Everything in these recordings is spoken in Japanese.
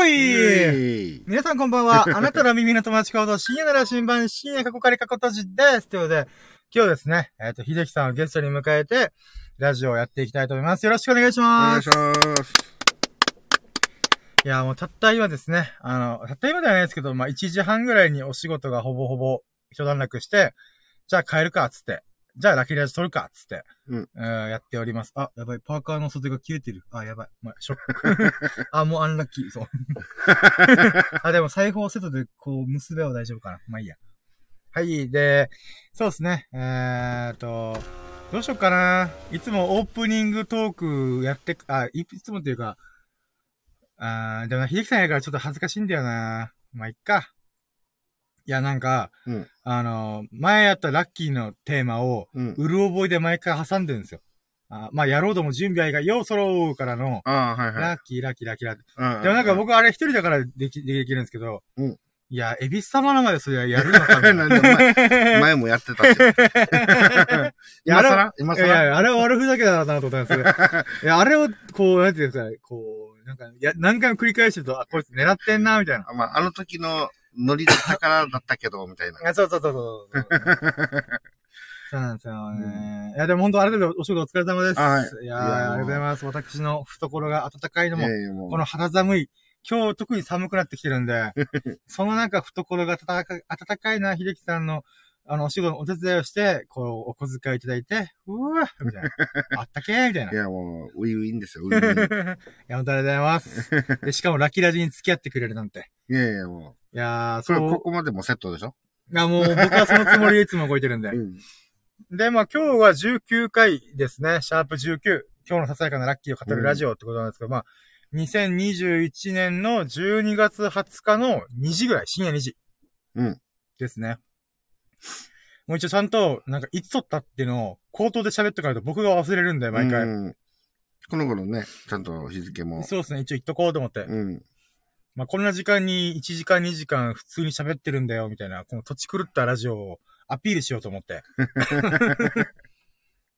おいい皆さんこんばんは。あなたの耳の友達コード、深夜なら新版、深夜過去仮過去閉じです。ということで、今日ですね、えっ、と、秀樹さんをゲストに迎えて、ラジオをやっていきたいと思います。よろしくお願いしお願ます。いします。いや、もうたった今ですね、あの、たった今ではないですけど、まあ、1時半ぐらいにお仕事がほぼほぼ一段落して、じゃあ帰るか、つって。じゃあラッキーラジ撮るか、つって。うんえーやっております。あ、やばい、パーカーの袖が切れてる。あ、やばい。まあ、ショック。あ、もうアンラッキー、そう。あ、でも裁縫セットで、こう、結べば大丈夫かな。まあいいや。はい、で、そうですね。えーっと、どうしようかな。いつもオープニングトークやって、あ、いいつもっていうか、あーでもな、秀樹さんやからちょっと恥ずかしいんだよな。まあ、いっか。いや、なんか、うんあの、前やったラッキーのテーマを、うん。うる覚えで毎回挟んでるんですよ。あまあ、やろうとも準備はいいが、ようそろうからの、ああ、はいはい。ラッキー、ラッキー、ラッキー、ラッキうんー。でもなんか、僕あれ一人だからでき、できるんですけど、うんいや、エビス様のまでそれはやるのかな 前、前もやってたし。今更？今いやい更や、あれは悪ふざけだなと思ったんですけど、いや、あれを、こう、なんていうんですか、こう、なんか、いや、何回も繰り返してると、あ、こいつ狙ってんな、みたいな。まあ、あの時のノリだったからだったけど、みたいな。あそうそうそうそうそう。なんですよね。いや、でも本当、あれでお仕事お疲れ様です。はいいやありがとうございます。私の懐が温かいのも、この肌寒い、今日特に寒くなってきてるんで、そのなんか懐が温か温かいな、秀樹さんの、あの、お仕事のお手伝いをして、こう、お小遣いいただいて、うわみたいな。あったけーみたいな。いや、もう、ウィンウィンですよ、ウィンウィン。いや、本当ありがとうございます。で、しかもラッキーラジに付き合ってくれるなんて。いやいや、もいやー、う、それ。ここまでもセットでしょ？いや、もう僕はそのつもりでいつも動いてるんで う。ん。で、まあ今日は19回ですね。シャープ19。今日のささやかなラッキーを語るラジオってことなんですけど、まあ、2021年の12月20日の2時ぐらい、深夜2時。うん。ですね。もう一応ちゃんと、なんかいつ撮ったっていうのを、口頭で喋ってからと僕が忘れるんで、毎回。うんこの頃ね、ちゃんと日付も。そうですね。一応言っとこうと思って。うん。まあ、こんな時間に1時間2時間普通に喋ってるんだよ、みたいな、この土地狂ったラジオをアピールしようと思って。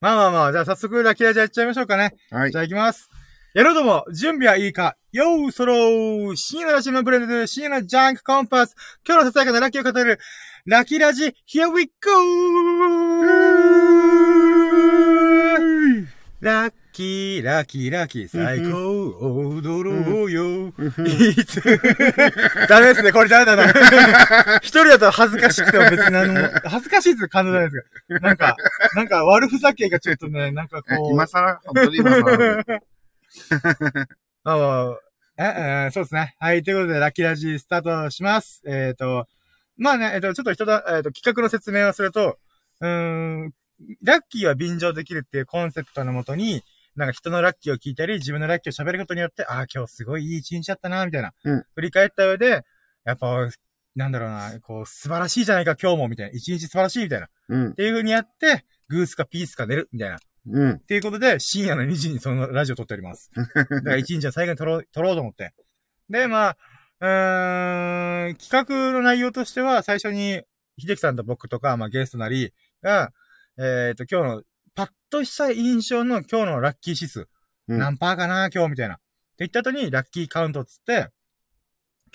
まあまあまあ、じゃあ早速ラッキーラジオやっちゃいましょうかね。はいじゃ。あ行きます。やろうとも、準備はいいかよーそろー深夜のラジオブレンド深夜のジャンクコンパス今日のささやかなラッキーを語るラッキーラジ Here we go! ラッキー、ラッキー、ラッキー、最高、踊ろうよ。いつ、ダメですね、これダメだな。一人だと恥ずかしくても別に何も、恥ずかしいって感じないですけど。なんか、なんか悪ふざけがちょっとね、なんかこう。今更本当に今更。あの、え、えーそうですね。はい、ということで、ラッキーラジスタートします。えっ、と、まあね、えっ、と、ちょっと人だ、えっ、と、企画の説明をすると、うーん、ラッキーは便乗できるっていうコンセプトのもとに、なんか人のラッキーを聞いたり、自分のラッキーを喋ることによって、ああ、今日すごいいい一日だったな、みたいな。うん振り返った上で、やっぱ、なんだろうな、こう、素晴らしいじゃないか、今日も、みたいな。一日素晴らしい、みたいな。っうん。ていう風にやって、グースかピースか寝る、みたいな。うん。っていうことで、深夜の2時にそのラジオ撮っております。だから1日は最後に撮ろう、撮ろうと思って。で、まあ、うーん、企画の内容としては、最初に、秀樹さんと僕とか、まあゲストなりが、えっ、と、今日の、パッとした印象の今日のラッキー指数。うん何パーかな今日みたいな。って言った後に、ラッキーカウントっつって、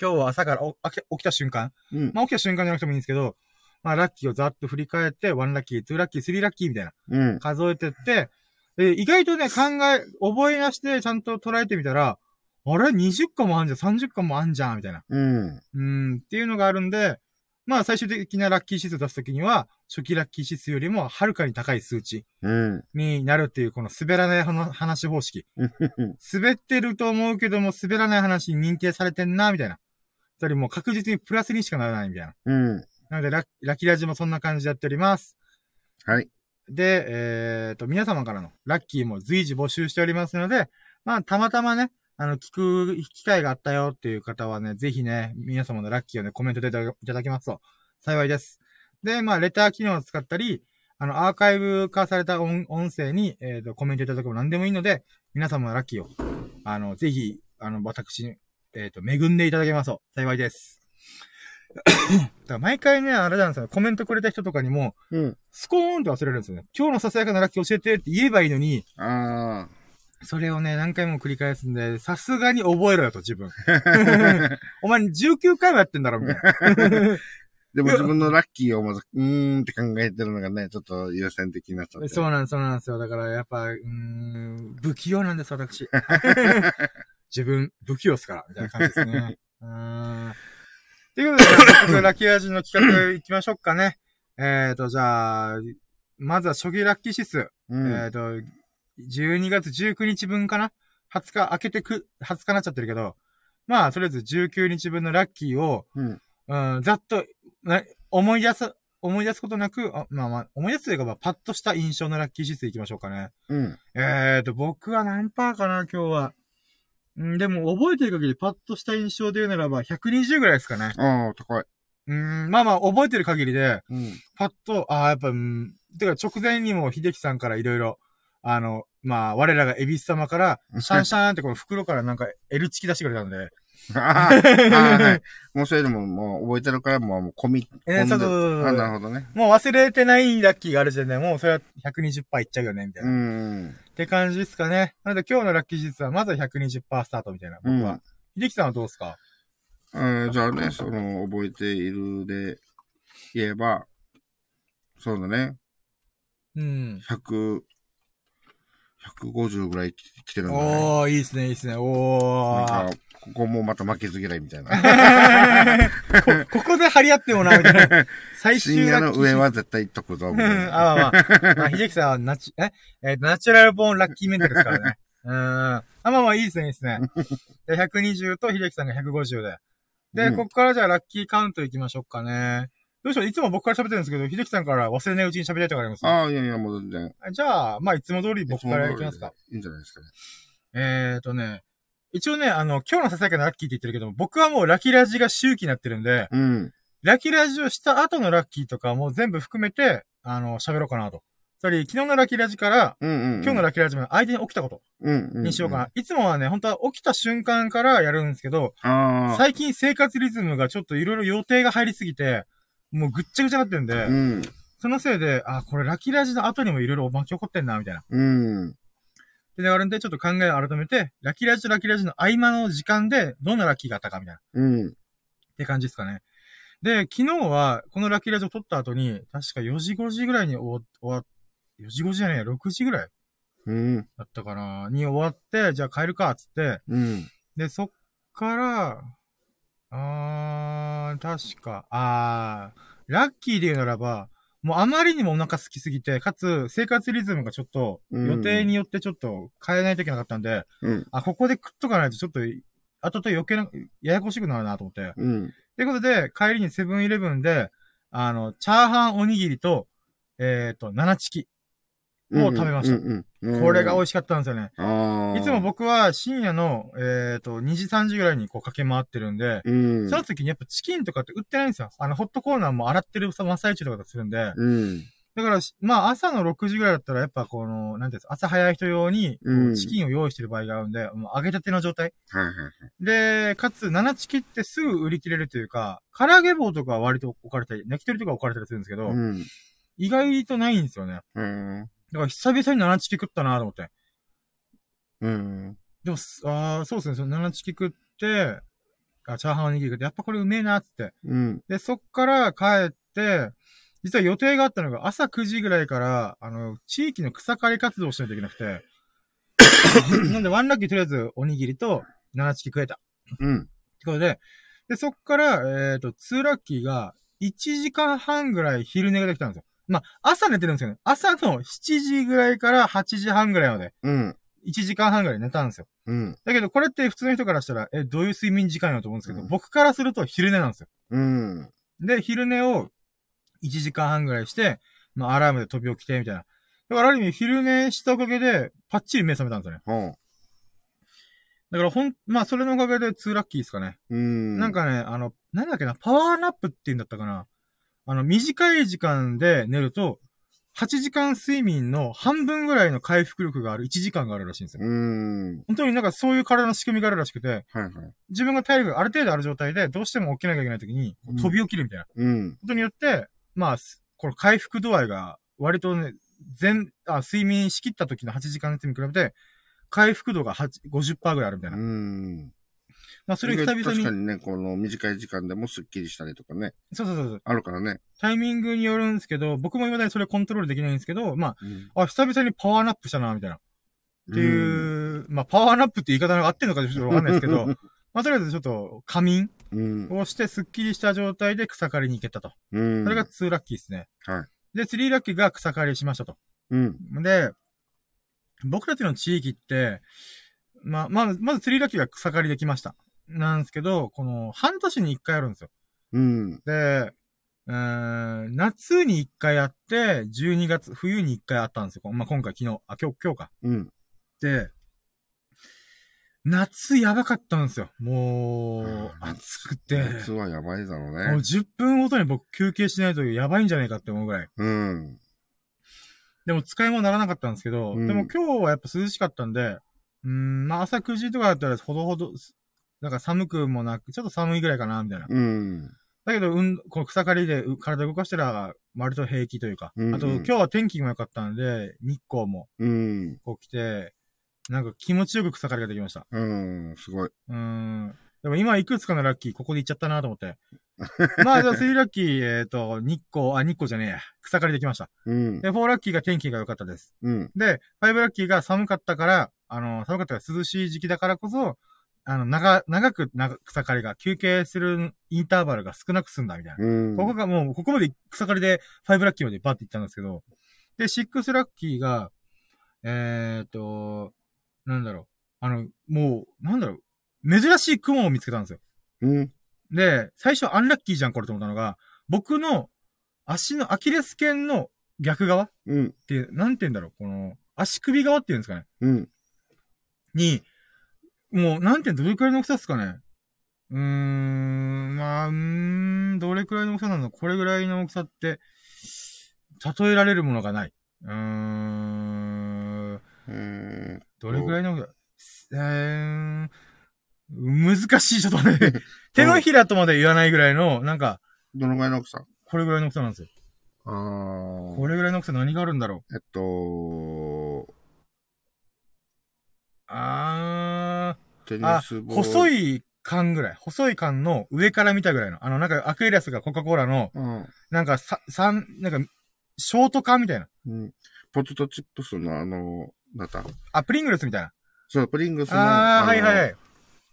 今日は朝から起きた瞬間。うん。まあ起きた瞬間じゃなくてもいいんですけど、まあラッキーをざっと振り返って、1ラッキー、2ラッキー、3ラッキーみたいな。うん。数えてって、で意外とね、考え、覚え出してちゃんと捉えてみたら、あれ ?20 個もあんじゃん、30個もあんじゃん、みたいな。うん。うん、っていうのがあるんで、まあ最終的なラッキー指数出すときには、初期ラッキー指数よりもはるかに高い数値うん。になるっていう、この滑らない話話方式。滑ってると思うけども、滑らない話に認定されてんな、みたいな。それもう確実にプラスにしかならないみたいな。うん。なのでラッ、ラッキーラジもそんな感じでやっております。はい。で、えっ、と、皆様からのラッキーも随時募集しておりますので、まあ、たまたまね、あの、聞く機会があったよっていう方はね、ぜひね、皆様のラッキーをね、コメントでいただけますと幸いです。で、まあ、レター機能を使ったり、あの、アーカイブ化された音音声に、えっ、と、コメントいただけば何でもいいので、皆様のラッキーを、あの、ぜひ、あの、私、えっ、と、恵んでいただけますと幸いです。だから毎回ね、あれなんですよ、コメントくれた人とかにも、うん。スコーンって忘れるんですよね。今日のささやかなラッキー教えてって言えばいいのに、あそれをね、何回も繰り返すんで、さすがに覚えろよと、自分。お前19回もやってんだろ、みたいな。でも自分のラッキーをまず、うーんって考えてるのがね、ちょっと優先的になっちゃって。そうなんです、そうなんですよ。だから、やっぱ、うーん、不器用なんです、私。自分、不器用っすから、みたいな感じですね。うーん。ということで、ラッキー味の企画行きましょうかね。えーと、じゃあ、まずは初期ラッキー指数。うん。えーと、12月19日分かな ?20 日、開けてく、20日になっちゃってるけど、まあ、とりあえず19日分のラッキーを、うん。うん、ざっと、な思い出す、思い出すことなく、あまあまあ、思い出すというか、まあ、パッとした印象のラッキー指数いきましょうかね。うん。えーと、僕は何パーかな、今日は。んでも、覚えてる限りパッとした印象で言うならば、120ぐらいですかね。ああ、高い。うん、まあまあ、覚えてる限りで、うん。パッと、ああ、やっぱ、うん、てか直前にも秀樹さんからいろいろ、あの、まあ、我らがエビス様から、シャンシャンってこの袋からなんか L チキ出してくれたんで、ああ、はい。もうそれでももう覚えてるから、もうもう込み。えーそうそうそうそうあ、なるほどね。もう忘れてないラッキーがある時点で、もうそれは120%いっちゃうよね、みたいうな。っん。て感じですかね。なので今日のラッキー実はまずは120%スタートみたいな、僕は。うん秀樹さんはどうですか？あーじゃあね、その、覚えているで言えば、そうだね、うん。100、150ぐらいき来てるんだね。おー、いいっすね、いいっすね。おー。なんか、ここもまた負けず嫌いみたいな。こ、ここで張り合ってもな、みたいな。最終深夜の上は絶対行っとくぞ。あまあまあ。まあ、秀樹さんはナチ、え？えーナチュラルボーンラッキーメンタルですからね。うん。あ、まあまあ、いいですね、いいですね。で、120と秀樹さんが150で。で、うんここからじゃあラッキーカウントいきましょうかね。どうしよういつも僕から喋ってるんですけど、秀樹さんから忘れないうちに喋りたいとかありますああ、いやいや、もう全然。じゃあ、まあ、いつも通り僕からいきますか。いいんじゃないですかね。えーとね、一応ね、あの、今日のささやかなラッキーって言ってるけど、僕はもうラッキーラジが周期になってるんで、うん。ラッキーラジをした後のラッキーとかも全部含めて、あの、喋ろうかなと。つまり、昨日のラッキーラジから、うんうん。今日のラッキーラジの間に起きたことうんうん。にしようかな。いつもはね、本当は起きた瞬間からやるんですけど。最近生活リズムがちょっといろいろ予定が入りすぎて、もうぐっちゃぐちゃになってるんで、うん。そのせいで、あ、これラッキーラジの後にもいろいろ巻き起こってんな、みたいな。うん。で、あるんで、ちょっと考えを改めて、ラッキーラジとラッキーラジの合間の時間で、どんなラッキーがあったか、みたいな。っうん。て感じですかね。で、昨日は、このラッキーラジを撮った後に、確か4時5時ぐらいに終わ、終わ、4時5時じゃねえや、6時ぐらいうん。だったかな、に終わって、じゃあ帰るか、つって、うん。で、そっから、あー、確か、あー、ラッキーで言うならば、もうあまりにもお腹空きすぎて、かつ生活リズムがちょっとうん予定によってちょっと変えないといけなかったんで、うん。あ、ここで食っとかないとちょっと、後と余計な、ややこしくなるなと思って。うん。ということで、帰りにセブンイレブンで、あの、チャーハンおにぎりと、えっ、と、七チキ。を食べました。これが美い。味しかったんですよね。いつも僕は深夜の、えっ、と、2時3時ぐらいにこう駆け回ってるんで、うん。その時にやっぱチキンとかって売ってないんですよ。あの、ホットコーナーも洗ってる真っ最中とかするんで。うん。だからし、まあ朝の6時ぐらいだったらやっぱこの、なんていうんですか、朝早い人用に、チキンを用意してる場合があるんで、もう揚げたての状態。はいはいはい。で、かつ、7チキってすぐ売り切れるというか、唐揚げ棒とかは割と置かれたり、焼き鳥とか置かれたりするんですけど、うん。意外とないんですよね。うん。だから久々に7チキ食ったなと思って。うん。でも、すあーそうですね、その7チキ食って、あ、チャーハンおにぎり食って、やっぱこれうめえなっつって。うん。で、そっから帰って、実は予定があったのが朝9時ぐらいから、あの、地域の草刈り活動をしないといけなくて、なんでワンラッキーとりあえずおにぎりと7チキ食えた。うん。ってことで、で、そっから、えっ、と、2ラッキーが、1時間半ぐらい昼寝ができたんですよ。まあ、朝寝てるんですよね。朝の7時ぐらいから8時半ぐらいまで、うん。1時間半ぐらい寝たんですよ。うん。だけど、これって普通の人からしたら、え、どういう睡眠時間よと思うんですけど、うん僕からすると昼寝なんですよ。うん。で、昼寝を1時間半ぐらいして、まあ、アラームで飛び起きて、みたいな。だから、ある意味、昼寝したおかげで、パッチリ目覚めたんですよね。ほだから、ほん、まあ、それのおかげで2ラッキーですかね。う。うん。なん、かね、あの、なんだっけな、パワーナップって言うんだったかな。あの、短い時間で寝ると、8時間睡眠の半分ぐらいの回復力がある1時間があるらしいんですよ。うん。本当になんかそういう体の仕組みがあるらしくて、はいはい。自分が体力がある程度ある状態で、どうしても起きなきゃいけない時に、こう飛び起きるみたいなこうん。とによって、まあ、すこの回復度合いが、割とね、全、あ、睡眠しきった時の8時間熱に比べて、回復度が8 50%ぐらいあるみたいうな。ん。まあ、それ久々に、確かにね、この短い時間でもスッキリしたりとかね、そうそうそうそう、あるからね。タイミングによるんですけど、僕も未だにそれコントロールできないんですけど、まうん。あ、あ、久々にパワーナップしたな、みたいな。っていう、まあ、パワーナップって言い方が合ってんのかちょっとわかんないですけど、まあ、とりあえずちょっと仮眠うん。をしてスッキリした状態で草刈りに行けたと。うん。それが2ラッキーですね。はい。で、3ラッキーが草刈りしましたと。うん。で、僕たちの地域って、まあ、まず、まず3ラッキーが草刈りできました。なんですけど、この、半年に1回あるんですよ。うん。で、うーん、夏に1回あって、12月、冬に1回あったんですよ。まあ、今回昨日、あ、今日、今日か。うん。で、夏やばかったんですよ。もう暑くて。夏はやばいだろうもうね。10分ごとに僕休憩しないとやばいんじゃないかって思うぐらい。うん。でも使い物ならなかったんですけど、うんでも今日はやっぱ涼しかったんで、うーん、まあ朝9時とかだったらほどほど、なんか寒くもなく、ちょっと寒いぐらいかな、みたいな。うん。だけど、うん、この草刈りでう体動かしたら、割と平気というか。うんうんあと、今日は天気も良かったんで、日光もうん。こう来て、なんか気持ちよく草刈りができました。うん。すごい。うーん。でも今いくつかのラッキー、ここで行っちゃったなと思って。まあ、じゃあ3ラッキー、えっ、と、日光、あ、日光じゃねえや。草刈りできました。うん。で、4ラッキーが天気が良かったです。うん。で、5ラッキーが寒かったから、あの、寒かったから涼しい時期だからこそ、あの、長、長く長草刈りが、休憩するインターバルが少なく済んだみたいな。うん。ここがもう、ここまで草刈りで5ラッキーまでバッて行ったんですけど、で、6ラッキーが、えーっと、なんだろう。あの、もう、なんだろう。珍しい雲を見つけたんですよ。うん。で、最初アンラッキーじゃんこれと思ったのが、僕の足のアキレス腱の逆側っうん。ていう、なんて言うんだろう。この、足首側っていうんですかね。うん。に、もう、なんて、どれくらいの大きさですかね？うーん、まあ、うーん、どれくらいの大きさなの？これぐらいの大きさって、例えられるものがない。うーん、えどれくらいの大きさ、えー、難しい、ちょっとね。手のひらとまで言わないぐらいの、なんか、ー、どのぐらいの大きさ？これぐらいの大きさなんですよ。あーこれぐらいの大きさ何があるんだろう？えっと、あテニス、ボール。細い。い缶ぐらい。細い缶の上から見たぐらいの。あの、なんかアクエリアスがコカ・コーラの、うん。なんかさ、三、なんか、ショート缶みたいな。うん。ポテトチップスのあの、なんだ？あ、プリングルスみたいな。そう、プリングスの。あー、のはいはいはい。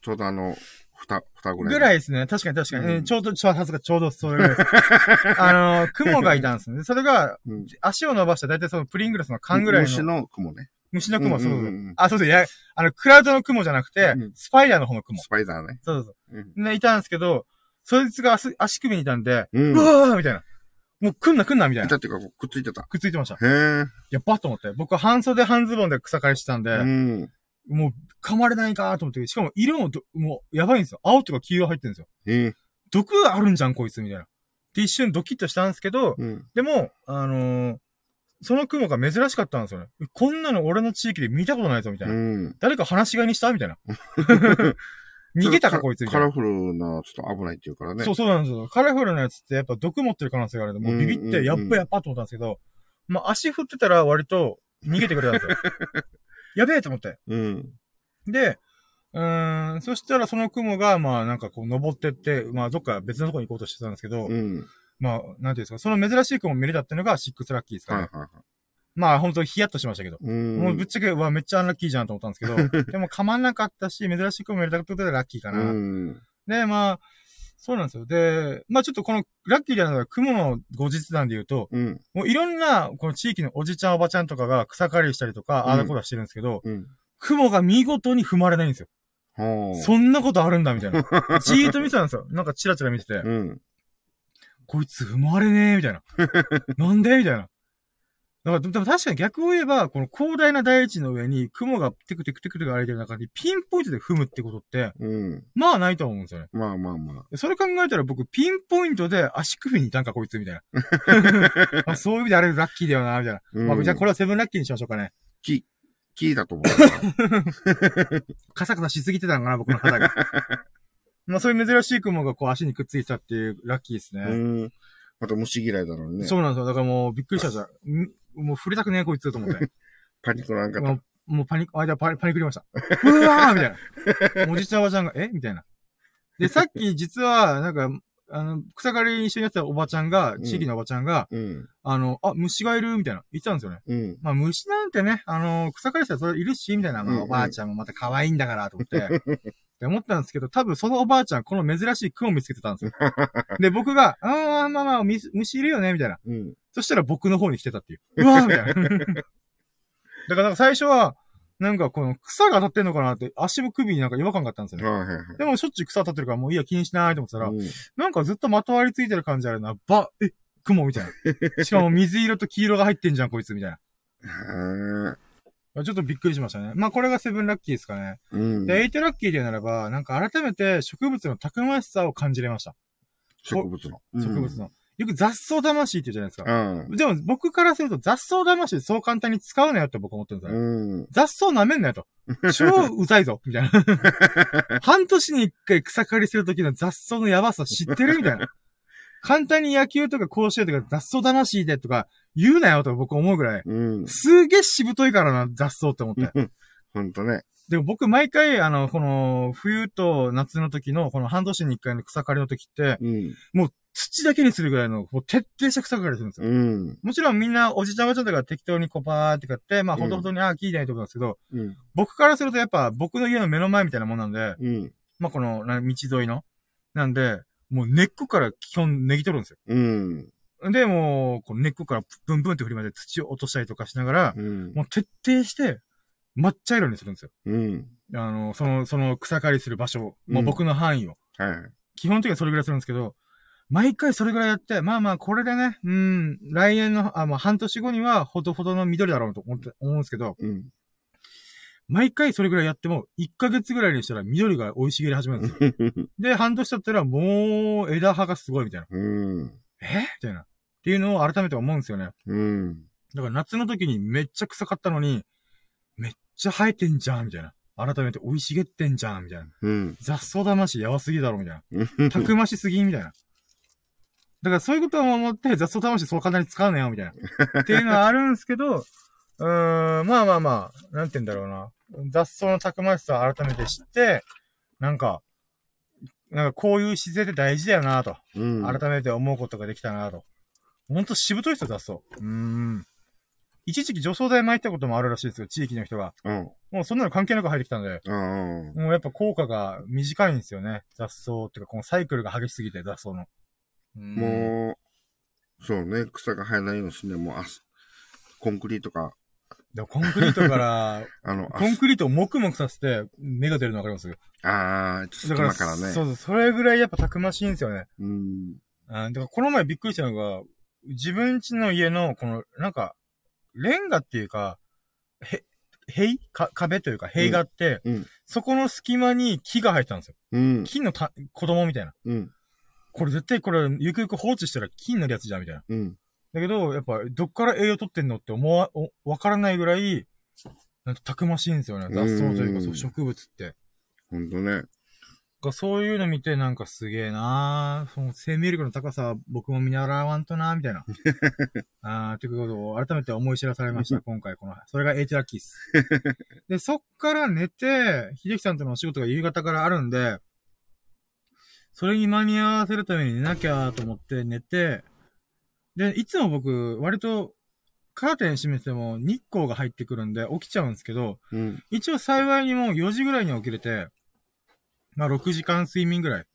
ちょうどあの、ふた、ふたぐらい。ぐらいですね。確かに確かに。うんえーちょうど、ちょ、さすがちょうどそれぐらいです。あのー、雲がいたんですね。それが、うん。足を伸ばした大体そのプリングルスの缶ぐらい虫の。の雲ね。虫の雲、そうそうそううんうんうんあ、そうそう。いや、あの、クラウドの雲じゃなくてうん、スパイダーの方の雲。スパイダーね。そうそううん。そう。ね、いたんですけど、そいつが足足首にいたんで、うん。うわーみたいな。もう来んな来んなみたいな。いたっていうか、くっついてた。くっついてました。へえ。やっばと思って。僕半袖半ズボンで草刈りしてたんで、うん。もう噛まれないかと思って、しかも色もどもうやばいんですよ。青とか黄色入ってるんですよ。ええ。毒あるんじゃん、こいつ、みたいな。で、一瞬ドキッとしたんですけど、うん。でも、あのーその雲が珍しかったんですよね。こんなの俺の地域で見たことないぞ、みたいうな。ん。誰か話し飼いにした？みたいな。逃げたか、こいつ。カラフルな、ちょっと危ないっていうからね。そう、そうなんですよ。カラフルなやつってやっぱ毒持ってる可能性があるんで、もうビビって、やっぱやっぱと思ったんですけど、まあ足振ってたら割と逃げてくれたんですよ。やべえと思って。うん。で、うーん、そしたらその雲が、まあなんかこう登ってって、まあどっか別のとこに行こうとしてたんですけど、うん。まあ、なんていうんですか、その珍しい雲を見れたっていうのがシックスラッキーですかね。はいはいはい。まあ本当ヒヤッとしましたけど。うん。もうぶっちゃけ、うわ、めっちゃアンラッキーじゃんと思ったんですけど、でも噛まんなかったし、珍しい雲見れたことでラッキーかな。うん。で、まあ、そうなんですよ。で、まあちょっとこのラッキーであるのは雲の後日談で言うと、うん。もういろんな、この地域のおじちゃんおばちゃんとかが草刈りしたりとか、うんああだこだしてるんですけど、うん。雲が見事に踏まれないんですよ。はあ。そんなことあるんだ、みたいな。じーっと見てたんですよ。なんかチラチラ見てて、うん。こいつ踏まれねえ、みたいな。なんで？みたいな。だから、でも確かに逆を言えば、この広大な大地の上に雲がテクテクテクテク歩いてる中にピンポイントで踏むってことって、うん。まあないと思うんですよね。まあまあまあ。それ考えたら僕、ピンポイントで足首にいたんか、こいつ、みたいな。あそういう意味であれラッキーだよな、みたいな。うんまあ、じゃあこれはセブンラッキーにしましょうかね。木、木だと思う。カサカサしすぎてたのかな、僕の肌が。まあそういう珍しい雲がこう足にくっついてたっていうラッキーですね。うん。また虫嫌いだろうね。そうなんですよ。だからもうびっくりしたじゃん。ん？もう触れたくねえこいつと思って。パニックなんかもうもうパニック、あ、じゃあパニックりました。うわーみたいな。おじちゃんおばちゃんが、え？みたいな。で、さっき実は、なんか、あの、草刈り一緒にやってたおばちゃんが、地域のおばちゃんが、うん。あの、あ、虫がいるみたいな、言ってたんですよね。うん。まあ、虫なんてね、あの、草刈りしたらそれいるし、みたいな、まあ、おばあちゃんもまた可愛いんだから、と思って、って思ったんですけど、多分そのおばあちゃん、この珍しい雲を見つけてたんですよ。で、僕が、あー、まあまあ、虫虫いるよね、みたいな。うん。そしたら僕の方に来てたっていう。うわーみたいな。だから最初は、なんかこの草が当たってんのかなって、足も首になんか違和感があったんですよね。はいはいはい。でもしょっちゅう草当たってるからもういいや気にしないと思ってたら、うんなんかずっとまとわりついてる感じあるな。ば、え、雲みたいな。しかも水色と黄色が入ってんじゃん、こいつ、みたいへな。ちょっとびっくりしましたね。まあこれがセブンラッキーですかね。ーうん。で、エイトラッキーでならば、なんか改めて植物のたくましさを感じれました。植物の。植物の。よく雑草魂って言うじゃないですか。うん。でも僕からすると雑草魂そう簡単に使うなよって僕思ってるんですよね。うん。雑草舐めんなよと。超うざいぞみたいな。半年に一回草刈りするときの雑草のやばさ知ってる？みたいな。簡単に野球とか甲子園とか雑草魂でとか言うなよと僕思うぐらい。うん。すげえしぶといからな、雑草って思って。ほんとね。でも僕毎回、あの、この、冬と夏の時の、この半年に一回の草刈りの時って、うん。もう土だけにするぐらいの、もう徹底した草刈りするんですよ。うん。もちろんみんなおじちゃんおばちゃんとか適当にこうパーって買って、まあうんほどほどに、ああ、聞いてないと思うんですけど、うん。僕からするとやっぱ僕の家の目の前みたいなもんなんで、うん。まあこのな道沿いの。なんで、もう根っこから基本ネギ取るんですよ。うん。で、もう、こう根っこからブンブンって振りまで土を落としたりとかしながら、うん。もう徹底して、抹茶色にするんですよ。うん。あの、その、その草刈りする場所を、もう僕の範囲を。はい。基本的にはそれぐらいするんですけど、毎回それぐらいやって、まあまあ、これでね、うん、来年の、あ、まあ半年後にはほどほどの緑だろうと思って、思うんですけど、うん。毎回それぐらいやっても、1ヶ月ぐらいにしたら緑が生い茂り始めるんですよ。で、半年経ったらもう枝葉がすごいみたいな。うん。え？みたいな。っていうのを改めて思うんですよね。うん。だから夏の時にめっちゃ臭かったのに、めっちゃ生えてんじゃん、みたいな。改めて生い茂ってんじゃん、みたいな。うん。雑草魂やばすぎだろ、みたいな。たくましすぎみたいな。だからそういうことを思って雑草魂そう簡単に使うなよ、みたいな。っていうのはあるんですけど、うーん、まあまあまあ、なんて言うんだろうな。雑草のたくましさを改めて知って、なんか、なんかこういう自然って大事だよなと。うん。改めて思うことができたなと。ほんとしぶとい人雑草。うーん。一時期除草剤巻いたこともあるらしいですよ、地域の人が。うん。もうそんなの関係なく入ってきたんで、うん。もうやっぱ効果が短いんですよね。雑草っていうか、このサイクルが激しすぎて、雑草の。うんもう、そうね、草が生えないようにすんでも、あす、コンクリートか、でもコンクリートから、あの、あコンクリートをもくもくさせて、芽が出るのわかりますあー、ちょっとだから、隙間からね。そうそう、それぐらいやっぱたくましいんですよね。うん。あだからこの前びっくりしたのが、自分家の家の、この、なんか、レンガっていうか、へ、塀か、壁というか塀があって、うんそこの隙間に木が生えてたんですよ。うん。木のた、子供みたいな。うん。これ絶対これ、ゆくゆく放置したら木になるやつじゃん、みたいな。うん。だけど、やっぱ、どっから栄養取ってんのって思わ、おわからないぐらい、なんかたくましいんですよね。雑草というか、うんそう植物って。ほんとね。がそういうの見てなんかすげえなその生命力の高さ僕も見習わんとなみたいな。あー、ということを改めて思い知らされました、今回この。それがエイトラッキーっす。で、そっから寝て、秀樹さんとのお仕事が夕方からあるんで、それに間に合わせるために寝なきゃと思って寝て、で、いつも僕、割と、カーテン閉めても日光が入ってくるんで起きちゃうんですけど、うん。一応幸いにも4時ぐらいに起きれて、まあ6時間睡眠ぐらい。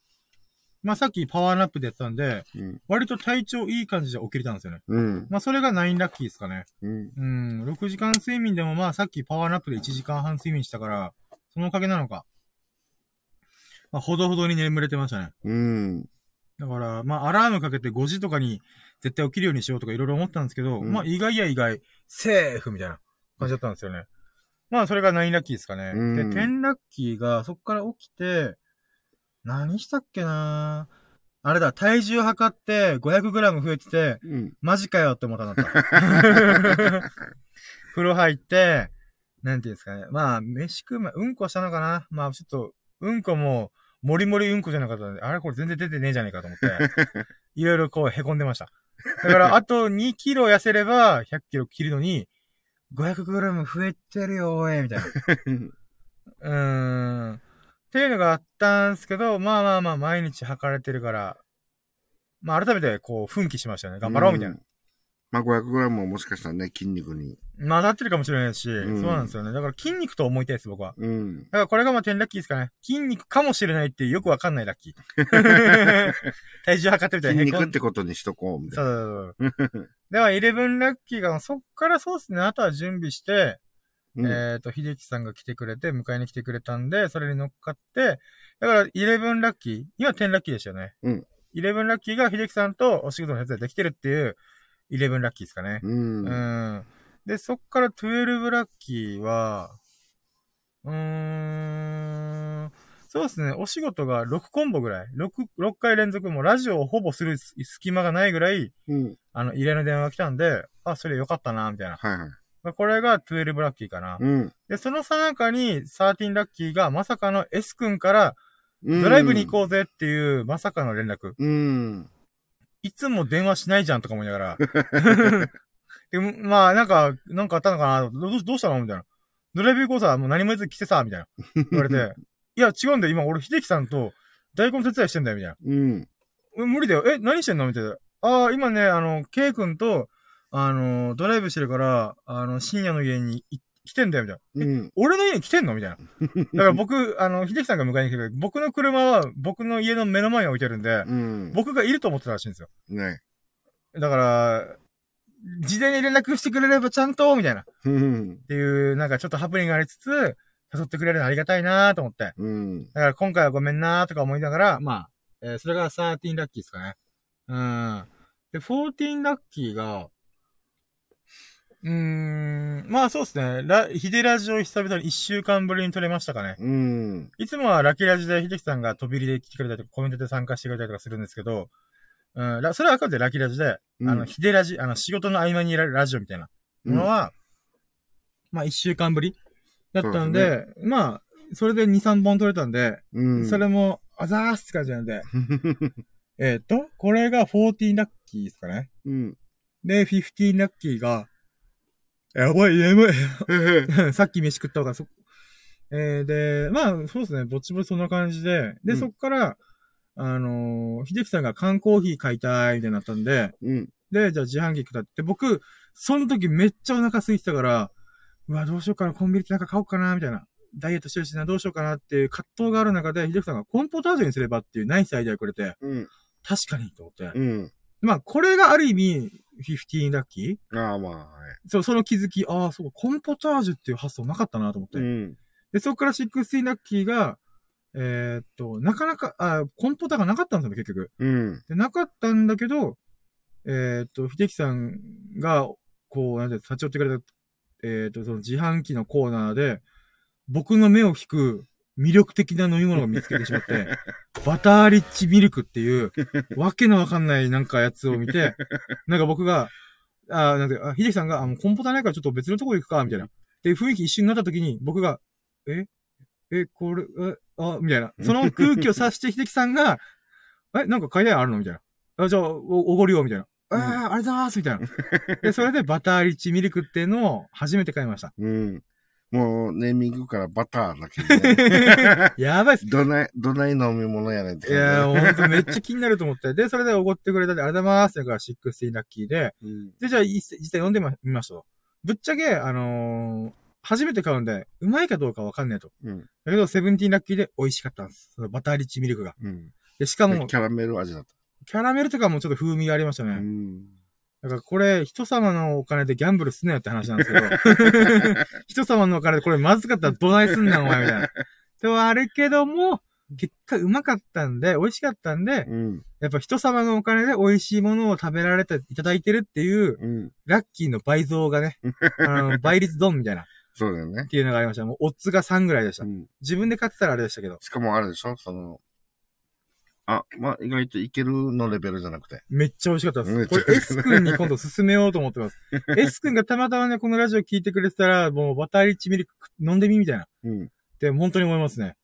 まあさっきパワーナップでやってたんで、うん。割と体調いい感じで起きれたんですよね。うん。まあそれが9ラッキーですかね。うん。うん、6時間睡眠でもまあさっきパワーナップで1時間半睡眠したから、そのおかげなのか。まあほどほどに眠れてましたね。うん。だから、まあアラームかけて5時とかに絶対起きるようにしようとかいろいろ思ったんですけど、うんまあ意外や意外、セーフみたいな感じだったんですよね。まあそれが9ラッキーですかね。うんで、10ラッキーがそっから起きて、何したっけなあれだ、体重測って 500g 増えてて、うん。マジかよって思ったんだった。風呂入って、なんていうんですかね。まあ、飯食う前、うんこしたのかなまあ、ちょっと、うんこも、もりもりうんこじゃなかったんで、あれこれ全然出てねえじゃねえかと思って、いろいろこう凹んでました。だから、あと2キロ痩せれば100キロ切るのに、500g 増えてるよ、おい、みたいな。うーん。っていうのがあったんですけど、まあまあまあ、毎日測れてるから、まあ改めてこう、奮起しましたよね。頑張ろう、みたいな。ん。まあ、500g ももしかしたらね、筋肉に。まあ、当たってるかもしれないし、うんそうなんですよね。だから筋肉と思いたいです、僕は。うん。だからこれがまあ10ラッキーですかね。筋肉かもしれないってよくわかんないラッキー。体重測ってみたい筋な。肉ってことにしとこう、みたそいうそうそうそう。では、11ラッキーが、そっからそうですね、あとは準備して、な。うんえっ、と、秀樹さんが来てくれて、迎えに来てくれたんで、それに乗っかって、だから、11ラッキー、今10ラッキーでしたよね。うん。11ラッキーが秀樹さんとお仕事のやつでできてるっていう、11ラッキーですかね。うん。うん。で、そっから12ラッキーは、うーん、そうですね、お仕事が6コンボぐらい、6、6回連続もうラジオをほぼする隙間がないぐらい、うん。あの、入れの電話が来たんで、あ、それよかったな、みたいな。はいはい。まあこれが12ラッキーかな。うん。で、そのさなかに13ラッキーがまさかの S 君からうんドライブに行こうぜっていうまさかの連絡。うん。いつも電話しないじゃんとか思いながら。でもまあ、なんか、なんかあったのかな？どうどうしたの？みたいな。ドライブ行こうさ、もう何も言わず来てさ、みたいな。言われて。いや、違うんだよ。今俺、秀樹さんと大根手伝いしてんだよ、みたいな。うん。え無理だよ。え、何してんの？みたいな。ああ、今ね、あの、ケイ君と、あの、ドライブしてるから、あの、深夜の家にい来てんだよ、みたいな。うん。俺の家に来てんの？みたいな。だから僕、あの、秀樹さんが迎えに来てくれて、僕の車は僕の家の目の前に置いてるんで、うん。僕がいると思ってたらしいんですよ。ね。だから、事前に連絡してくれればちゃんと、みたいな。っうん。ていう、なんかちょっとハプニングがありつつ、誘ってくれるのありがたいなと思って。うん。だから今回はごめんなとか思いながら、まあ、えーそれが13ラッキーですかね。うん。で、14ラッキーが、うーん、まあそうですね。ラ、ヒデラジオ久々に1週間ぶりに撮れましたかね。うん。いつもはラッキーラジで秀樹さんが飛び入りで来てくれたりとか、コメントで参加してくれたりとかするんですけど、うん、ラそれはあくまでラッキーラジで、うんあの、ヒデラジ、あの、仕事の合間にいられるラジオみたいなものは、まあ一週間ぶりだったんで、まあ、それで2、3本撮れたんで、うん。それも、あざーすって感じなんで、えっと、これが14ラッキーですかね。うん。で、15ラッキーが、やばい、眠い。へへ さっき飯食った方がそ、えー、で、まあ、そうですね、ぼっちぼちそんな感じで、で、うんそっから、あのー、秀樹さんが缶コーヒー買いたい、みたいになったんで、うん。で、じゃあ自販機下って、僕、その時めっちゃお腹空いてたから、うわ、どうしようかな、コンビニってなんか買おうかな、みたいな。ダイエットしてるしな、どうしようかなっていう葛藤がある中で、秀樹さんがコンポタージュにすればっていうナイスアイデアをくれて、うん。確かにと思って。うん。まあ、これがある意味、15ラッキー？ああ、まあ、はい。そう、その気づき、ああ、そうか、コンポタージュっていう発想なかったなと思って。うん。で、そこから16ラッキーが、えーっと、なかなか、あコンポタがなかったんですよね、結局。うん。で、なかったんだけど、えーっと、秀樹さんが、こう、なんて、立ち寄ってくれた、えーっと、その自販機のコーナーで、僕の目を引く魅力的な飲み物を見つけてしまって、バターリッチミルクっていう、わけのわかんないなんかやつを見て、なんか僕が、あなんか、あ秀樹さんが、あ、もうコンポタないからちょっと別のとこ行くか、みたいな。で、雰囲気一瞬になった時に、僕が、ええ、これ、え、あ、みたいな。その空気を察して秀樹さんが、え、なんか買いたいのあるのみたいな。あ、じゃあ、お、おごるよ、みたいな。あうんあ、ありがとうございます、みたいな。で、それでバターリッチミルクっていうのを初めて買いました。うん。もう、ネーミングからバターだけで、ね。やばいっす。どない、どない飲み物やねんっていやほんとめっちゃ気になると思って。で、それでおごってくれたんで、ありがとうございます。だから、16ラッキーで。じ。うん。で、じゃあ、い実際読んでみましたと。ぶっちゃけ、あのー初めて買うんで、うまいかどうかわかんないと。うん。だけど、セブンティーンラッキーで美味しかったんです。そのバターリッチミルクが。うん。で、しかも、キャラメル味だった。キャラメルとかもちょっと風味がありましたね。うん。だからこれ、人様のお金でギャンブルすんなよって話なんですけど。人様のお金でこれまずかったらどないすんなお前みたいな。ではあるけども、結果うまかったんで、美味しかったんで、うん。やっぱ人様のお金で美味しいものを食べられていただいてるっていう、うん。ラッキーの倍増がね、あの、倍率ドンみたいな、っそうだよね。ていうのがありました。もう、オッズが3ぐらいでしたう。ん。自分で買ってたらあれでしたけど、しかもあれでしょ？その、あ、まあ、意外といけるのレベルじゃなくて。めっちゃ美味しかったです。これ S 君に今度勧めようと思ってます。S 君がたまたまね、このラジオ聞いてくれてたら、もうバターリッチミルク飲んでみみたいな。うん。って本当に思いますね。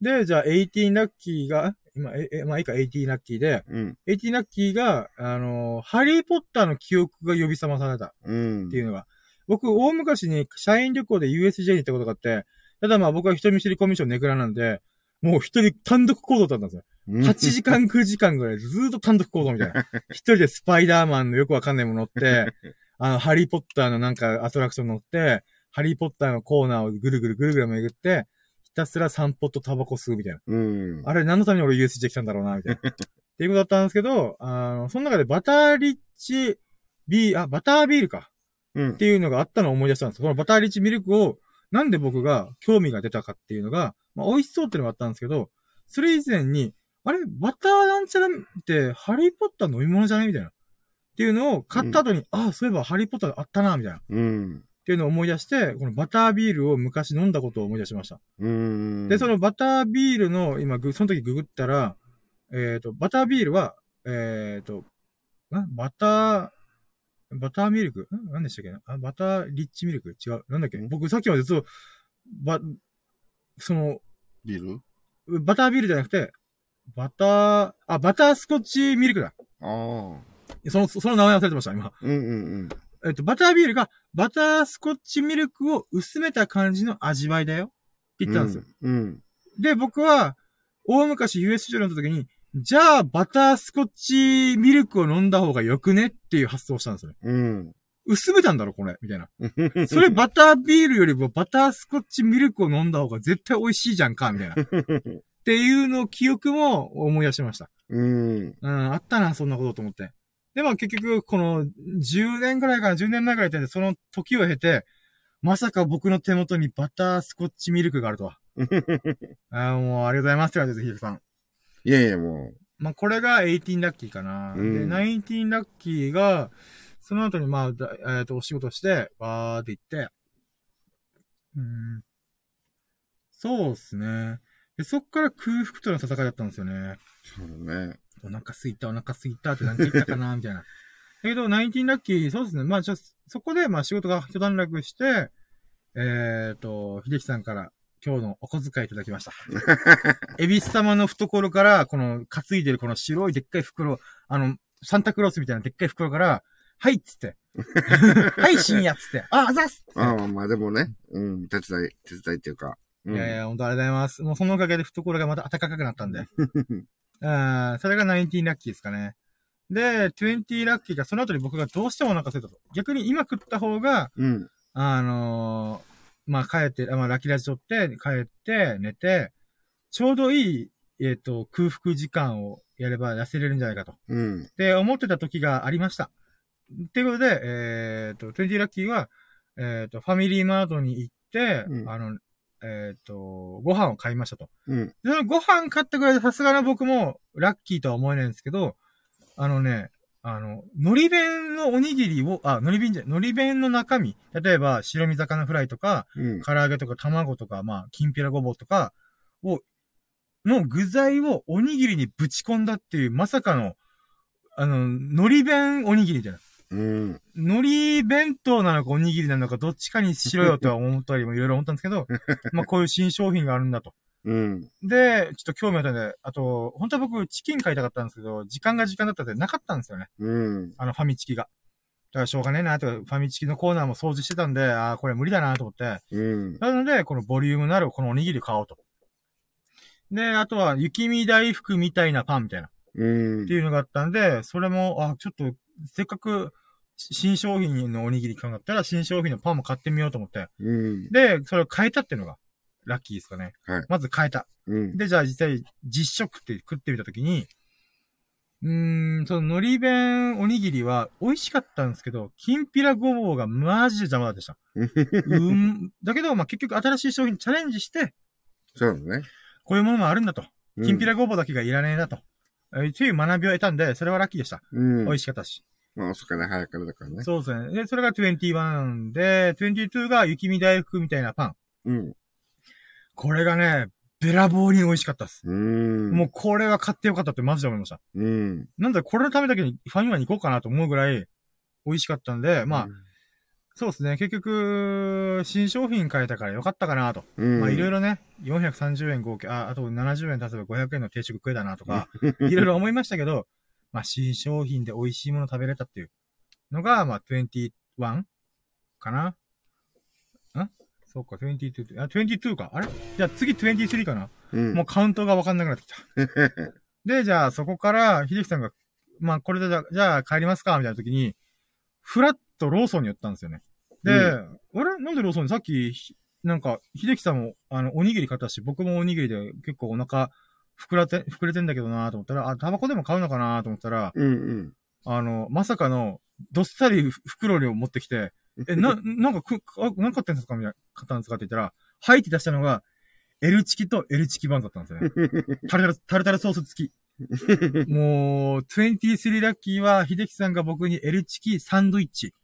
で、じゃあ、18ラッキーが、今、え、え、まあいいか、18ラッキーで、うん。18ラッキーが、あのーハリーポッターの記憶が呼び覚まされたうん。っていうのが、僕、大昔に社員旅行で USJ に行ったことがあって、ただまあ僕は人見知りコミュ障ネクラなんで、もう一人単独行動だったんですよ。8時間9時間ぐらいずーっと単独行動みたいな。一人でスパイダーマンのよくわかんないもの乗って、あの、ハリーポッターのなんかアトラクション乗って、ハリーポッターのコーナーをぐるぐるぐるぐる巡って、ひたすら散歩とタバコ吸うみたいな。うん。あれ何のために俺 USJ 来たんだろうな、みたいな。っていうことだったんですけど、あの、その中でバターリッチビー、あ、バタービールか。うんっ。ていうのがあったのを思い出したんです。このバターリッチミルクを、なんで僕が興味が出たかっていうのが、まあ、美味しそうっていうのがあったんですけど、それ以前に、あれバターなんちゃらって、ハリーポッター飲み物じゃねみたいな。っていうのを買った後に、ああ、そういえばハリーポッターあったな、みたいな。っうん。ていうのを思い出して、このバタービールを昔飲んだことを思い出しました。うん。で、そのバタービールの、今ぐ、その時ググったら、えっ、と、バタービールは、えっ、と、んバター、バターミルク？ん？何でしたっけ？なあ、バターリッチミルク？違う。なんだっけ？ん僕さっきまでずっと、ば、その、ビール？バタービールじゃなくて、バター、あ、バタースコッチミルクだ。ああ。その、その名前忘れてました、今。うんうんえっと、バタービールが、バタースコッチミルクを薄めた感じの味わいだよ。ってうん。言ったんですよ。うん。で、僕は、大昔 USJ に乗った時に、じゃあ、バタースコッチミルクを飲んだ方がよくね？っていう発想をしたんですよね。うん。薄めたんだろ、これ。みたいな。うん。それバタービールよりもバタースコッチミルクを飲んだ方が絶対美味しいじゃんか、みたいな。っていうのを記憶も思い出しました。うん。うん、あったな、そんなことと思って。で、まあ結局、この10年ぐらいかな、10年前ぐらいで、その時を経て、まさか僕の手元にバタースコッチミルクがあるとは。あーもう、ありがとうございますって言われて、ヒルさん。いやいや、もまあ、これが18ラッキーかな。うんで、19ラッキーが、その後にまあ、だえっ、と、お仕事して、わーって行って、うん。そうですね。で、そっから空腹との戦いだったんですよね。う、そうだね。お腹すいた、お腹すいたって何て言ったかな、みたいな。だ けど、19ラッキー、そうですね。まあ、ちょ、そこで、まあ、仕事が一段落して、えっ、と、秀樹さんから今日のお小遣いいただきました。エビス様の懐から、この、担いでるこの白いでっかい袋、あの、サンタクロースみたいなでっかい袋から、はいっつって。はい、深夜っつって。あ、あざっすああ、まあでもね、うん、手伝い、手伝いっていうか。うんいやいや、本当ありがとうございます。もうそのおかげで懐がまた暖かくなったんで。うん、それが19ラッキーですかね。で、20ラッキーがその後に僕がどうしてもお腹空いたと。逆に今食った方が、うん。あのーまあ、帰って、あまあ、ラッキーラジ撮って、帰って、寝て、ちょうどいい、えっ、と、空腹時間をやれば痩せれるんじゃないかと。うん。って思ってた時がありました。っていうことで、えっ、と、20ラッキーは、えっ、と、ファミリーマートに行って、うんあの、えっ、と、ご飯を買いましたと。うん。ご飯買ってくれてさすがの僕もラッキーとは思えないんですけど、あのね、あの、海苔弁のおにぎりを、あ、海苔弁じゃない、海苔弁の中身、例えば白身魚フライとか、うん。唐揚げとか卵とか、まあ、きんぴらごぼうとかを、の具材をおにぎりにぶち込んだっていう、まさかの、あの、海苔弁おにぎりみたいな。うん。海苔弁当なのかおにぎりなのかどっちかにしろよとは思ったりもいろいろ思ったんですけど、まあこういう新商品があるんだと。うん。で、ちょっと興味あったんで、あと、本当は僕チキン買いたかったんですけど、時間が時間だったんでなかったんですよね。うん。あのファミチキが。だからしょうがねえなとか、ファミチキのコーナーも掃除してたんで、ああ、これ無理だなと思って、うん。なので、このボリュームのあるこのおにぎりを買おうと。で、あとは、雪見大福みたいなパンみたいな、っうんて。いうのがあったんで、それも、あ、ちょっと、せっかく、新商品のおにぎり買うんだったら、新商品のパンも買ってみようと思って。うん。で、それを変えたっていうのが、ラッキーですかね。はいまず変えた。うん。で、じゃあ実際、実食って食ってみたときに、うーん、その海苔弁おにぎりは美味しかったんですけど、きんぴらごぼうがマジで邪魔でした。うん。だけど、まあ、結局新しい商品にチャレンジして、そうだね。こういうものもあるんだと。うんきんぴらごぼうだけがいらねえなと。えーっていう学びを得たんで、それはラッキーでした。うん。美味しかったし。まあ、遅かれ早かれだからね。そうですね。で、それが21で、22が雪見大福みたいなパン。うん。これがね、べらぼうに美味しかったです。うん。もうこれは買ってよかったってマジで思いました。うん。なんだこれのためだけにファミマに行こうかなと思うぐらい美味しかったんで、まあ、そうですね。結局、新商品買えたからよかったかなと。うん。まあいろいろ。ろね、430円合計、あ、あと70円足せば500円の定食食えたなとか、いろいろ思いましたけど、まあ新商品で美味しいもの食べれたっていうのが、まあ21かかな。ん？そうか、22、あ、22か。あれ？じゃあ次23かな。うん。もうカウントがわかんなくなってきた。で、じゃあそこから、秀樹さんが、まあこれでじゃあ、じゃあ帰りますかみたいな時に、フラッとローソンに寄ったんですよね。で、うあれ？なんでローソン？にさっき、ひなんか、秀樹さんも、あの、おにぎり買ったし、僕もおにぎりで結構お腹、膨らて、膨れてんだけどなと思ったら、あ、タバコでも買うのかなと思ったら、うんうん。あの、まさかの、どっさりふ袋に持ってきて、え、な、なんかく、あ、何買ってんですかみたいな、買ったんですかって言ったら、はいって出したのが、L チキと L チキバンだったんですよね。タルタル、タルタルソース付き。もう、23ラッキーは、秀樹さんが僕に L チキサンドイッチ。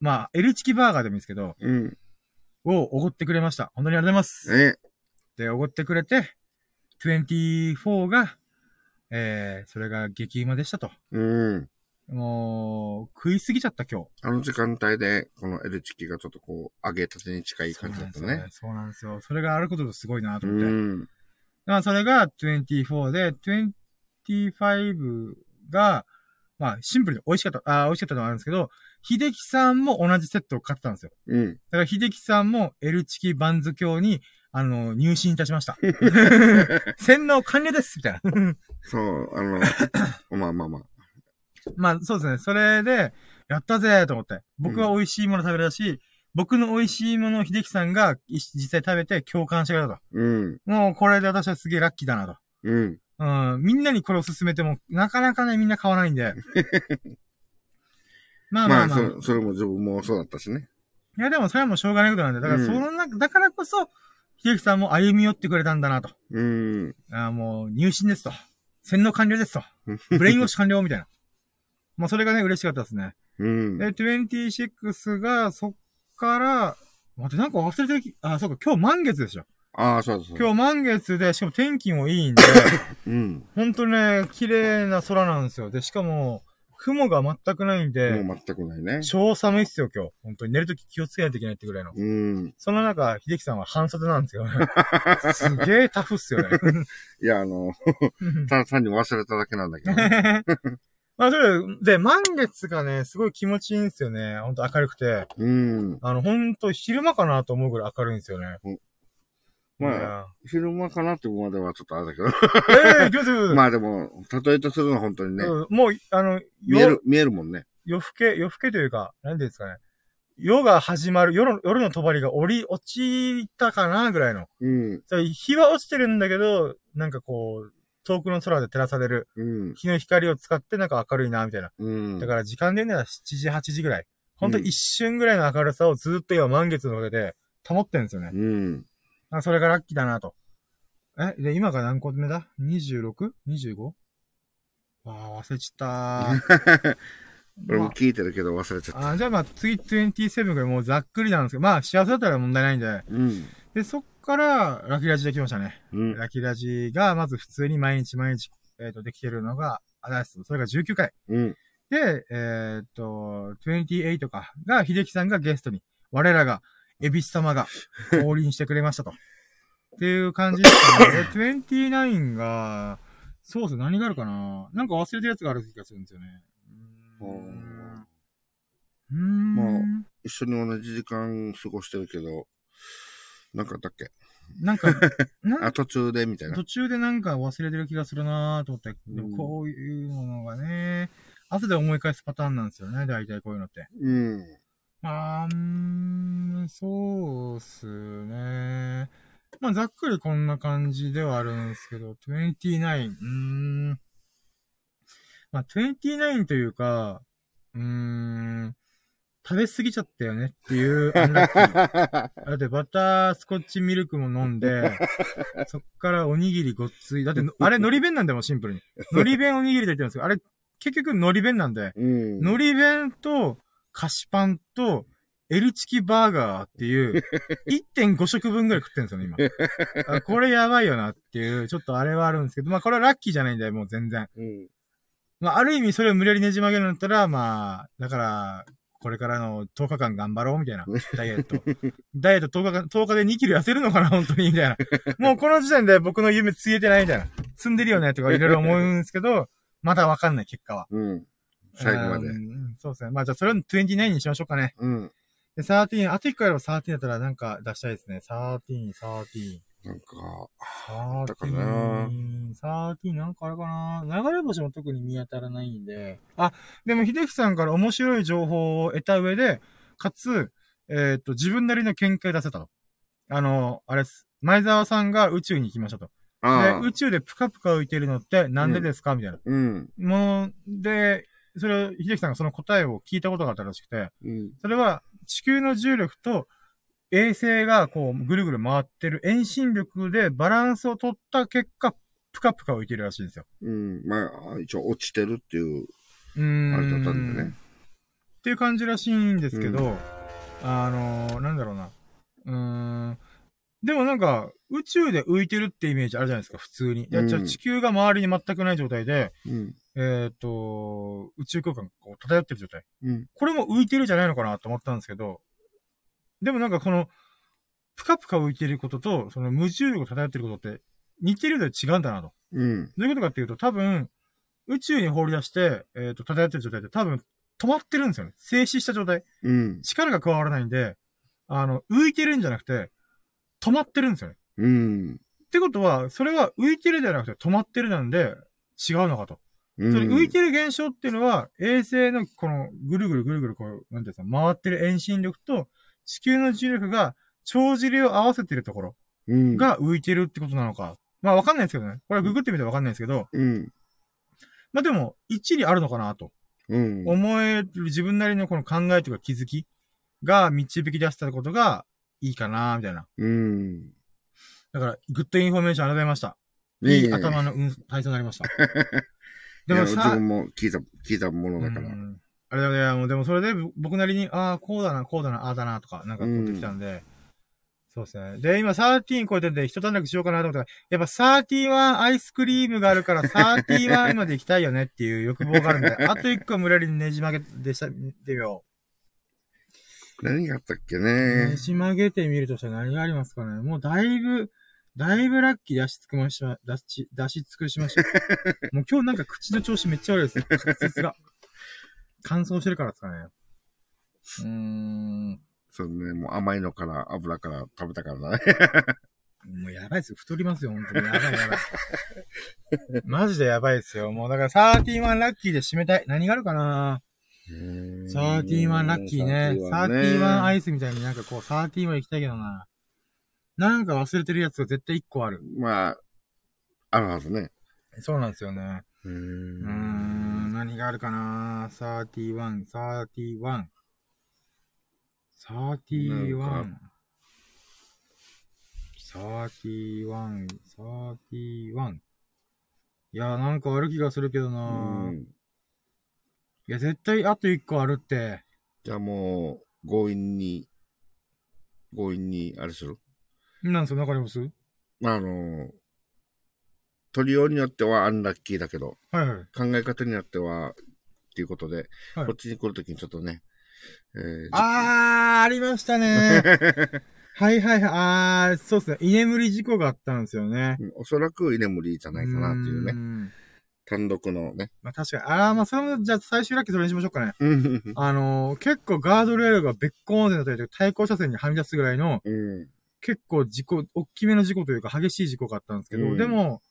まあ、L チキバーガーでもいいですけど、うん。をおごってくれました。本当にありがとうございます。え、で、おごってくれて、24が、えー、それが激うまでしたと。うん。もう、食いすぎちゃった今日。あの時間帯で、この L チキがちょっとこう、揚げたてに近い感じだったね。そうなんですよ。それがあることですごいなとう思って。ん。まあ、それが24で、25が、まあ、シンプルに美味しかった、あー美味しかったのはあるんですけど、秀樹さんも同じセットを買ってたんですよ。うん。だから秀樹さんも L チキバンズ教に、あの、入信いたしました。洗脳完了ですみたいな。そう、あの、まあまあまあ。まあ、そうですね。それで、やったぜと思って。僕は美味しいもの食べれたし、僕の美味しいものを秀樹さんがい実際食べて共感してくれたと。うん。もうこれで私はすげえラッキーだなと。うん。うん、みんなにこれを勧めても、なかなかね、みんな買わないんで。まあままあ、あまあ。そ、それも自分もそうだったしね。いや、でもそれはもうしょうがないことなんで。だから、うんその中、だからこそ、秀樹さんも歩み寄ってくれたんだなと。うん。あーもう、入信ですと。洗脳完了ですと。ブレインウォッシュ完了みたいな。まあ、それがね、嬉しかったですね。うん。で、26が、そっから、待って、なんか忘れてあ、そうか、今日満月でしょ。ああ、そうそう。今日満月で、しかも天気もいいんで、うん。ほんとね、綺麗な空なんですよ。で、しかも、雲が全くないんで、もう全くないね。超寒いっすよ、今日。本当に寝るとき気をつけないといけないってぐらいの。うん。その中、秀樹さんは半袖なんですよね。すげえタフっすよね。いや、あの、ただ単に忘れただけなんだけどね。まあ、それで、満月がね、すごい気持ちいいんですよね。ほんと明るくて。うん。あの、ほんと昼間かなと思うぐらい明るいんですよね。まあ、あ。昼間かなって思うまではちょっとあれだけど。ええー、気をつけてくださいまあでも、例えとするのは本当にね、うんもう、あの、夜見える、見えるもんね。夜更け、夜更けというか、なんていうんですかね。夜が始まる、夜の、夜の帳が降り、落ちたかなぐらいの。うん。日は落ちてるんだけど、なんかこう、遠くの空で照らされるうん。日の光を使ってなんか明るいな、みたいな。うん。だから時間で言うなら7時、8時ぐらい。ほんと一瞬ぐらいの明るさをずっと今満月の上で保ってるんですよね。うん。あそれがラッキーだなと。え、で、今が何個目だ ?26?25? わあ、忘れちゃった。俺も聞いてるけど忘れちゃった。あじゃあまあ次27がもうざっくりなんですけど、まあ幸せだったら問題ないんで。うん。で、そっからラキラジできましたね。うん。ラキラジがまず普通に毎日毎日、えっ、と、できてるのが、あれです。それが19回。うん。で、えっ、と、28かが、秀樹さんがゲストに、我らが、エビス様が降臨してくれましたと。っていう感じですね。で、29が、そうっす、何があるかななんか忘れてるやつがある気がするんですよね。うーん。うーんまあ一緒に同じ時間過ごしてるけど、なんかあったっけ？なんか、なんあ、途中でみたいな途。中でなんか忘れてる気がするなと思って、でもうんこういうものがね、後で思い返すパターンなんですよね、大体こういうのって。うん。あん、そうっすね。まあ、ざっくりこんな感じではあるんですけど、29、うーん。まあ、29というか、うーん、食べ過ぎちゃったよねっていうアンラッキー。だってバタースコッチミルクも飲んで、そっからおにぎりごっつい。だっての、あれ海苔弁なんだよ、シンプルに。海苔弁おにぎりで言ってるんですけど、あれ結局海苔弁なんで、うん。海苔弁と菓子パンと L チキバーガーっていう 1.5食分ぐらい食ってるんですよね、今。あこれやばいよなっていう、ちょっとあれはあるんですけど、まあこれはラッキーじゃないんで、もう全然。うん。まあある意味それを無理やりねじ曲げるんだったら、まあ、だから、これからの10日間頑張ろうみたいな、ダイエット。ダイエット10日間、10日で2キロ痩せるのかな、本当にみたいな。もうこの時点で僕の夢ついてないみたいな。積んでるよね、とかいろいろ思うんですけど、まだわかんない、結果は。うん。最後までう。んそうですね。まあじゃあそれを29にしましょうかね。うん。で、13、あと1個やれば13だったらなんか出したいですね。13、13。なんか、サーティだかなーン、サーティーンなんかあれかな流れ星も特に見当たらないんで。あ、でも秀樹さんから面白い情報を得た上で、かつ、えっ、と、自分なりの見解出せたと。あの、あれです。前澤さんが宇宙に行きましたと。で、宇宙でプカプカ浮いてるのってなんでですか、みたいな。うん。もう、で、それを、秀樹さんがその答えを聞いたことがあったらしくて、うん。それは地球の重力と衛星がこうぐるぐる回ってる遠心力でバランスを取った結果、プカプカ浮いてるらしいんですよ。うん。まあ、一応落ちてるっていう。あれだったんでね。っていう感じらしいんですけど、あのー、なんだろうな。うーん。でもなんか、宇宙で浮いてるってイメージあるじゃないですか、普通に。いや、じゃあうん地球が周りに全くない状態で、うん。えっ、と、宇宙空間がこう漂ってる状態。うん。これも浮いてるじゃないのかなと思ったんですけど、でもなんかこの、ぷかぷか浮いてることと、その無重力を漂ってることって、似てるようで違うんだなと。うん。どういうことかっていうと、多分、宇宙に放り出して、えっ、と、漂ってる状態って多分、止まってるんですよね。静止した状態。うん。力が加わらないんで、あの、浮いてるんじゃなくて、止まってるんですよね。うん。ってことは、それは浮いてるじゃなくて止まってるなんで、違うのかと。うん。それ浮いてる現象っていうのは、衛星のこのぐるぐるぐるぐるこう、なんていうか、回ってる遠心力と地球の重力が帳尻を合わせてるところうん。が浮いてるってことなのか。まあわかんないですけどね。これはググってみてわかんないですけど、うん。まあでも一理あるのかなとうん。思える自分なりのこの考えとか気づきが導き出したことがいいかなみたいな。うん。だから、 good information ありがとうございました。いい頭のうん体操になりました。でも自さ、分も聞いた、聞いたものだから。うんあれだね、もうでもそれでぼ僕なりに、ああ、こうだな、こうだな、ああだな、とか、なんかこうできたんで、そうですね。で、今13超えてて、一段落しようかなと思ったら、やっぱ31アイスクリームがあるから、31まで行きたいよねっていう欲望があるんで、あと1個無理やりねじ曲げでした、見てみよ何があったっけう。ねね。じ曲げてみるとしたら何がありますかね。もうだいぶ、だいぶラッキー出し尽くましま、出し、出し尽くしました。もう今日なんか口の調子めっちゃ悪いです。滑舌が。乾燥してるからですかね。うーん。そうね、もう甘いのから油から食べたからだね。もうやばいですよ。太りますよ、本当に。やばいやばい。マジでやばいですよ。もうだから31ラッキーで締めたい。何があるかな31ラッキーね。31アイイスみたいになんかこう31行きたいけどな。なんか忘れてるやつが絶対1個ある。まあ、あるはずね。そうなんですよね。うーうーん、何があるかな ?31、31。31。31、31。いや、なんかある気がするけどうな、ん。いや、絶対あと1個あるって。じゃあもう、強引に、強引に、あれする？なんですかりますまあ、あの、取りようによってはアンラッキーだけど、はいはい。考え方によっては、っていうことで、はいこっちに来るときにちょっとね、えー、じあー、ありましたね。はいはいはい。あー、そうですね。居眠り事故があったんですよね。うんおそらく居眠りじゃないかなっていうね、ね。単独のね。まあ確かに。あー、まあそれも、じゃあ最終ラッキーそれにしましょうかね。うん。あのー、結構ガードレールが別個音でなったり対向車線にはみ出すぐらいの、うん。結構事故、大きめの事故というか激しい事故があったんですけど、うんでも、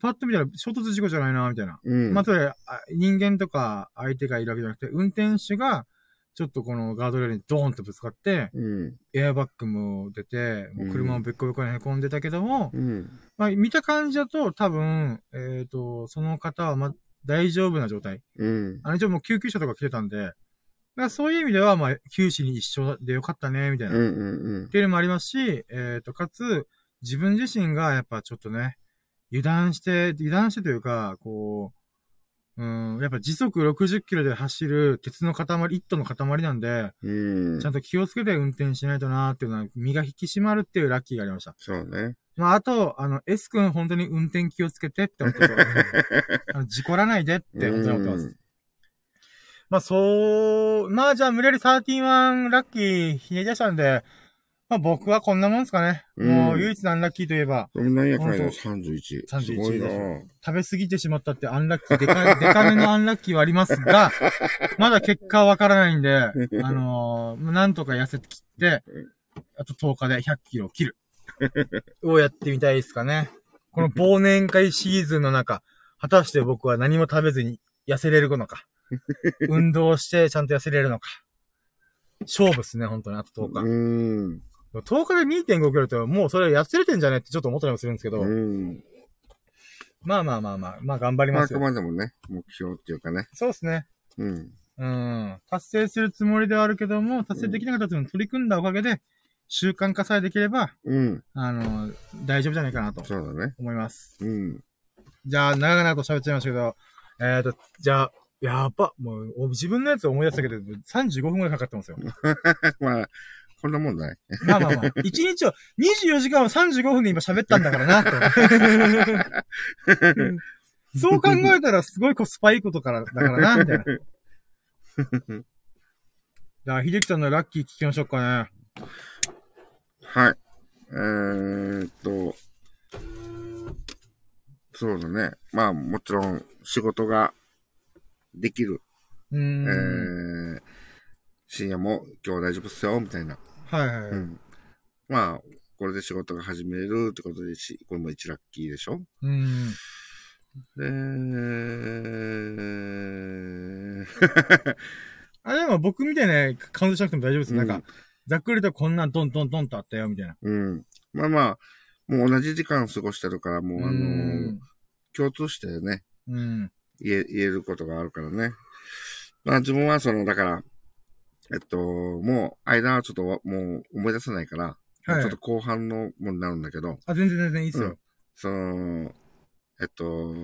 パッと見たら衝突事故じゃないな、みたいな。うん。まあ、つまり、あ人間とか相手がいるわけじゃなくて、運転手が、ちょっとこのガードレールにドーンとぶつかって、うん。エアバッグも出て、もう車もべっこべこに凹んでたけども、うん。まあ、見た感じだと多分、えっ、と、その方はま、大丈夫な状態。うん。あの、一応もう救急車とか来てたんで、だそういう意味では、まあ、九死に一生でよかったね、みたいな。うん。っうん。ていうのもありますし、えっ、と、かつ、自分自身がやっぱちょっとね、油断して、油断してというか、こう、うん、やっぱ時速60キロで走る鉄の塊、1トンの塊なんで、うん。ちゃんと気をつけて運転しないとなーっていうのは、身が引き締まるっていうラッキーがありました。そうね。まあ、あと、あの、S 君本当に運転気をつけてって思ってた 事故らないでって本当に思ってます。まあ、そう、まあ、じゃあ、無理やり31ラッキーひねり出したんで、まあ僕はこんなもんですかね。うんもう唯一のアンラッキーといえば、でもなんやかんやほんと31。31すごいな食べ過ぎてしまったってアンラッキー、でかい、でかめのアンラッキーはありますが、まだ結果はわからないんで、あのーなんとか痩せてきって、あと10日で100キロ切る。をやってみたいですかね。この忘年会シーズンの中、果たして僕は何も食べずに痩せれるのか。運動してちゃんと痩せれるのか。勝負っすね、本当に。あと10う日。ん。10日で2.5キロってもうそれ痩せれてんじゃねってちょっと思ったりもするんですけど、うん。まあまあまあまあ、まあ頑張りまあ、あくますよ。までもね、目標っていうかね。そうですね。うん。うん。達成するつもりではあるけども、達成できなかったというのを取り組んだおかげで、習慣化さえできれば、うん。あの、大丈夫じゃないかなとそうだね。思います。うん。じゃあ、長々と喋っちゃいましたけど、えーと、じゃあ、やば、もう、お自分のやつを思い出したけど、35分ぐらいかかってますよ。まあ、こんなもんだね。まあまあまあ、1日を、24時間を35分で今喋ったんだからな、と。そう考えたらすごいコスパいいことから、だからな、みたいな。じゃあ、秀樹さんのラッキー聞きましょうかね。はい。えーっと、そうだね。まあ、もちろん、仕事ができる。うーん。えー、深夜も今日大丈夫っすよ、みたいな。はいはい。うん。まあ、これで仕事が始めれるってことでし、これも一ラッキーでしょうん。で、あ、でも僕みたいなカウントしなくても大丈夫です。うんなんか、ざっくりとこんなんトントントンとあったよ、みたいな。うん。まあまあ、もう同じ時間過ごしてるから、もうあのー共通してね、うん。言え、言えることがあるからね。まあ自分はその、だから、えっと、もう、間はちょっとわもう思い出せないから、はいちょっと後半のものになるんだけど、あ、全然全然いいっすよ。うんその、えっと、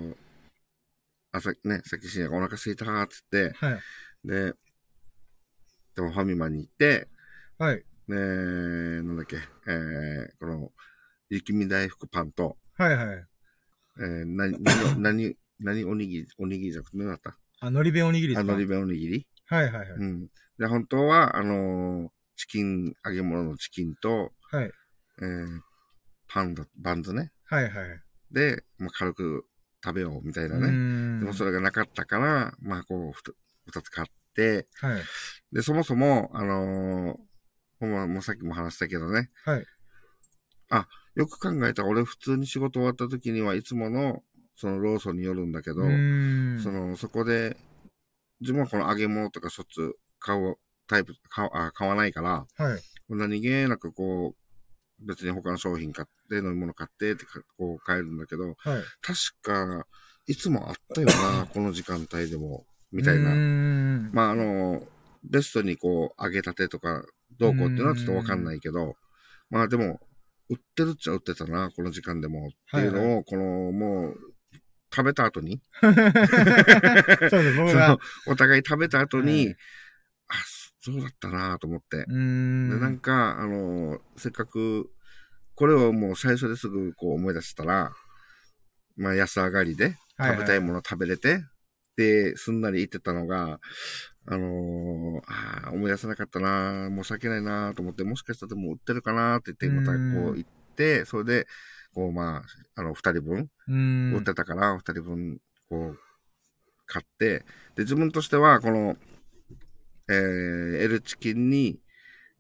朝、ね、さっき深夜がお腹空いたーっつって、はい。で、でもファミマに行って、はい。で、なんだっけ、えー、この、雪見大福パンと、はいはい。えー、何、何、何、何？おにぎり、おにぎりじゃなくて何だった？あ、のり弁おにぎりですか？あのり弁おにぎり？はいはいはい。うん。で、本当は、あのーチキン、揚げ物のチキンと、はい。えー、パンだ、バンズね。はいはい。で、まあ、軽く食べようみたいなうーね。んでもそれがなかったから、まあ、こう、ふた二つ買って、はい。で、そもそも、あのーほんま、もうさっきも話したけどね。はい。よく考えたら、俺普通に仕事終わった時にはいつもの、そのローソンに寄るんだけど。その、そこで、自分はこの揚げ物とかしょっちゅう買うタイプ、買うあ買わないから、はい。何気なくこう、別に他の商品買って、飲み物買ってってかこう買えるんだけど、はい。確か、いつもあったよな、この時間帯でも、みたいうな。まあ、あの、ベストにこう、揚げたてとか、どうこうっていうのはちょっとわかんないけど、まあでも、売ってるっちゃ売ってたな、この時間でも。っていうのを、この、もう、食べた後に、そうです。お互い食べた後に、はいあ、そうだったなと思って。ん。で、なんか、あの、せっかく、これをもう最初ですぐこう思い出したら、まあ安上がりではいはい食べたいもの食べれて、で、すんなり言ってたのが、あのーあー思い出せなかったな申し訳ないなと思って、もしかしたらでも売ってるかなって言って、またこう言って、それで、こうまあ、あの、二人分。売ってたから、二人分、こう、買って、で、自分としては、この、えー、L チキンに、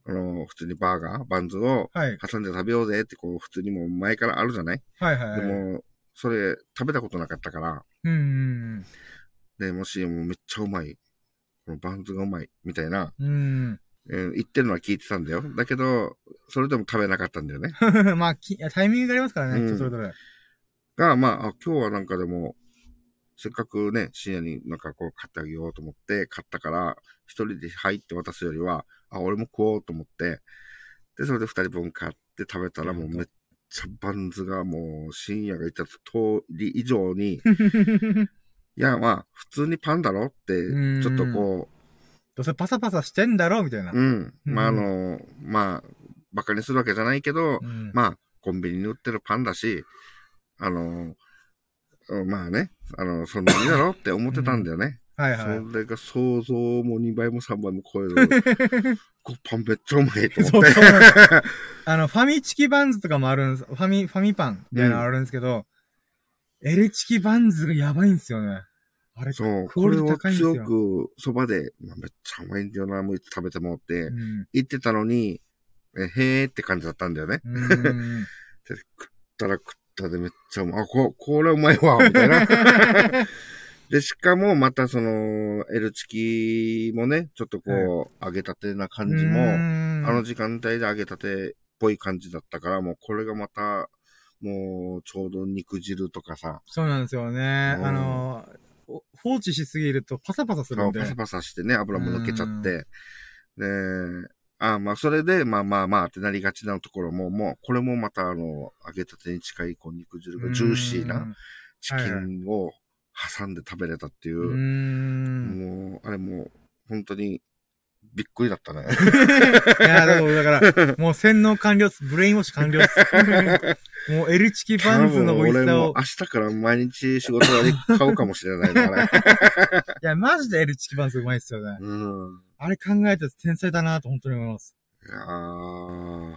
この、普通にバーガー、バンズをはい。挟んで食べようぜって、こう、普通にもう前からあるじゃない、はいはい。でも、それ、食べたことなかったから、うんうんで、もし、もうめっちゃうまい。このバンズがうまい。みたいな、うん。うん。えー言ってるのは聞いてたんだよ。だけど、それでも食べなかったんだよね。まあ、きタイミングがありますからね、うん人それぞれ。が、まあ、あ今日はなんかでも、せっかくね、深夜になんかこう買ってあげようと思って買ったから、一人で入って渡すよりは、あ、俺も食おうと思って、で、それで二人分買って食べたらもうめっちゃバンズがもう深夜が言った通り以上に、いや、まあ、普通にパンだろって、うんちょっとこどうせパサパサしてんだろみたいなう、。うん。まあ、あうんの、まあ、バカにするわけじゃないけど、うんまあ、コンビニに売ってるパンだし、あの、うんまあね、あの、そんなにだろって思ってたんだよね。はいはい。それが想像も2倍も3倍も超える、こパンめっちゃうまいとそう、思って。そうなんです。あの、ファミチキバンズとかもあるんです。ファミ、ファミパンみたいなのあるんですけど、エルチキバンズがやばいんですよね。あれ、そう、これを強く、そばで、まあ、めっちゃうまいんだよな、もういつ食べてもって、うん。言ってたのに、えへーって感じだったんだよね。で食ったら食ったでめっちゃうまい。あ、こ、これうまいわ、みたいな。で、しかも、またその、L チキもね、ちょっとこう、揚げたてな感じも、ああの時間帯で揚げたてっぽい感じだったから、もうこれがまた、もう、ちょうど肉汁とかさ、そうなんですよね。うんあの、お放置しすぎるとパサパサするんで。パサパサしてね、油も抜けちゃって、で、あまあ、それで、まあまあまあってなりがちなところも、もう、これもまたあの、揚げたてに近い、こう、肉汁がジューシーなチキンを挟んで食べれたっていう。う。もう、あれもう、本当に、びっくりだったね。いや、でもだから、もう洗脳完了っす。 brainwash 完了っす。もう L チキバンズの美味しさを。明日から毎日仕事場で買うかもしれないね、あれ。いや、マジで L チキバンズうまいっすよね。うん。あれ考えたら天才だなと本当に思います。いやー、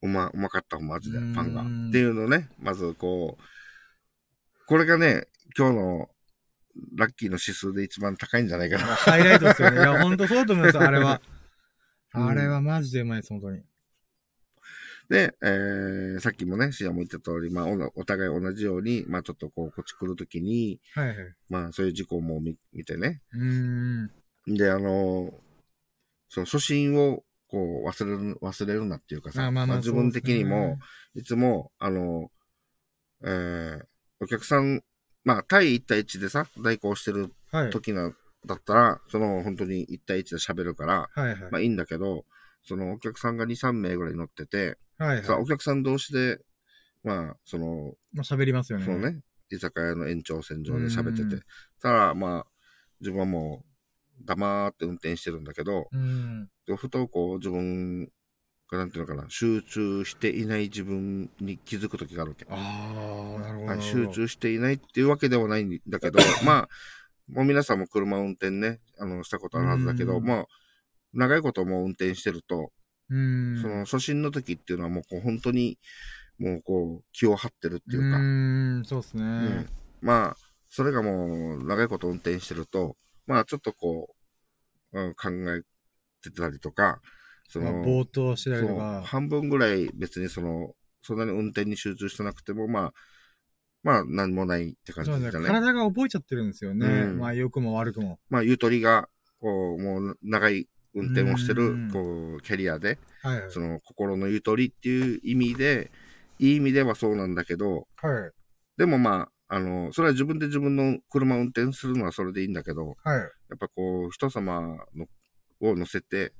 うま、うまかった、マジで、パンが。うんっていうのね、まずこう、これがね、今日のラッキーの指数で一番高いんじゃないかな。ハイライトですよね。いや、本当そうだと思いますよ、あれは。うんあれはマジでうまいです、本当に。で、えー、さっきもね、シアも言った通り、まあ、おお互い同じように、まあ、ちょっとこう、こっち来るときに、はいはい。まあ、そういう事故も見見てね。うーん。で、あのその初心を、こう、忘れる、忘れるなっていうかさ、あまあまあ自分的にも、いつも、あの、えー、お客さん、まあ、対1対1でさ、代行してるはい。時な、だったら、その、本当に1対1で喋るから、はいはい。まあいいんだけど、そのお客さんが2、3名ぐらい乗ってて、はいはい。さ、お客さん同士で、まあ、その、まあ喋りますよね。そのね、居酒屋の延長線上で喋ってうんて、ただ、まあ、自分はもう、黙って運転してるんだけど、うん。でふとこう、自分が、なんていうのかな、集中していない自分に気づく時があるわけ。ああ、なるほど。はい集中していないっていうわけではないんだけど、まあ、もう皆さんも車運転ね、あの、したことあるはずだけど、うんまあ、長いこともう運転してると、うん。その初心の時っていうのはもうこう本当に、もうこう、気を張ってるっていうか、うん、そうですね。うんまあ、それがもう長いこと運転してると、まあちょっとこう、うん考えてたりとか、そまあ、の、ぼーっとしてたりそうとか。半分ぐらい別にその、そんなに運転に集中してなくても、まあ、まあ何もないって感じそうね。だね。体が覚えちゃってるんですよね。うんまあ、良くも悪くも。まあ、ゆとりが、こう、もう長い運転をしてるうん、こう、キャリアで、はいはい。その心のゆとりっていう意味で、いい意味ではそうなんだけど、はい。でもまあ、あの、それは自分で自分の車を運転するのはそれでいいんだけど、はい。やっぱこう、人様のを乗せて、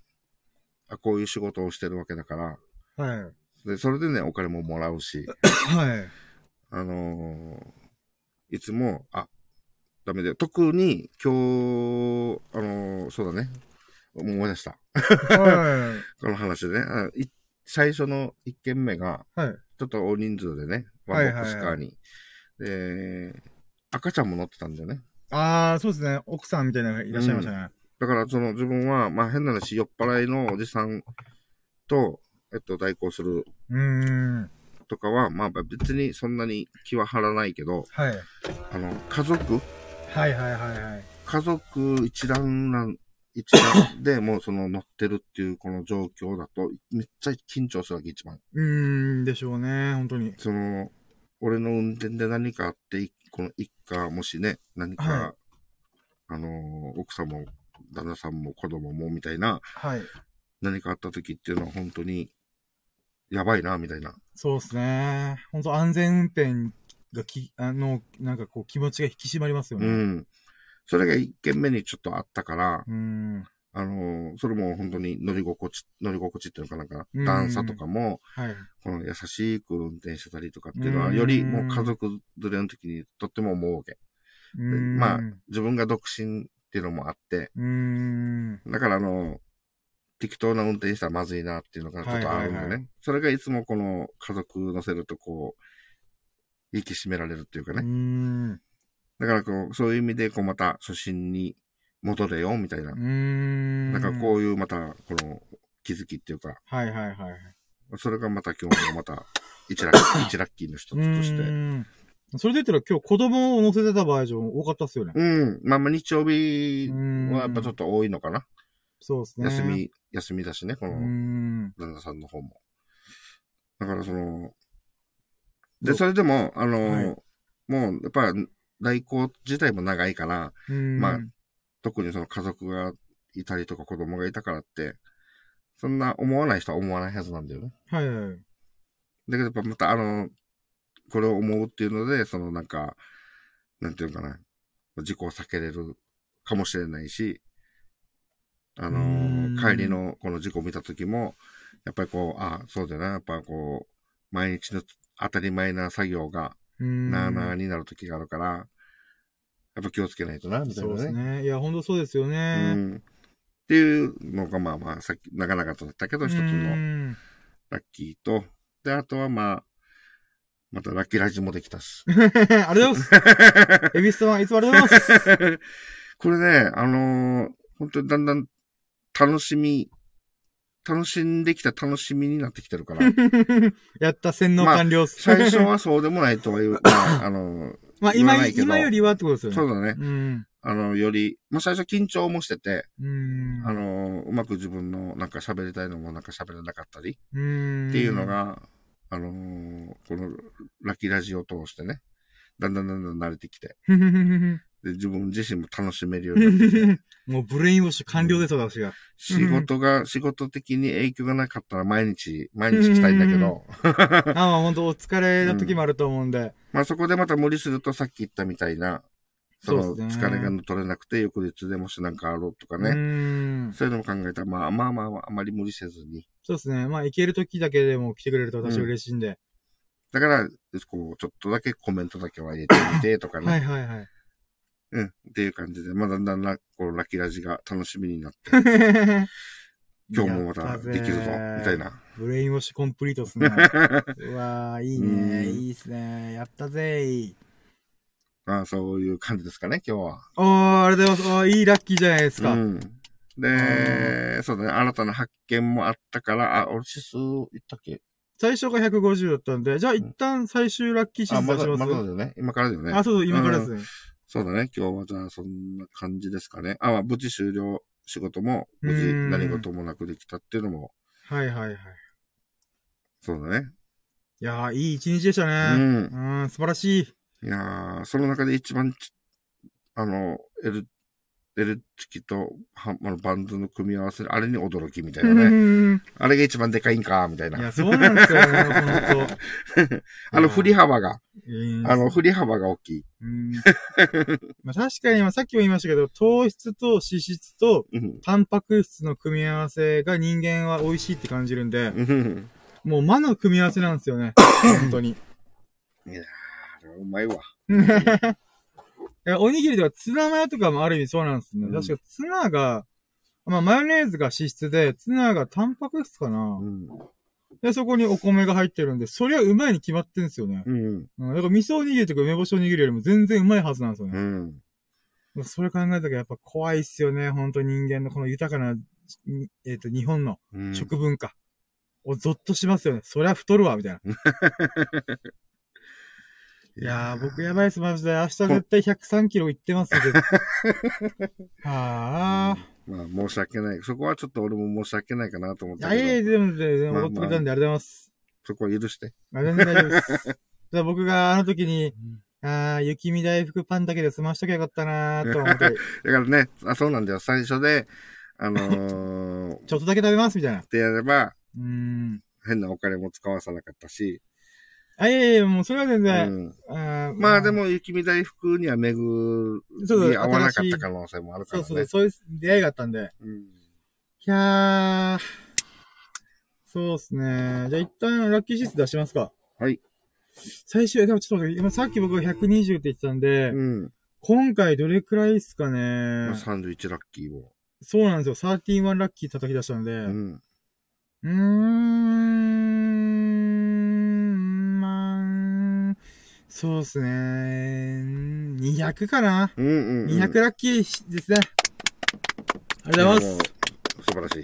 あ、こういう仕事をしてるわけだから、はい。で、それでね、お金ももらうし、はい。あのーいつも、あ、ダメだよ。特に、今日、あのーそうだね。思い出した。は この話でね。最初の1件目が、い。はい。ちょっと大人数でね、ワンボックスカーに。で、赤ちゃんも乗ってたんだよね。ああ、そうですね。奥さんみたいなのがいらっしゃいましたね。だから、その自分は、まあ変な話、酔っ払いのおじさんと、えっと、代行するうーん。とかは、まあ別にそんなに気は張らないけど、はい。あの、家族？はいはいはいはい。家族一覧なん、一覧でもうその乗ってるっていうこの状況だと、めっちゃ緊張するわけ、一番。うーん、でしょうね。本当に。その、俺の運転で何かあって、いこの一家、もしね、何か、はいあのー、奥さんも、旦那さんも子供もみたいな、はい。何かあった時っていうのは本当に、やばいな、みたいな。そうですね。本当安全運転がき、あの、なんかこう気持ちが引き締まりますよね。うん。それが一軒目にちょっとあったから、うん。あのー、それも本当に乗り心地、乗り心地っていうのかなんか段差とかも、はい。この優しく運転してたりとかっていうのは、うんよりもう家族連れの時にとっても思うわけ。うーん。まあ、自分が独身っていうのもあって、うーん。だからあの、適当な運転したらまずいなっていうのがちょっとあるんでね。はいはいはいそれがいつもこの家族乗せるとこう、息締められるっていうかね。ん。だからこう、そういう意味でこうまた初心に戻れよみたいなうー。ん。なんかこういうまた、この、気づきっていうか、はいはいはいはい。それがまた今日もまた、一ラッキー、一ラッキーの一つとして。それで言ったら今日子供を乗せてたバージョン多かったっすよね。うん。まあまあ日曜日うんはやっぱちょっと多いのかな。そうですね。休み、休みだしね、このん。旦那さんの方も。だからその、で、それでも、あの、はいもう、やっぱり、代行自体も長いから。まあ特にその家族がいたりとか子供がいたからって、そんな思わない人は思わないはずなんだよね。はいはい。だけどやっぱまたあの、これを思うっていうので、そのなんか、なんていうのかな、事故を避けれるかもしれないし、あのん、帰りのこの事故を見た時も、やっぱりこう、あそうだよな、やっぱこう、毎日の当たり前な作業が。なあなあになる時があるから、やっぱ気をつけないとな、みたいそうですなね。ね。いや、ほんとそうですようね。ん。っていうのが、まあまあ、さっき、なかなかとだったけど、一つうのラッキーと、で、あとはまあ、またラッキーラジもできたし。ありがとうございます。エビスさん、いつもありがとうございます。これね、あのー本当にだんだん楽しみ、楽しんできた楽しみになってきてるから。やった、洗脳完了っす。最初はそうでもないとは言う、まあ、あのーまあ、今、今よりはってことですよね。そうだね。うん。あの、より、まあ最初緊張もしてて、うん。あのーうまく自分のなんか喋りたいのもなんか喋れなかったりうん。っていうの。が、あのーこのラッキーラジオを通してね、だんだんだんだん慣れてきて、で自分自身も楽しめるようになってきて、もうブレインウォッシュ完了です、私が。仕事が、仕事的に影響がなかったら毎日、毎日来たいんだけど、あ、まあ本当お疲れの時もあると思うんで。まあそこでまた無理するとさっき言ったみたいな、その疲れが取れなくて翌日でもしなんかあろうとかうね、ん。そういうのも考えたら、まあまあまあ、あまり無理せずに。そうですね。まあ、行ける時だけでも来てくれると私嬉しいんで。だから、こう、ちょっとだけコメントだけは入れてみてとかね。はいはいはい。うん。っていう感じで、まあだんだんな、こう、ラッキーラジが楽しみになって、今日もまたできるぞ、みたい。な。ブレインウォッシュコンプリートっすね。うわー、いいね。うんいいっすね。やったぜー。まあそういう感じですかね、今日は。おー、ありがとうございます。おーいいラッキーじゃないですか。うん。で、そうだね、新たな発見もあったから、あ、俺指数言ったっけ？最初が150だったんで、じゃあ一旦最終ラッキーシあ、ーズまだ、ン出します、まだだよね。今からだよね。あ、そうそう、今からですね。そうだね。今日はじゃあそんな感じですかね。あ、まあ、無事終了、仕事も無事うん何事もなくできたっていうのも、はいはいはい。そうだね。いやー、いい一日でしたうね。ん。うん、素晴らしい。いやー、その中で一番ち、あの、L、L チキとはあのバンドの組み合わせ、あれに驚きみたいなうね。んあれが一番でかいんか、みたいな。いや、そうなんですよね、ほんと。あの振り幅が、あの振り幅が大きい。うんまあ確かに、まあさっきも言いましたけど、糖質と脂質とうん。タンパク質の組み合わせが人間は美味しいって感じるんで、うんもう魔の組み合わせなんですよね。本当に。いいやうま いわ。やおにぎりとかツナマヨとかもある意味そうなんですね。うん確かツナが、まあマヨネーズが脂質で、ツナがタンパク質かな。うん。で、そこにお米が入ってるんで、そりゃうまいに決まってんですよね。うん。うん、だから味噌おにぎりとか梅干しおにぎりよりも全然うまいはずなんですようね。ん。それ考えたらやっぱ怖いっすよね。本当人間のこの豊かな、えっ、と、日本のうん。食文化。をゾッとしますよね。そりゃ太るわ、みたいな。いやー、僕やばいっす、マジで。明日絶対103キロ行ってますよ、はあ。まあ、申し訳ない。そこはちょっと俺も申し訳ないかなと思っいやいやいや、でも、でも、まあおってくれたんでありがとうございます。そこは許して。あ全然大丈夫です。じゃあ僕があの時に、ああ、雪見大福パンだけで済ましときゃよかったなーと思って、だからね、あ、そうなんだよ。最初で、あのー、っちょっとだけ食べます、みたいな。てやれば、うーん。変なお金も使わさなかったし、あ、いやいや、もうそれは全う然、ん、あーまあで、も、雪見大福には巡そうり合わなかった可能性もあるからね。そうそう、そういう出会いがあったんで。うんいやー、そうっすね。じゃあ一旦ラッキーシス出しますか。はい。最終、でもちょっと待って、今さっき僕が120って言ってたんで、うん。今回どれくらいっすかね。まあ、31ラッキーを。そうなんですよ。31ラッキー叩き出したんで。う。うんーん、そうっすね。200かな、うんうん、うん。?200 ラッキーですね。ありがとうございます。素晴らしい。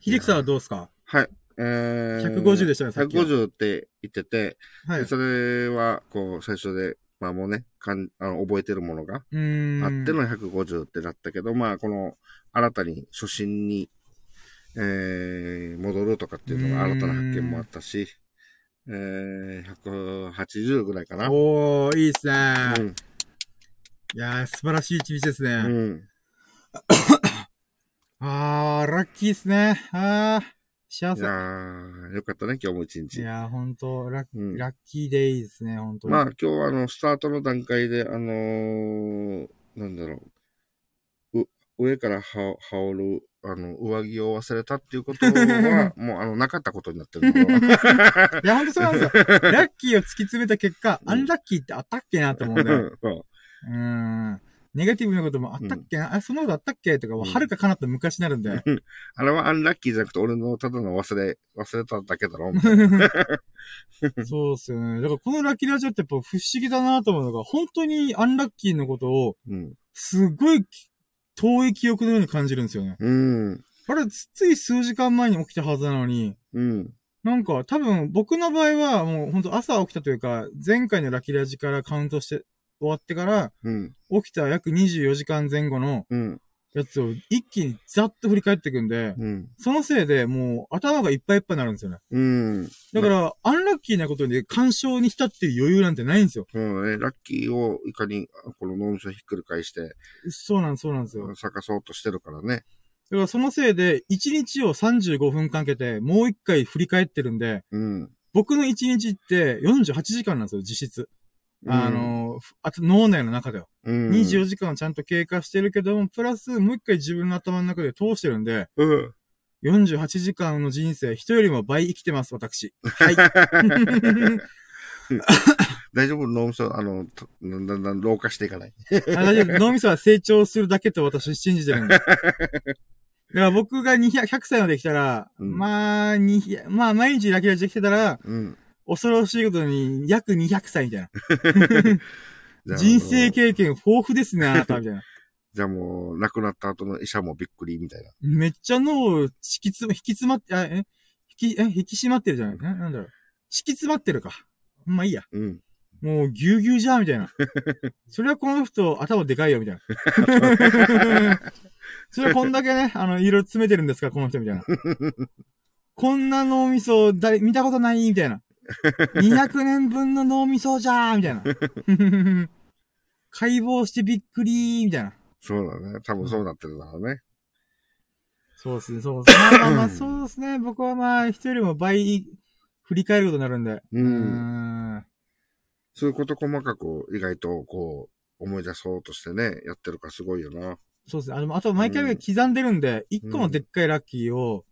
秀樹さんはどうですか？はい。えー、150でしたねさっきは150って言ってて、はい。うそれは、こう、最初で、まあもうね、かんあの覚えてるものが。あっての150ってなったけど、まあ、この、新たに初心に、えー、戻るとかっていうのが新たな発見もあったし、えー、180ぐらいかな。おー、いいですね。うん。いやー、素晴らしい一日ですね。うん。あー、ラッキーですね。あー、幸せ。いやー、よかったね、今日も一い日。やー、ほんと、ラッうんラッキーデイですね、ほんとに。まあ、今日はあの、スタートの段階で、あのー、なんだろう、う上から羽羽織る、あの、上着を忘れたっていうことは、もう、あの、なかったことになってるの いや、ほんとそうなんですよ。ラッキーを突き詰めた結果、うんアンラッキーってあったっけなと思うんで。うそうーん。ネガティブなこともあったっけな、あ、そんなことあったっけとか、うんはるか彼方昔になるんで。あれはアンラッキーじゃなくて、俺のただの忘れ、忘れただけだろ、そうっすよね。だからこのラッキーラジオってやっぱ不思議だなと思うのが、本当にアンラッキーのことを、うん。すごい遠い記憶のように感じるんですよね。うん。あれ、つつい数時間前に起きたはずなのに、うん。なんか多分僕の場合はもう本当朝起きたというか、前回のラッキーラジからカウントして終わってから、うん。起きた約24時間前後のうん。やつを一気にざっと振り返っていくんで、うん。そのせいでもう頭がいっぱいいっぱいになるんですよね。うん。だから、アンラッキーなことに干渉に浸っていう余裕なんてないんですよ。そうね、ラッキーをいかに、この脳みそひっくり返して、そうなんそうなんですよ。咲かそうとしてるからね。だからそのせいで、1日を35分かけて、もう一回振り返ってるんで、うん。僕の1日って48時間なんですよ、実質。あの、ふあと脳内の中では。うん、24時間ちゃんと経過してるけども、プラスもう一回自分の頭の中で通してるんで、うん。48時間の人生、人よりも倍生きてます、私。はい。大丈夫？脳みそ、あの、とだんだん老化していかない。あ大丈夫。脳みそは成長するだけと私信じてるんで。だから僕が200、100歳まで来たら、うんまあ、にまあ、毎日ラキラジできてたら、うん。恐ろしいことに約200歳みたいな。人生経験豊富ですね、あなた、みたいな。じゃあもう、亡くなった後の医者もびっくりみたいな。めっちゃ脳を引きつま、引き詰まって、あ、え？引き、え、引き締まってるじゃない？ななんだろう。敷き詰まってるか。まあいいや。うん。もう、ぎゅうぎゅうじゃん、みたいな。それはこの人、頭でかいよ、みたいな。それはこんだけね、あの、いろいろ詰めてるんですか、この人、みたいな。こんな脳みそ、誰、見たことないみたいな。200年分の脳みそじゃーみたいな。解剖してびっくりーみたいな。そうだね。多分そうなってるだろうね。そうですね、そうですね。まあまあまあ、そうですね。僕はまあ、人よりも倍、振り返ることになるんで。うんーんそういうこと細かく意外とこう、思い出そうとしてね、やってるからすごいよな。そうですね。あの、あと毎回刻んでるんで、一、個のでっかいラッキーを、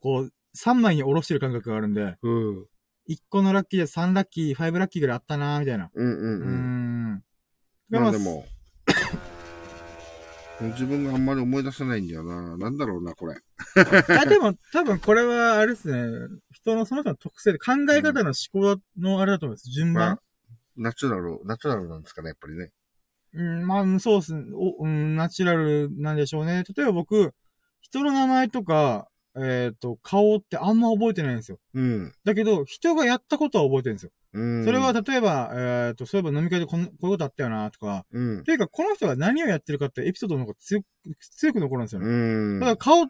こう、3枚に下ろしてる感覚があるんで、うん。1個のラッキーで3ラッキー、5ラッキーぐらいあったなーみたいな。うんううんーうん。ん。まあでも、自分があんまり思い出せないんだよな。なんだろうな、これ。いや、でも、多分これは、あれですね。人のその人の特性で考え方の思考のあれだと思います。順番。まあナチュラル、ナチュラルなんですかね、やっぱりね。うん、まあ、そうですね。お、うん、ナチュラルなんでしょうね。例えば僕、人の名前とか、えっ、と、顔ってあんま覚えてないんですよ。うん。だけど、人がやったことは覚えてるんですよ。うん。それは、例えば、えっ、と、そういえば飲み会でこんこういうことあったよな、とか。うん。というか、この人が何をやってるかってエピソードの方が強く、強く残るんですよね。うん。だから顔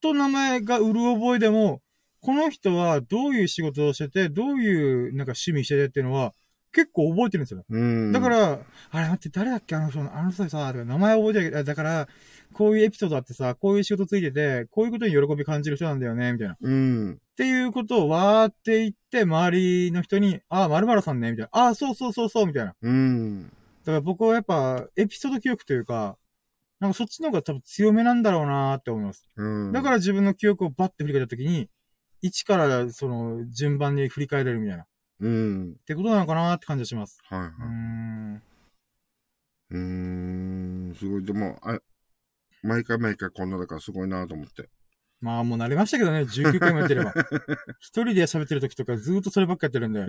と名前がうる覚えでも、この人はどういう仕事をしてて、どういうなんか趣味しててっていうのは、結構覚えてるんですよね。うん。だか、ら、あれ待って、誰だっけあの人、あの人さ、名前覚えてるだから、こういうエピソードあってさ、こういう仕事ついてて、こういうことに喜び感じる人なんだよね、みたいな。っうん。ていうことをわーって言って、周りの人に、あ、〇〇さんね、みたいな。あ、そうそうそうそう、みたいな。だうん。から僕はやっぱ、エピソード記憶というか、なんかそっちの方が多分強めなんだろうなーって思います。うん。だから自分の記憶をバッて振り返ったときに、1からその順番に振り返れるみたいな。っうん。てことなのかなーって感じがします。はいはい。うーん。うーん、すごい。でも、あ、毎回毎回こんなだからすごいなと思って。まあもう慣れましたけどね、19回もやってれば。一人で喋ってる時とかずーっとそればっかやってるんで、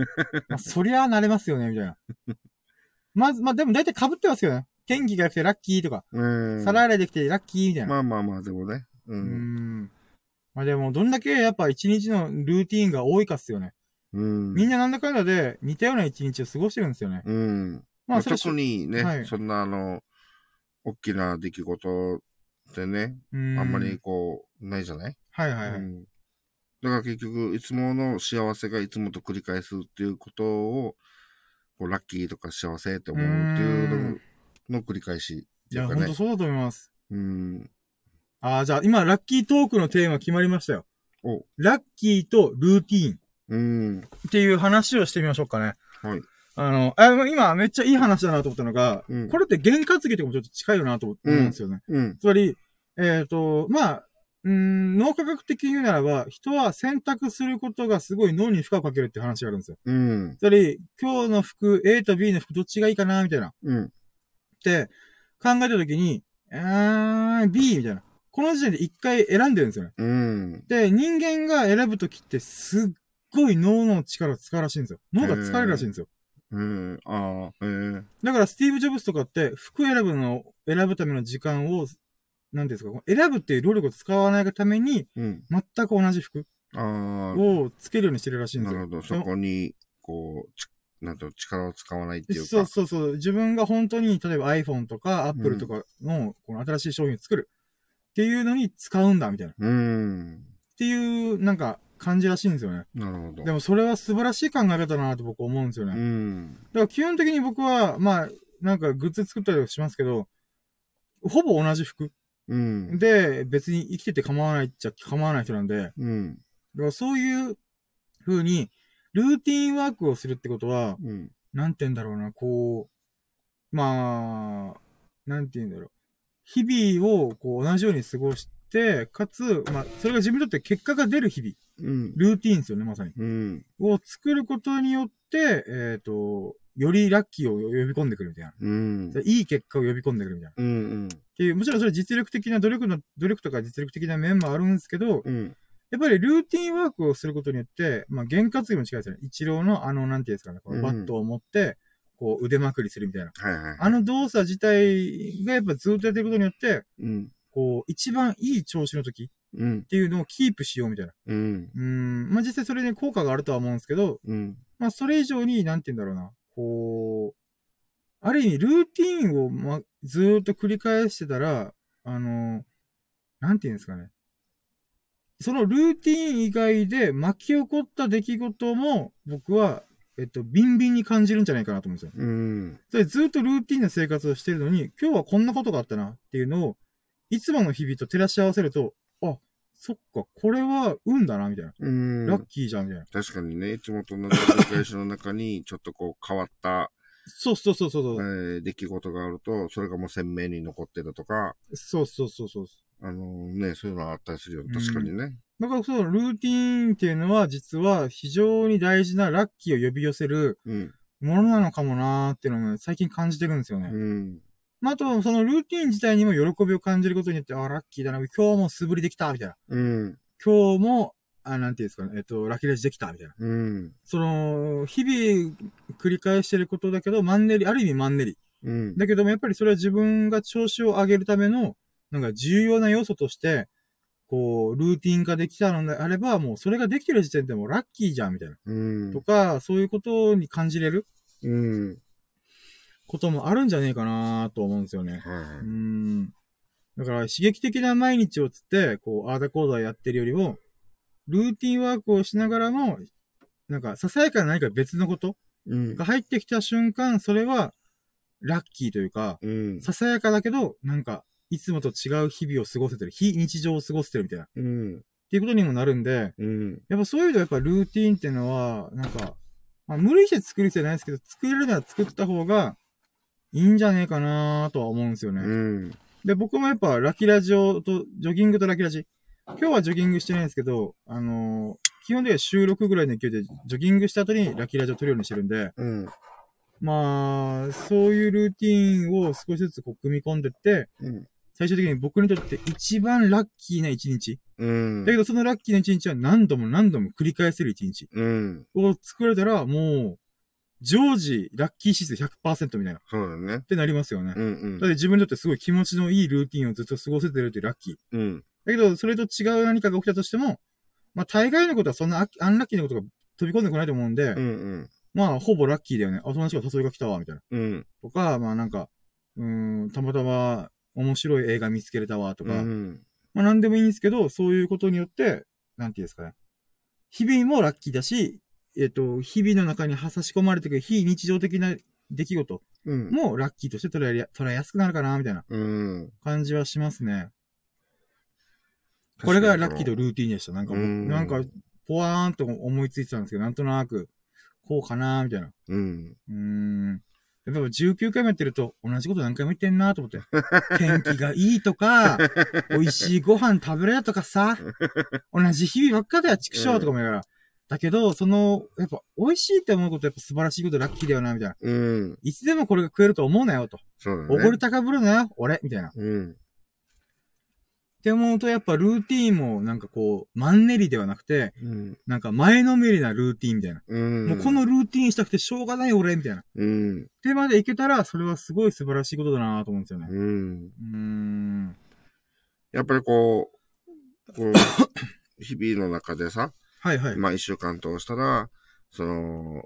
まあそりゃ慣れますよね、みたいな。まず、まあでも大体被ってますよね。天気が良くてラッキーとか、うん。皿洗いできてラッキーみたいな。まあまあまあ、でもね。う。うーん。まあでも、どんだけやっぱ一日のルーティーンが多いかっすよね。うん。みんななんだかんだで似たような一日を過ごしてるんですよね。うん。ままあ、特にね、はいそんなあの、大きな出来事ってね、ああんまり。こう、ないじゃない、はいはいはい。うん。だから結局、いつもの幸せがいつもと繰り返すっていうことを、こうラッキーとか幸せって思うっていうのの繰り返しっていや。ほんとそうだと思います。うん。ああ、じゃあ今、ラッキートークのテーマ決まりましたよ。お、ラッキーとルーティーンうん。っていう話をしてみましょうかね。はい。あの、あ今めっちゃいい話だなと思ったのが、うんこれって験担ぎとかもちょっと近いよなと思うんですよね。うん。つまり、えっ、と、まあ、うーん、脳科学的に言うならば、人は選択することがすごい脳に負荷をかけるって話があるんですよ。うん。つまり、今日の服、A と B の服どっちがいいかなみたいな。っうん。て考えたときに、あー、B みたいな。この時点で一回選んでるんですよね。うん。で、人間が選ぶときってすっごい脳の力を使うらしいんですよ。脳が疲れるらしいんですよ。うん。ああ、ええだからスティーブ・ジョブズとかって服選ぶの、選ぶための時間を、なんですか、選ぶっていう労力を使わないがために、うん。全く同じ服をつけるようにしてるらしいんですよ。なるほど。そこに、こう、ちなんと力を使わないっていうか。そうそうそう。自分が本当に、例えば iPhone とか Apple とかの、この新しい商品を作るっていうのに使うんだ、みたいな。っうん。ていう、なんか、感じらしいんですよね。なるほど。でもそれは素晴らしい考え方だなと僕思うんですよね。だうん。から基本的に僕は、まあ、なんかグッズ作ったりとかしますけど、ほぼ同じ服。うん。で、別に生きてて構わないっちゃ構わない人なんで、だうん。からそういう風に、ルーティンワークをするってことは、うん。なんて言うんだろうな、こう、まあ、なんて言うんだろう。日々をこう同じように過ごして、かつ、まあ、それが自分にとって結果が出る日々。うん。ルーティンですよね、まさに。うん。を作ることによって、えっ、と、よりラッキーを呼び込んでくるみたいな。うん。いい結果を呼び込んでくるみたいな。っうん。ていう、もちろんそれは実力的な努力の、努力とか実力的な面もあるんですけど、うん。やっぱりルーティンワークをすることによって、まあ、験担ぎも近いですよね。一郎のあの、なんていうんですかね、このバットを持って、こう腕まくりするみたいな。はいはい。あの動作自体がやっぱずっとやってることによって、うん。こう、一番いい調子の時っうん。ていうのをキープしようみたいな。うん。うーん、まあ、実際それに効果があるとは思うんですけど、うん。まあ、それ以上に、なんて言うんだろうな、こう、ある意味、ルーティーンを、ま、ずーっと繰り返してたら、あの、なんて言うんですかね。そのルーティーン以外で巻き起こった出来事も、僕は、えっと、ビンビンに感じるんじゃないかなと思うんですよ。うん。それずっとルーティンな生活をしてるのに、今日はこんなことがあったなっていうのを、いつもの日々と照らし合わせると、あ、そっか、これは運だな、みたいな。うん。ラッキーじゃん、みたいな。確かにね、いつもと同じ繰り返しの中に、ちょっとこう変わった、そうそうそうそうそう。えー出来事があると、それがもう鮮明に残ってるとか、そうそうそうそう。あのね、そういうのはあったりするよね。確かにね。だからそのルーティーンっていうのは実は非常に大事なラッキーを呼び寄せるうん。ものなのかもなーっていうのをね最近感じてるんですよね。うん。まあ、あと、そのルーティーン自体にも喜びを感じることによって、あ、ラッキーだな、今日も素振りできた、みたいな。うん。今日も、あ、なんていうんですかね、えっと、ラッキーレジできた、みたいな。うん。その、日々繰り返してることだけど、マンネリ、ある意味マンネリ。うん。だけども、やっぱりそれは自分が調子を上げるための、なんか重要な要素として、こう、ルーティン化できたのであれば、もうそれができてる時点でもうラッキーじゃん、みたいな。うんと。か、そういうことに感じれるうん。こともあるんじゃねえかなと思うんですよね。はうーん。だから、刺激的な毎日をつって、こう、アーダコーダーやってるよりも、ルーティンワークをしながらも、なんか、ささやかな何か別のことい。うん。が入ってきた瞬間、それは、ラッキーというか、うん。ささやかだけど、なんか、いつもと違う日々を過ごせてる、非日常を過ごせてるみたいな、っうん。ていうことにもなるんで、うん。やっぱそういう意味ではやっぱルーティンっていうのは、なんか、まあ、無理して作る必要ないですけど、作れるなら作った方がいいんじゃねえかなとは思うんですよね。うん。で、僕もやっぱラキラジオと、ジョギングとラキラジ。今日はジョギングしてないんですけど、あのー基本的には収録ぐらいの勢いで、ジョギングした後にラキラジオ撮るようにしてるんで、うん。まあ、そういうルーティーンを少しずつこう組み込んでって、うん。最終的に僕にとって一番ラッキーな一日。うん。だけどそのラッキーな一日は何度も何度も繰り返せる一日うん。を作れたら、もう、常時ラッキー指数100%みたいな。っそうだね。てなりますよね。うんうんだって自分にとってすごい気持ちのいいルーティンをずっと過ごせてるってラッキー。うん。だけど、それと違う何かが起きたとしても、まあ、大概のことはそんなアアンラッキーなことが飛び込んでこないと思うんで、うんうん。まあ、ほぼラッキーだよね。あ、友達が誘いが来たわ、みたいな。うん。とか、まあなんか、うーん、たまたま面白い映画見つけれたわ、とか、うん。まあなんでもいいんですけど、そういうことによって、なんていうんですかね。日々もラッキーだし、えっ、と、日々の中に差し込まれてくる非日常的な出来事うん。もラッキーとして捉えや捉えやすくなるかな、みたいなうん。感じはしますね。これがラッキーとルーティンでした。なんかもう、うんなんか、ぽわーんと思いついてたんですけど、なんとなく、こうかな、みたいな。うん。うーん。やっぱ19回もやってると、同じこと何回も言ってんなと思って。天気がいいとか、美味しいご飯食べれるとかさ、同じ日々ばっかだよ、畜生とかも言いながら。だけど、その、やっぱ、美味しいって思うことやっぱ素晴らしいことラッキーだよな、みたいな。うん。いつでもこれが食えると思うなよ、と。そうだね。おごり高ぶるなよ、俺、みたいな。っうん。て思うと、やっぱルーティーンも、なんかこう、マンネリではなくて、うん。なんか前のめりなルーティーンみたいな。うん。もうこのルーティーンしたくてしょうがない俺、みたいな。うん。ってまでいけたら、それはすごい素晴らしいことだなと思うんですよね。うん。うーん。やっぱりこう、こう、日々の中でさ、はいはい。まあ一週間通したら、その、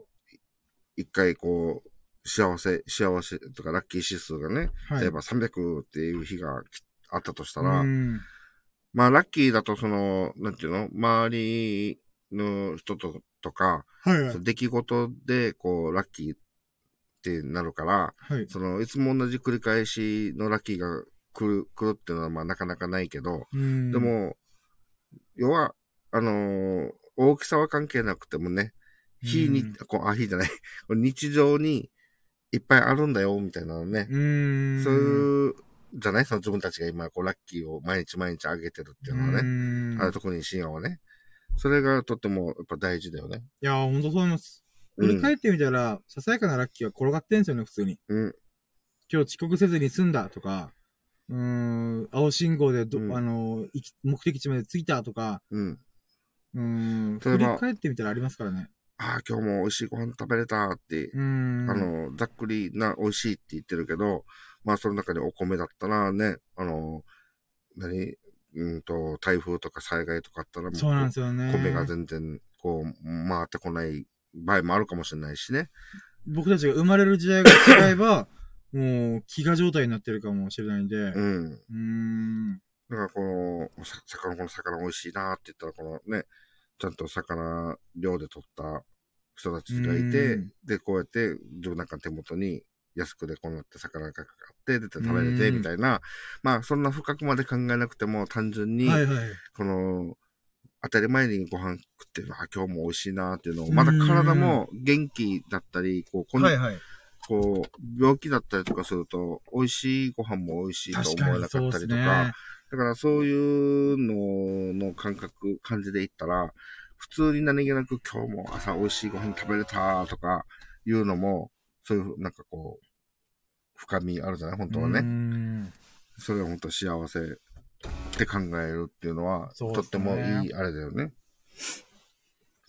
一回こう、幸せ、幸せとかラッキー指数がね、はい。例えば300っていう日がきあったとしたうら、ん。まあラッキーだとその、なんていうの？周りの人ととか、はいはい。出来事でこう、ラッキーってなるから、はい。その、いつも同じ繰り返しのラッキーが来る、来るっていうのはまあなかなかないけど、うんで、も、要は、あのー大きさは関係なくてもね、日に、うんこう、あ、日じゃない、日常にいっぱいあるんだよ、みたいなのね。うーん。そういう、じゃない？その自分たちが今、こう、ラッキーを毎日毎日あげてるっていうのはね。ねあ特に深夜はね。それがとってもやっぱ大事だよね。いや、ほんとそう思います。振り返ってみたら、ささやかなラッキーは転がってんすよね、普通に。うん。今日遅刻せずに済んだとか、うーん、青信号でど、うんあの、目的地まで着いたとか、うん。うーん、例えば振り返ってみたらありますからね。ああ、今日も美味しいご飯食べれたって。あ、の、ざっくりな美味しいって言ってるけど、まあその中でお米だったらね、あの、何うんと、台風とか災害とかあったらもう、そうなんですよね。米が全然、こう、回ってこない場合もあるかもしれないしね。僕たちが生まれる時代が違えば、もう、飢餓状態になってるかもしれないんで、ううん。ーん。だからこの、さ魚、この魚美味しいなって言ったら、このね、ちゃんと魚漁で取った人たちがいてうん、で、こうやって自分なんかの手元に安くでこうなって魚がかかって、出て食べれて、うんみたいな。まあ、そんな深くまで考えなくても、単純に。この、当たり前にご飯食って、あ、今日も美味しいなっていうのを、まだ体も元気だったり、こう、こんはいはい。こう、病気だったりとかすると、美味しいご飯も美味しいと確思えなかったりと。か、だからそういうのの感覚、感じで言ったら、普通に何気なく今日も朝美味しいご飯食べれたとかいうのも、そういうなんかこう、深みあるじゃない？本当はね。んそれが本当幸せって考えるっていうのは、ねとってもいいあれだよね。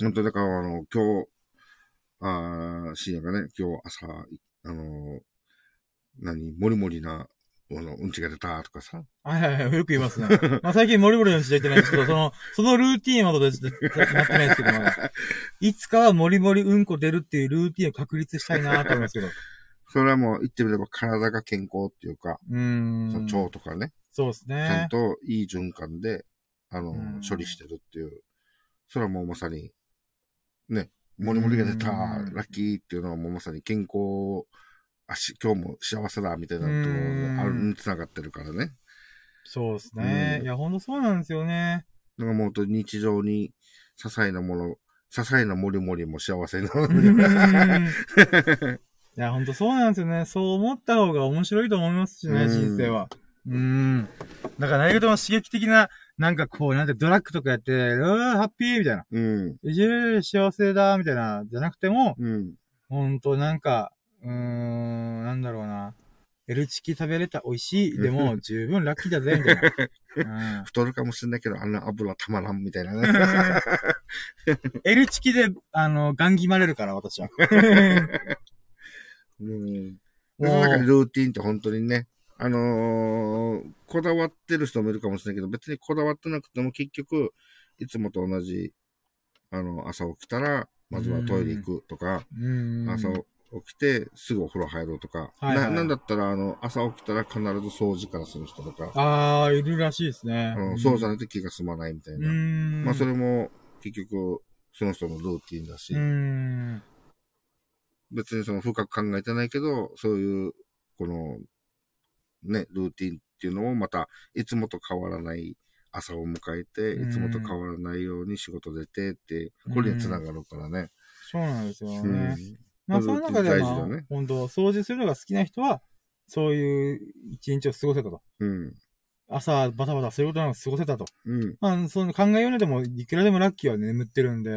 本当だからあの、今日、あー深夜がね、今日朝、あの、何、もりもりな、あの、うんちが出たとかさ。はいはいはい、よく言いますね。まあ最近モリモリの時代ってないですけど、その、そのルーティーンはまだでなってないですけど、ま だいつかはモリモリうんこ出るっていうルーティーンを確立したいなと思いますけど。それはもう言ってみれば体が健康っていうか、うーん。腸とかね、そうですちゃんね。といい循環で、あのうん、処理してるっていう。それはもうまさに、ね、もりもりが出た、うんラッキーっていうのはもうまさに健康、あし、今日も幸せだみたいなところうんがあるに繋がってるからね。そうですね。うんいや、ほんとそうなんですよね。だからもう本当に日常に些細なもの、些細なもりもりも幸せになうる。ーんいや、ほんとそうなんですよね。そう思った方が面白いと思いますしね、うん人生は。うーん。だから何事も刺激的な、なんかこう、なんてドラッグとかやって、うわー、ハッピーみたいな。うん。いじれ幸せだ、みたいな、じゃなくても、うん。ほんとなんか、うーん、なんだろうな。エルチキ食べれた、美味しい。でも、十分ラッキーだぜ、みたいな。太るかもしれないけど、あんな油たまらんみたいなね。うん、エルチキで、あの、ガン決まれるから、私は。うん。その中でルーティンって本当にね、あのーこだわってる人もいるかもしれないけど、別にこだわってなくても結局、いつもと同じ、あの、朝起きたら、まずはトイレ行くとか、うん。朝起きてすぐお風呂入ろうとか、はいはいななんだったら、あの、朝起きたら必ず掃除からする人とか、ああ、いるらしいですねあ。のそうじゃないと気が済まないみたいうな。ん。まあ、それも、結局、その人のルーティンだし、うん。別にその深く考えてないけど、そういう、この、ね、ルーティンっていうのもまた、いつもと変わらない朝を迎えて、うんいつもと変わらないように仕事出てって、これにつながるからね。そうなんですよね。うんまあ、その中で大まあね、本当掃除するのが好きな人は、そういう一日を過ごせたと。うん。朝バタバタすることなく過ごせたと。うん。まあ、その考えようにでも、いくらでもラッキーは眠ってるんで、う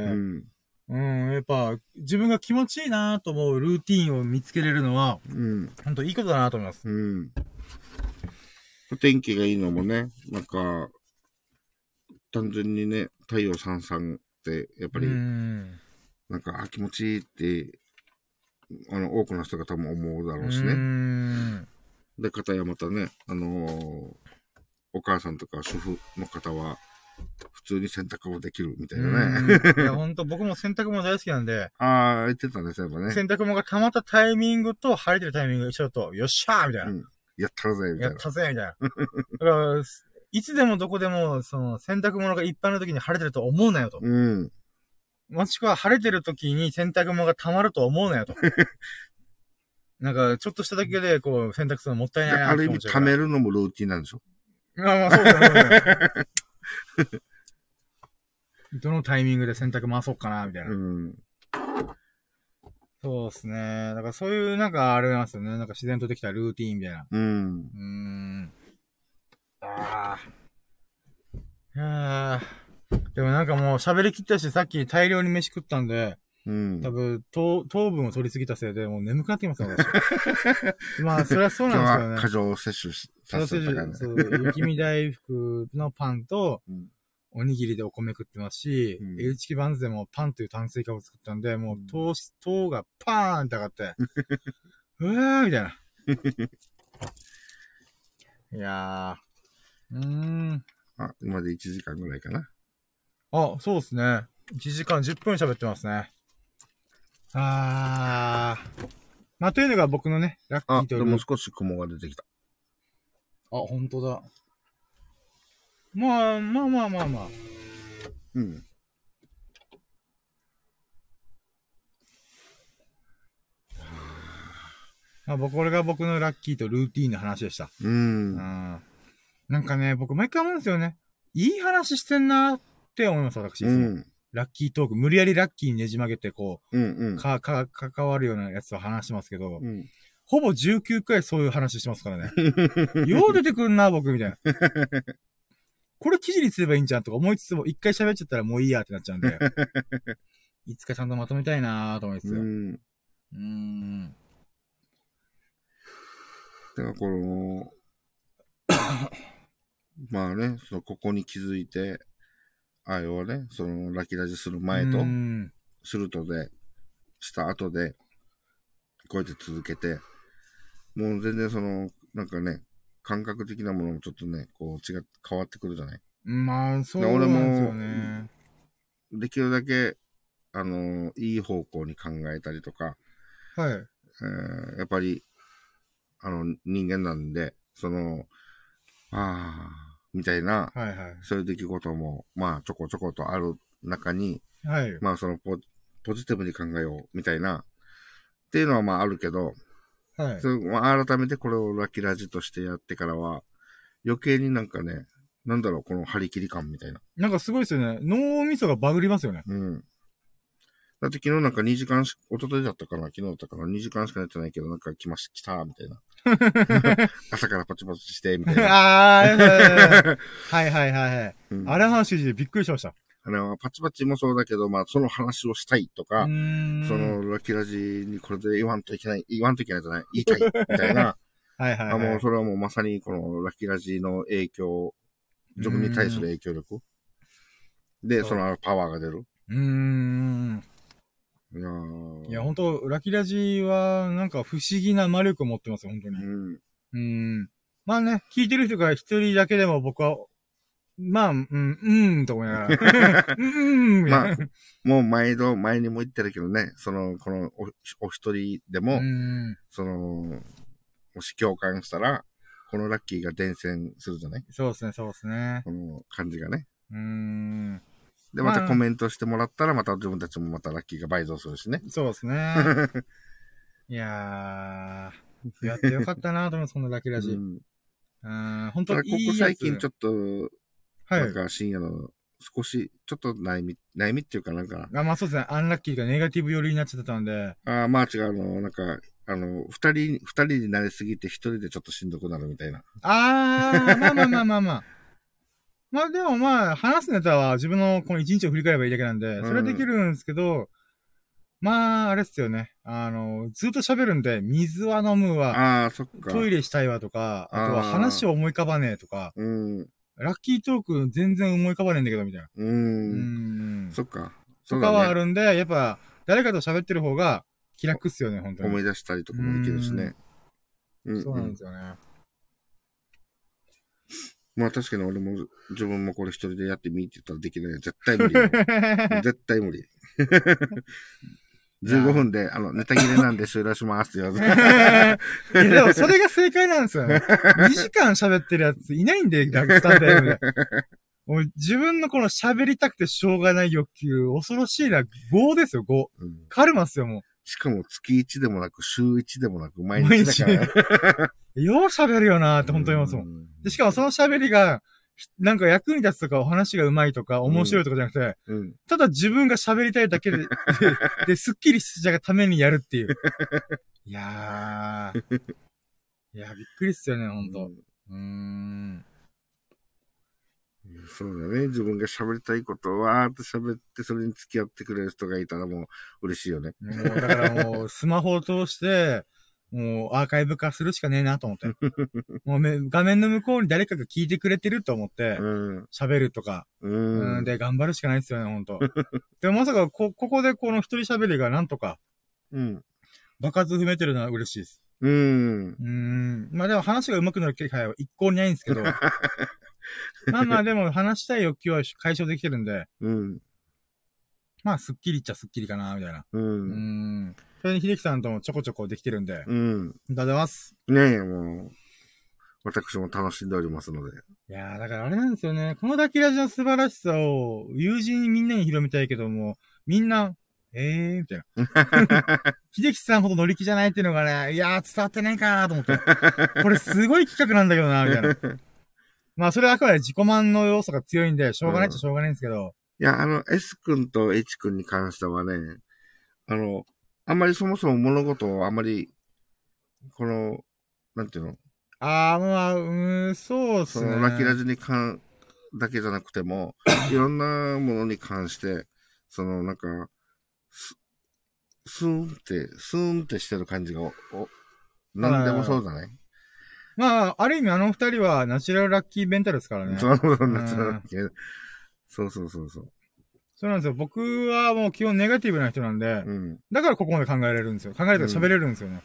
うん、ん。やっぱ、自分が気持ちいいなと思うルーティンを見つけれるのは、うん。本当いいことだなと思います。うん。天気がいいのもね、なんか、単純にね、太陽さんさんって、やっぱり、うん。なんか、あ、気持ちいいって、あの、多くの人が多分思うだろうしうね。ん。で、方やまたね、あのーお母さんとか主婦の方は、普通に洗濯もできるみたいなね。うんいや、本当僕も洗濯物大好きなんで、ああ、言ってたね、そういえばね。洗濯物が溜まったタイミングと晴れてるタイミングが一緒だと、よっしゃーみたいな。うんやったるぜ、みたいな。やったぜみたいな。だから、いつでもどこでも、その、洗濯物がいっぱいの時に晴れてると思うなよと。うん。もしくは晴れてる時に洗濯物が溜まると思うなよと。なんか、ちょっとしただけで、こう、洗濯するのもったいないなある意味、貯めるのもルーティンなんでしょ？まあまあ、そうだよ、そうだよ。どのタイミングで洗濯回そうかな、みたいな。うん。そうですね。だからそういう、なんかあれなんですよね。なんか自然とできたルーティーンみたいな。うん。うーん。ああ。いやーでもなんかもう喋り切ったし、さっき大量に飯食ったんで、うん。多分糖、糖分を取りすぎたせいで、もう眠くなってきますよ、私。まあ、それはそうなんですよね。は過剰摂取しさせたからね。そう、雪見大福のパンとうん、おにぎりでお米食ってますし、うん H バンズでもパンという炭水化物作ったんで、もううん糖質、糖がパーンって上がって、うわーみたいな。いやー。うーん。あ、今で1時間ぐらいかな。あ、そうですね。1時間10分喋ってますね。あー。まあ、というのが僕のね、ラッキあ、ーというでも少し雲が出てきた。あ、本当だ。まあ、まあまあまあまあ。うん。まあ、僕、これが僕のラッキーとルーティーンの話でした。う。うんん。なんかね、僕毎回思うんですよね。いい話してんなって思います、私。うん。ラッキートーク、無理やりラッキーにねじ曲げて、こうん。う、ん。か、か、関わるようなやつを話してますけど、うん。ほぼ19回そういう話してますからね。よう出てくるな、僕、みたいな。これ記事にすればいいんじゃんとか思いつつも、一回喋っちゃったらもういいやってなっちゃうんで、いつかちゃんとまとめたいなと思いつつ。ううん。ーん。だからこの、まあね、その、ここに気づいて、あれをね、その、ラキラジする前とするとで、した後で、こうやって続けて、もう全然その、なんかね、感覚的なものもちょっとね、こう違って変わってくるじゃない？まあ、そうなんですよね。できるだけ、あの、いい方向に考えたりとか、はい。えーやっぱり、あの、人間なんで、その、ああ、みたいな、はいはい。そういう出来事も、まあ、ちょこちょことある中に、はい。まあ、そのポ、ポジティブに考えよう、みたいな、っていうのはまああるけど、はい。それまあ、改めてこれをラッキーラジとしてやってからは、余計になんかね、なんだろう、この張り切り感みたいな。なんかすごいですよね。脳みそがバグりますよね。うん。だって昨日なんか2時間し、一昨日だったかな昨日だったかな ?2 時間しか寝てないけど、なんか来まし、来た、みたいな。朝からパチパチして、みたいな。ああ、はいはいはいはい。うんあれの話でびっくりしました。あれはパチパチもそうだけど、まあ、その話をしたいとうか。そ、のラッキーラジにこれで言わんといけない、言わんといけないじゃない言いたい、みたいな。はいはい、あ、はい。もうそれはもうまさにこのラッキーラジの影響、自分に対する影響力。で、そのパワーが出る。うーん。いや本当ラキラジは、なんか不思議な魔力を持ってますよ、本当に。うん。うーん。まあね、聞いてる人が一人だけでも僕は、まあ、うん、うん、と思いながら。うん、うん、みたいな。もう毎度、前にも言ってるけどね、その、このお、お一人でも、うん。その、もし共感したら、このラッキーが伝染するじゃない？そうですね、そうですね。この感じがね。うーん。で、またコメントしてもらったら、また自分たちもまたラッキーが倍増するしね。そうですね。いやー、やってよかったなと思います、そのラッキーラジ。ううん、ん。本当ただ、ここ最近ちょっっと、と、はい。なんか深夜の少し、ちょっと悩み、悩みっていうかなんか、あ、まあそうですね、アンラッキーがネガティブ寄りになっちゃってたんで、ああ、まあ違うの、なんか、あの、二人、二人になりすぎて一人でちょっとしんどくなるみたいな。あー、まあまあまあまあまあ。まあでもまあ、話すネタは自分のこの一日を振り返ればいいだけなんで、それはできるんですけど、まあ、あれっすよね。あの、ずっと喋るんで、水は飲むわ、ああ、そっか。トイレしたいわとか、あとはあー話を思い浮かばねえとか、うん。ラッキートーク全然思い浮かばねえんだけど、みたいな。う。うんん。そっか。とかはある。るんで、やっぱ、誰かと喋ってる方が気楽っすよね、本当に。思い出したりとかもできるしね。うん、そうなんですよね。まあ確かに俺も、自分もこれ一人でやってみって言ったらできない。絶対無理よ。絶対無理。15分で、あの、ネタ切れなんで終了しますって言わず。いや、でもそれが正解なんですよね。2時間喋ってるやついないんで、ラスタンド M で。もう自分のこの喋りたくてしょうがない欲求、恐ろしいな、5ですよ、5。うんカルマっすよ、もしかも月1でもなく、週1でもなく、毎日だから。う。よう喋るよなーって本当に思いますもん。んでしかもその喋りが、ひなんか役に立つとか、お話が上手いとか、面白いとかじゃなくて、うん。ただ自分が喋りたいだけで、で、でスッキリしたがためにやるっていう。いやー。いや、びっくりっすよね、ほんと。うーん。そうだね。自分が喋りたいことをわーっと喋って、それに付き合ってくれる人がいたらもう嬉しいよね。もう、だからもう、スマホを通して、もう、アーカイブ化するしかねえなと思って。もうめ、画面の向こうに誰かが聞いてくれてると思って、うん。喋るとか、う。うんん、で、頑張るしかないですよね、ほんと。でもまさか、こ、ここでこの一人喋りがなんとか、うん。爆発踏めてるのは嬉しいです。うん。うーん。まあでも話が上手くなる気配は一向にないんですけど。まあまあでも話したい欲求は解消できてるんで、うん。まあスッキリっちゃスッキリかな、みたいな。う。うーん。ん。それに秀樹さんともちょこちょこできてるんで、ありがとううん。ございます。ねえ、もう、私も楽しんでおりますので。いやー、だからあれなんですよね。このラッキーラジの素晴らしさを友人にみんなに広めたいけども、みんな、えー、みたいな。秀樹さんほど乗り気じゃないっていうのがね、いやー伝わってないかなと思って。これすごい企画なんだけどな、みたいな。まあそれはあくまで自己満の要素が強いんで、しょうがないっちゃしょうがないんですけど、いや、あの、S 君と H 君に関してはね、あの、あんまりそもそも物事をあんまり、この、なんていうの、あー、まあ、うーん、そうっすね。そのラッキーラジに関だけじゃなくても、いろんなものに関して、そのなんか、ススーンって、スーンってしてる感じが、お、おなんでもそうだね。まあ、ある意味あの二人はナチュラルラッキーベンタルですからね。そうそうなっちゃうけどそうそうそうそう。そうなんですよ。僕はもう基本ネガティブな人なんで、うん。だからここまで考えられるんですよ。考えれると喋れるんですよね。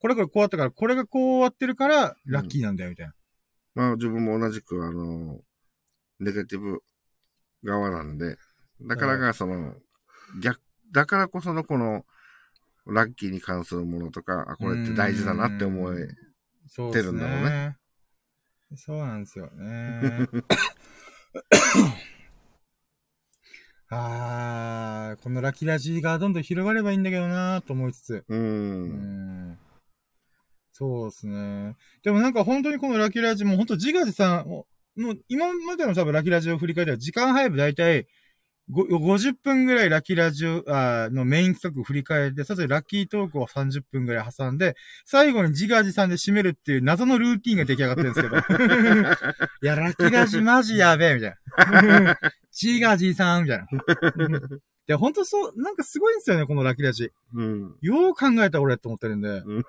これこれこうやったから、これがこうやってるから、ラッキーなんだよ、みたいな。まあ自分も同じく、あの、ネガティブ側なんで、だからがその、逆、だからこそのこの、ラッキーに関するものとか、あ、これって大事だなって思え。そうです出るんだろうね。そうなんですよね。あー、このラッキーラジがどんどん広がればいいんだけどなと思いつつ。う。うんん。そうですね。でもなんか本当にこのラッキーラジも本当自画自賛、もうもう今までの多分ラッキーラジを振り返ったら時間配分大体ご50分ぐらいラッキーラジオあーのメイン企画を振り返って、それぞれラッキートークを30分ぐらい挟んで、最後に自画自賛で締めるっていう謎のルーティンが出来上がってるんですけど。いや、ラッキーラジマジやべえ、みたいな。自画自賛、みたいな。いや、ほんとそう、なんかすごいんですよね、このラッキーラジ。うん。よう考えた俺って思ってるんで。うん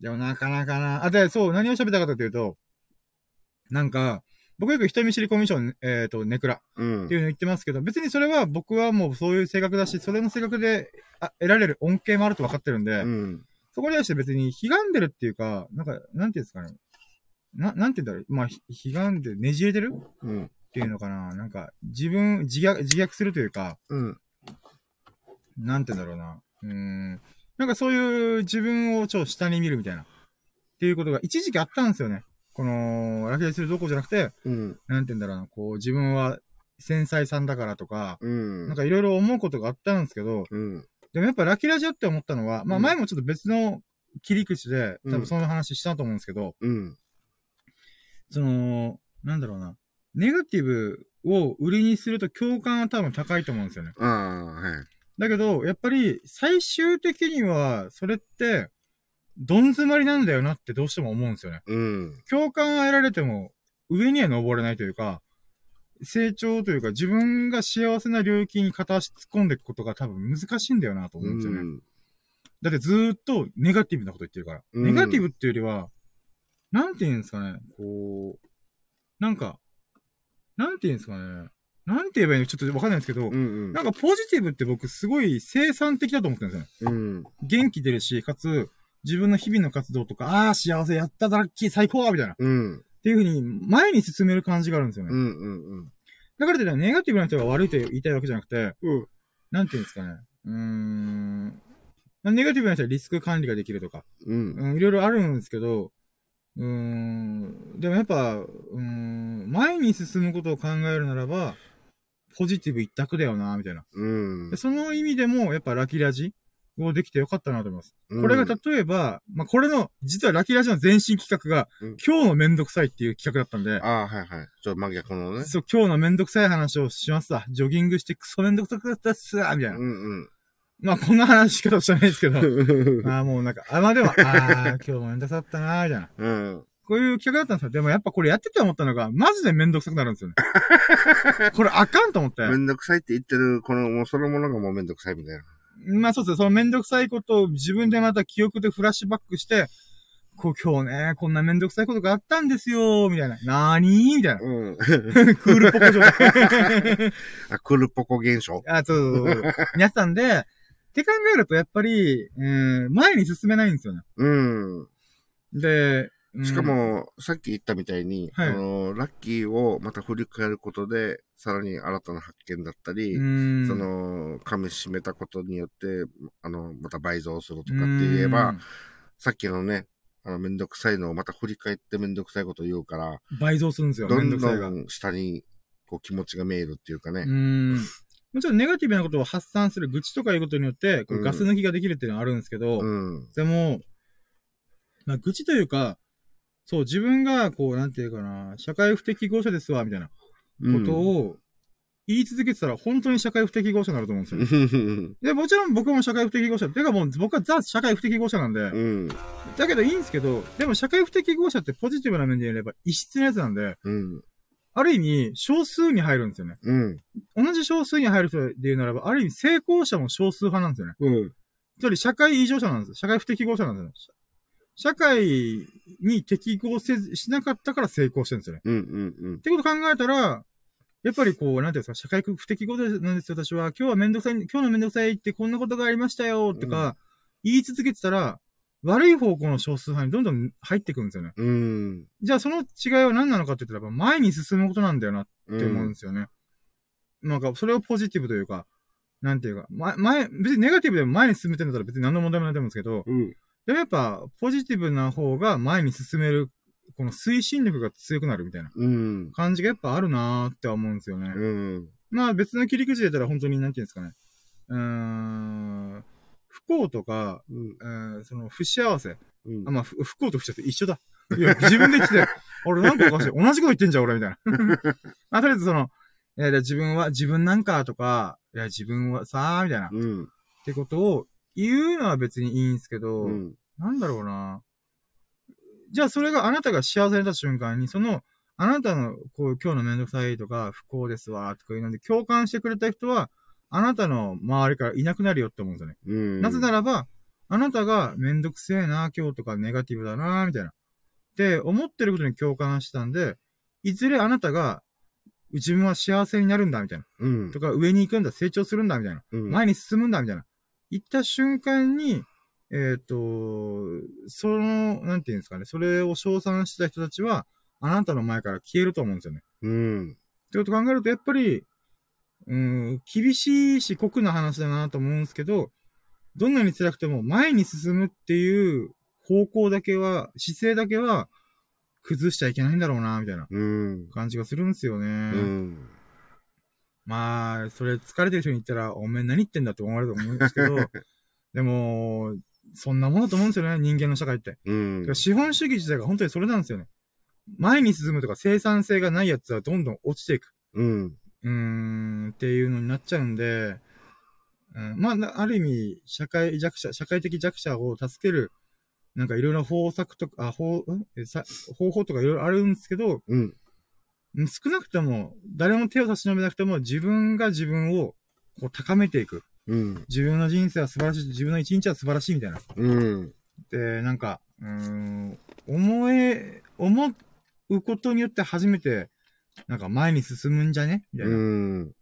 でもなかなかな。あ、で、そう、何を喋ったかというと、なんか、僕よく人見知りコミュ障、えっ、と、ネクラうんっていうの言ってますけど、別にそれは僕はもうそういう性格だし、それの性格であ得られる恩恵もあると分かってるんで、うん。そこに対して別に悲願でるっていうか、なんか、なんていうんですかね。な、なんて言うんだろう。まあ、ひ、ひがんでねじれてるっうん。ていうのかな。なんか、自分、自虐、自虐するというか、うん。なんて言うんだろうな。うーん。なんかそういう自分をちょっと下に見るみたいな。っていうことが一時期あったんですよね。この、ラキラするどころじゃなくて、うん。なんて言うんだろうな。こう、自分は繊細さんだからとか、うん。なんかいろいろ思うことがあったんですけど、うん。でもやっぱラキラジオって思ったのは、まあうん前もちょっと別の切り口で、うん多分その話したと思うんですけど、うん。その、なんだろうな。ネガティブを売りにすると共感は多分高いと思うんですよね。はい。だけど、やっぱり最終的には、それって、どん詰まりなんだよなってどうしても思うんですよね。うん。共感は得られても、上には登れないというか、成長というか、自分が幸せな領域に片足突っ込んでいくことが多分難しいんだよなと思うんですよね。うん。だってずーっとネガティブなこと言ってるから。うんネガティブっていうよりは、なんて言うんですかね、こう、なんか、なんて言うんですかね、なんて言えばいいのかちょっとわかんないんですけど、うん。なんかポジティブって僕すごい生産的だと思ってるんですよね。うん。元気出るし、かつ、自分の日々の活動とか、ああー、幸せ、やっただラッキー、最高みたいな。っうん。ていう風に、前に進める感じがあるんですよね。うん。うん。だからといってネガティブな人が悪いと言いたいわけじゃなくて、うん。なんて言うんですかね。うーん。まあネガティブな人はリスク管理ができるとか、うん。うん、いろいろあるんですけど、うーん、でもやっぱ、うーん、前に進むことを考えるならば、ポジティブ一択だよな、みたいな。うんで。その意味でも、やっぱラキラジをできてよかったなと思います。うんこれが例えば、まあ、これの、実はラキラジの前身企画が、うん今日のめんどくさいっていう企画だったんで、ああ、はいはい。ちょっと真逆のね。そう、今日のめんどくさい話をしますわ。ジョギングしてクソめんどくさかったっすわ、みたいな。うんまあ、こんな話し方してないですけど、うん。ああ、もうなんか、あ、まあでも、ああ、今日もめんどくさかったな、みたいな。うん。こういう企画だったんですよ。でもやっぱこれやってて思ったのが、マジでめんどくさくなるんですよね。これあかんと思って。めんどくさいって言ってる、この、もうそのものがもうめんどくさいみたいな。まあそうですそのめんどくさいことを自分でまた記憶でフラッシュバックして、こう今日ね、こんなめんどくさいことがあったんですよ、みたいな。なーにーみたいな。うん。クールポコ状態。あ、クルポコ現象あ、そうそうそう。やったんで、って考えるとやっぱり、うん、前に進めないんですよね。うん。で、うんしか、も、さっき言ったみたいに、はいあの、ラッキーをまた振り返ることで、さらに新たな発見だったり、うん、その、噛み締めたことによって、あの、また倍増するとかって言えば、さっきのね、あの、めんどくさいのをまた振り返ってめんどくさいこと言うから、うん、倍増するんですよ、どめんど。ん下に、こう気持ちが見えるっていうかね。うん。もちろんネガティブなことを発散する愚痴とかいうことによって、ガス抜きができるっていうのはあるんですけど、うん。でも、まあ、愚痴というか、そう、自分が、こう、なんていうかな、社会不適合者ですわ、みたいなことを言い続けてたら、本当に社会不適合者になると思うんですよ。うん。で、もちろん僕も社会不適合者。てかもう僕はザ社会不適合者なんで、うん。だけどいいんですけど、でも社会不適合者ってポジティブな面で言えば異質なやつなんで、うん。ある意味少数に入るんですよね。うん。同じ少数に入る人で言うならば、ある意味成功者も少数派なんですよね。うん。つまり社会異常者なんです。社会不適合者なんですよ。社会に適合せず、しなかったから成功してるんですよね。うん。うん。ってこと考えたら、やっぱりこう、なんていうんですか、社会不適合なんですよ、私は。今日はめんどくさい、今日のめんどくさいってこんなことがありましたよ、とか、言い続けてたら、悪い方向の少数派にどんどん入ってくるんですよね。うん。じゃあその違いは何なのかって言ったら、前に進むことなんだよなって思うんですよね。なんか、それをポジティブというか、なんていうか、前、前、別にネガティブでも前に進めてるんだったら別に何の問題もないと思うんですけど、うん。でもやっぱ、ポジティブな方が前に進める、この推進力が強くなるみたいなうん。感じがやっぱあるなーって思うんですよね。うん。まあ別の切り口で言ったら本当になんていうんですかね。うーん、不幸とか、うん。えーその不幸せ。うんあ、まあ不不幸と不幸せ一緒だ。いや、自分で言ってて、俺なんかおかしい。同じこと言ってんじゃん、俺、みたいな。まあとりあえずその、いや、自分は、自分なんかとか、いや、自分はさー、みたいな。っうん。てことを言うのは別にいいんですけど、うん。なんだろうな。じゃあそれがあなたが幸せになった瞬間に、その、あなたの、こう、今日のめんどくさいとか、不幸ですわ、とかいうので、共感してくれた人は、あなたの周りからいなくなるよって思うんですよね。うん。なぜならば、あなたがめんどくせえな、今日とかネガティブだな、みたいな。って思ってることに共感したんで、いずれあなたが、自分は幸せになるんだ、みたいな。うん。とか、上に行くんだ、成長するんだ、みたいな。うん。前に進むんだ、みたいな。言った瞬間に、えっ、と、その、なんていうんですかね、それを称賛した人たちは、あなたの前から消えると思うんですよね。うん。ってことを考えると、やっぱり、うん、厳しいし酷な話だなと思うんですけど、どんなに辛くても前に進むっていう方向だけは、姿勢だけは、崩しちゃいけないんだろうな、みたいなうん。感じがするんですよね。うん。まあ、それ疲れてる人に言ったら、お前何言ってんだって思われると思うんですけど、でも、そんなものだと思うんですよね、人間の社会って。うん。資本主義自体が本当にそれなんですよね。前に進むとか生産性がないやつはどんどん落ちていく。うん。うーん、っていうのになっちゃうんで、うん、まあな、ある意味、社会弱者、社会的弱者を助ける、なんかいろいろ方策とか、あ、方、んえさ方法とかいろいろあるんですけど、うん。うん少なくとも、誰も手を差し伸べなくても、自分が自分をこう高めていく。うん。自分の人生は素晴らしい、自分の一日は素晴らしいみたいな。うん。で、なんか、うーん、思え、思うことによって初めて、なんか前に進むんじゃね？みたいうなん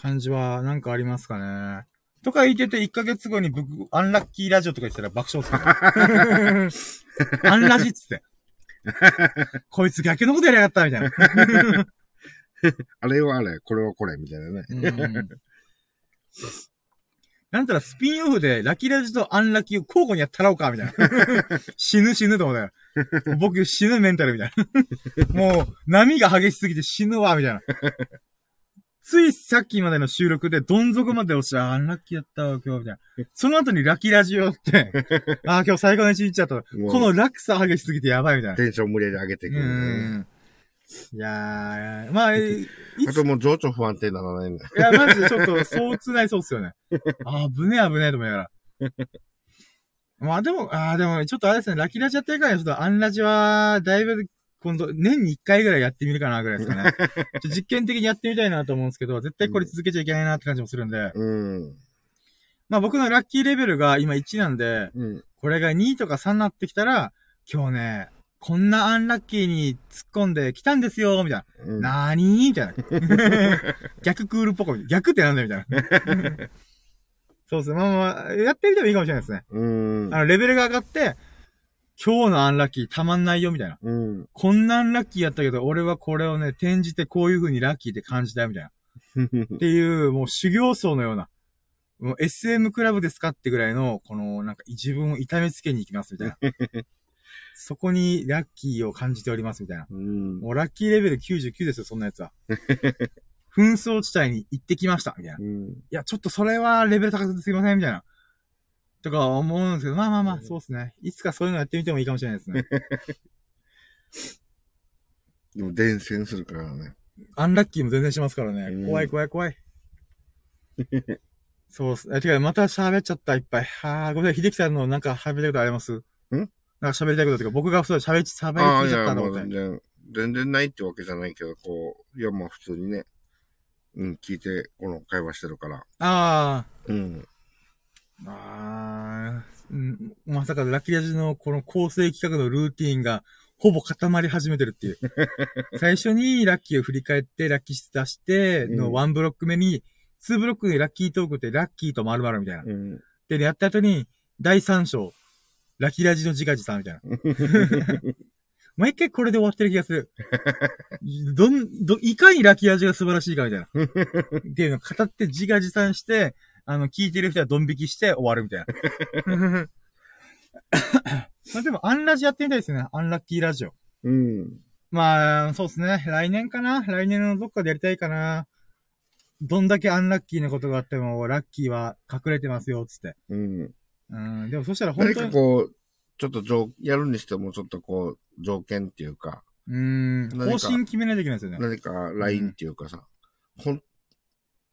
感じは、なんかありますかね。とか言ってて、1ヶ月後に僕、アンラッキーラジオとか言ってたら爆笑する。アンラジっつって。こいつ逆のことやりやがったみたいな。あれはあれ、これはこれ、みたいなね。うんなんたらスピンオフでラキラジとアンラッキーを交互にやったらおうかみたいな。死ぬ死ぬと思ったよ。僕死ぬメンタルみたいな。もう波が激しすぎて死ぬわみたいな。ついさっきまでの収録でどん底まで落ちた。アンラッキーだったわ今日みたいな。その後にラキラジオって、ああ今日最高の一日だった。もうこの落差激しすぎてやばいみたいな。テンション無理やり上げていくね。ん。いやー、まあ、いあともう情緒不安定にならないんだ。いや、マジでちょっと、そうつないそうっすよね。あー、危ねえ危ねえと思いながら。まあでも、あーでも、ちょっとあれですね、ラキラジやってるから、ちょっとアンラジは、だいぶ、今度、年に1回ぐらいやってみるかな、ぐらいですかね。ちょ実験的にやってみたいなと思うんですけど、絶対これ続けちゃいけないなって感じもするんで、うん。まあ僕のラッキーレベルが今1なんで、うん。これが2とか3になってきたら、今日ね、こんなアンラッキーに突っ込んできたんですよ、みたいな。うん。なーにーみたいな。逆クールっぽく、逆ってなんだよみたいな。そうですね。まあまあ、やってみてもいいかもしれないですね。うん。あの、レベルが上がって、今日のアンラッキーたまんないよみたいな。うん。こんなアンラッキーやったけど、俺はこれをね、転じてこういう風にラッキーって感じたよみたいな。っていう、もう修行僧のような。もう SM クラブですかってぐらいの、この、なんか自分を痛めつけに行きますみたいな。そこにラッキーを感じておりますみたいな。うん。もうラッキーレベル99ですよ、そんなやつは。紛争地帯に行ってきました、みたいな。いうん。や、ちょっとそれはレベル高くてすいません、みたいな。とか思うんですけど、まあまあまあ、そうですね。いつかそういうのやってみてもいいかもしれないですね。でも伝染するからね。アンラッキーも全然しますからねう。ん怖い怖い怖い。そうっす。え、てか、また喋っちゃった、いっぱい。はあ、ごめんなさい、秀樹さんのなんか喋りたいことあります？ん？なんか喋りたいことというか、僕がそう喋り、喋りああ、すぎちゃったと思って。う全然、全然ないってわけじゃないけど、こう、いや、まあ普通にね、うん、聞いて、この会話してるから。あうん。あ、まさかラッキーラジのこの構成企画のルーティーンが、ほぼ固まり始めてるっていう。最初にラッキーを振り返って、ラッキー出してのワンブロック目に、ツーブロックでラッキートークってラッキーと〇〇みたいな。うん。で、やった後に、第3章、ラッキーラジの自画自賛みたいな。毎回これで終わってる気がする。どん、ど、いかにラッキーラジが素晴らしいかみたいな。っていうのを語って自画自賛して、あの、聞いてる人はドン引きして終わるみたいな。まあでも、アンラジやってみたいですね。アンラッキーラジオ。うん。まあ、そうですね。来年かな？来年のどっかでやりたいかな？どんだけアンラッキーなことがあっても、ラッキーは隠れてますよ、つって。うん。うん、でもそしたら本何当に、かこう、ちょっと条、やるにしてもちょっとこう、条件っていうか、うーん、方針決めないといけないですよね。何かラインっていうかさ、本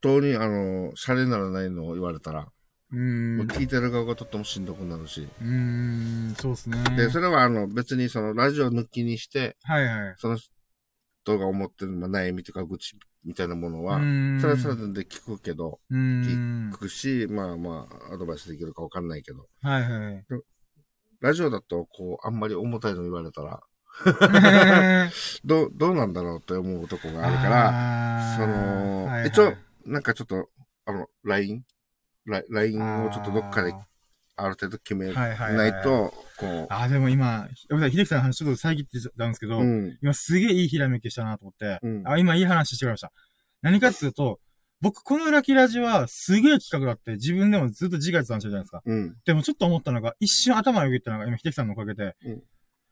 当にあの、シャレならないのを言われたら、うーん。聞いてる側がとってもしんどくなるし、ーん、そうですね。で、それはあの、別にそのラジオ抜きにして、はいはい。その人が思ってる、まあ、悩みとか愚痴みたいなものは、うーんそれはそれで聞くけど、うーん。聞くし、まあまあ、アドバイスできるかわかんないけど、はいはい。ラジオだと、こう、あんまり重たいの言われたら、どう、どうなんだろうって思うとこがあるから、その、はいはい一応、なんかちょっと、あの、LINE? ラ LINE をちょっとどっかであある程度決めないと、こあ、でも今、秀樹さんの話ちょっと遮ってたんですけう、ど、うん。今すげえいいひらめきしたなと思って、うんあ、今いい話してくれました。何かっていうと、僕このラキラジはすげえ企画だって自分でもずっと自我やってたんじゃないですか。うん。でもちょっと思ったのが、一瞬頭をよぎったのが今秀樹さんのおかげで、うん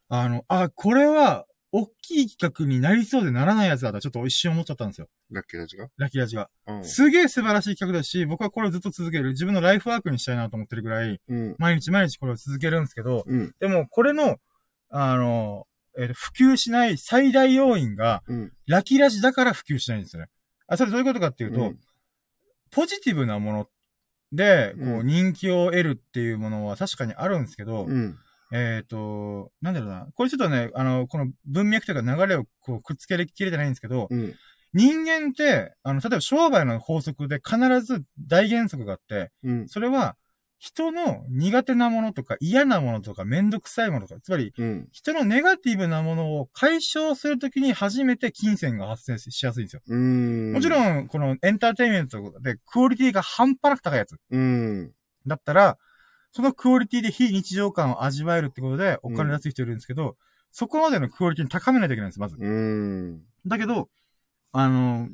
あの、あ、これは、大きい企画になりそうでならないやつだとちょっと一瞬思っちゃったんですよ。ラッキーラジが？ラキラジが。うん。すげえ素晴らしい企画だし、僕はこれをずっと続ける。自分のライフワークにしたいなと思ってるぐらい、うん。毎日毎日これを続けるんですけど、うん。でもこれの、あの、えー普及しない最大要因が、うん。ラキラジだから普及しないんですよね。あ、それどういうことかっていうと、うんポジティブなもので、こう、うん人気を得るっていうものは確かにあるんですけど、うん。えっ、と、なんだろうな。これちょっとね、あの、この文脈というか流れをこうくっつけきれてないんですけど、うん。人間って、あの、例えば商売の法則で必ず大原則があって、うん。それは、人の苦手なものとか嫌なものとかめんどくさいものとか、つまり、うん。人のネガティブなものを解消するときに初めて金銭が発生しやすいんですよ。うん。もちん。ろん、このエンターテインメントでクオリティが半端なく高いやつうん。だったら、そのクオリティで非日常感を味わえるってことでお金出す人いるんですけど、そこまでのクオリティに高めないといけないんです、まず。うん。だけど、あの、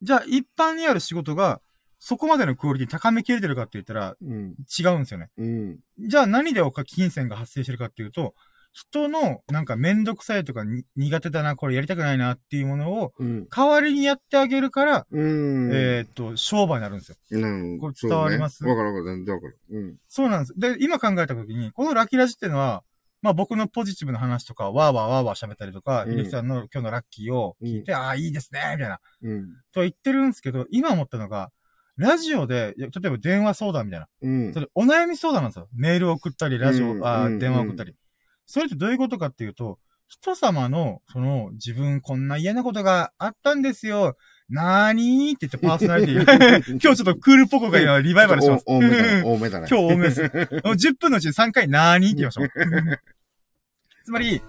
じゃあ一般にある仕事が、そこまでのクオリティ高めきれてるかって言ったらうん。違うんですよね。うん。じゃあ何でおか金銭が発生してるかっていうと、人のなんかめんどくさいとかに苦手だな、これやりたくないなっていうものをうん。代わりにやってあげるから、うん。えーっと、商売になるんですよ。うん。これ伝わります？そうねわかるわかる。全然わかる。うん。そうなんです。で、今考えたときに、このラキラジっていうのは、まあ僕のポジティブな話とか、わーわーわーわー喋ったりとか、うんさんの今日のラッキーを聞いて、ああ、いいですね、みたいな、うん。と言ってるんですけど、今思ったのが、ラジオで、例えば電話相談みたいな。うんそ。れ、お悩み相談なんですよ。メールを送ったり、ラジオ、あ電話を送ったり。それってどういうことかっていうと、人様の、その、自分こんな嫌なことがあったんですよ。なーにーって言ってパーソナリティが 今日ちょっとクールポコが今リバイバルしてます。お多めだね。多めだね。今日多めです。もう10分のうちに3回なーにって言いましょう。つまり、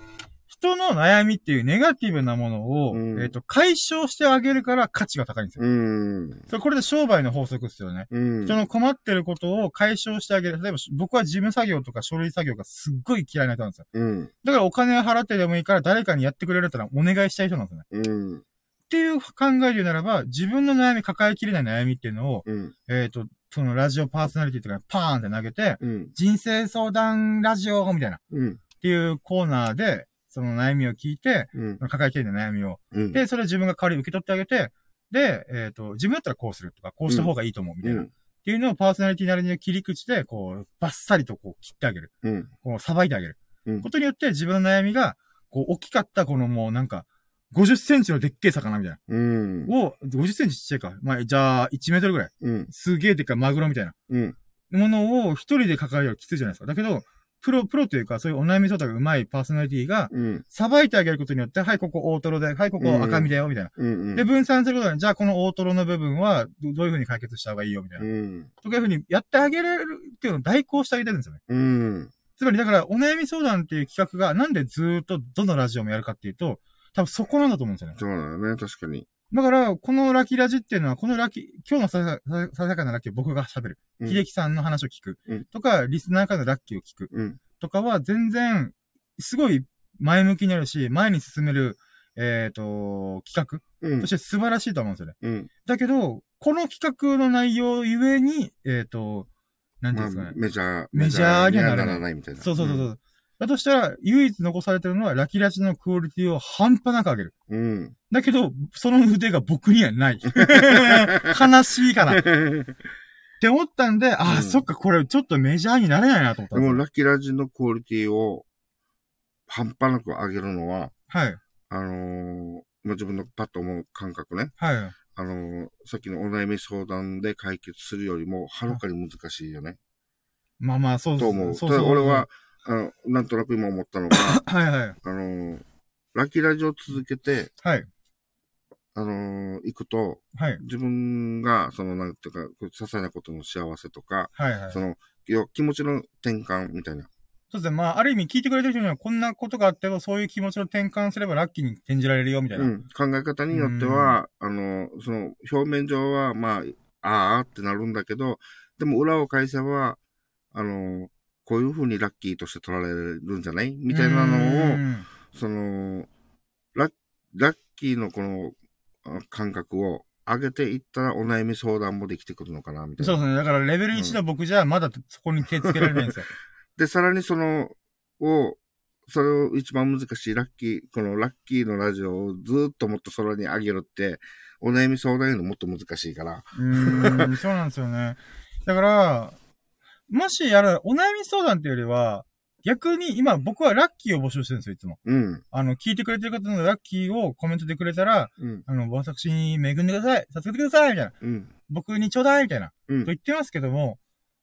人の悩みっていうネガティブなものを、うんえっ、と、解消してあげるから価値が高いんですよ。うん。それこれで商売の法則ですよね。うん。人の困ってることを解消してあげる。例えば、僕は事務作業とか書類作業がすっごい嫌いな人なんですよ。うん。だからお金払ってでもいいから誰かにやってくれるってのはお願いしたい人なんですよね。うん。っていう考えで言うならば、自分の悩み、抱えきれない悩みっていうのを、うん。えっ、と、そのラジオパーソナリティとかにパーンって投げて、うん。人生相談ラジオみたいな、っうん。ていうコーナーで、その悩みを聞いて、うん。抱えきれない悩みを。うん。で、それを自分が代わりに受け取ってあげて、で、えっ、と、自分だったらこうするとか、こうした方がいいと思うみたいな。うんっていうのをパーソナリティなりの切り口で、こう、バッサリとこう切ってあげる。うん。こう、さばいてあげる。うんことによって自分の悩みが、こう、大きかったこのもうなんか、50センチのでっけえ魚みたいうん。な。を、50センチちっちゃいか。まあ、じゃあ、1メートルぐらい。うん。すげえでっかいマグロみたいな。うん。ものを一人で抱えるのはきついじゃないですか。だけど、プロ、プロというか、そういうお悩み相談が上手いパーソナリティが、うん。さばいてあげることによって、はい、ここ大トロで、はい、ここ赤身だよ、みたいな。うん。で、分散することで、じゃあこの大トロの部分は、どどういう風に解決した方がいいよ、みたいな。うん。とかいう風にやってあげれるっていうのを代行してあげてるんですよね。うん。つまり、だから、お悩み相談っていう企画が、なんでずーっとどのラジオもやるかっていうと、多分そこなんだと思うんですよね。そうだよね。確かに。だから、このラキラジっていうのは、このラキ、今日のささささやかなラッキーを僕が喋る。うん秀樹さんの話を聞く。うんとか、リスナーからのラッキーを聞く。うん。とかは全然、すごい前向きになるし、前に進める、えっ、と、企画うんとし。て素晴らしいと思うんですよね。うん。だけど、この企画の内容ゆえに、えっ、と、なんていうんまあですかね。メジャー、メジャーにはならないみたいな。そうそうそうそう。だとしたら、唯一残されてるのは、ラキラジのクオリティを半端なく上げる。うん。だけど、その腕が僕にはない。悲しいかな。っうん。て思ったんで、ああ、うんそっか、これちょっとメジャーになれないなと思ったでも、んですよ。ラッキーラジのクオリティを半端なく上げるのは、はい。あのー、まあ、自分のパッと思う感覚ね。はい。あのー、さっきのお悩み相談で解決するよりも、はるかに難しいよね。まあまあ、そうと思う。そうそう俺は、、あの、なんとなく今思ったのが、はいはい。あのー、ラッキーラジを続けて、はい。あのー、行くと、はい。自分が、その、なんていうか、些細なことの幸せとか、はいはい。その、要は気持ちの転換みたいな。そうですね。まあ、ある意味聞いてくれてる人には、こんなことがあっても、そういう気持ちの転換すればラッキーに転じられるよ、みたいな。うん。考え方によっては、あの、その、表面上は、まあ、ああってなるんだけど、でも裏を返せば、あの、こういう風にラッキーとして取られるんじゃない？みたいなのを、を、その、ラッ、ラッキーのこのあ感覚を上げていったらお悩み相談もできてくるのかな、みたいな。そうですね。だからレベル1の僕じゃ、まだそこに手つけられないんですよ。で、さらにその、を、それを一番難しいラッキー、このラッキーのラジオをずっともっと空に上げるって、お悩み相談よりももっと難しいから。うーん、そうなんですよね。だから、もしやる、お悩み相談っていうよりは、逆に今僕はラッキーを募集してるんですよ、いつも。うん。あの、聞いてくれてる方のラッキーをコメントでくれたら、うん。あの、私に恵んでください、授けてください、みたいな。うん。僕にちょうだい、みたいな。うんと言ってますけども、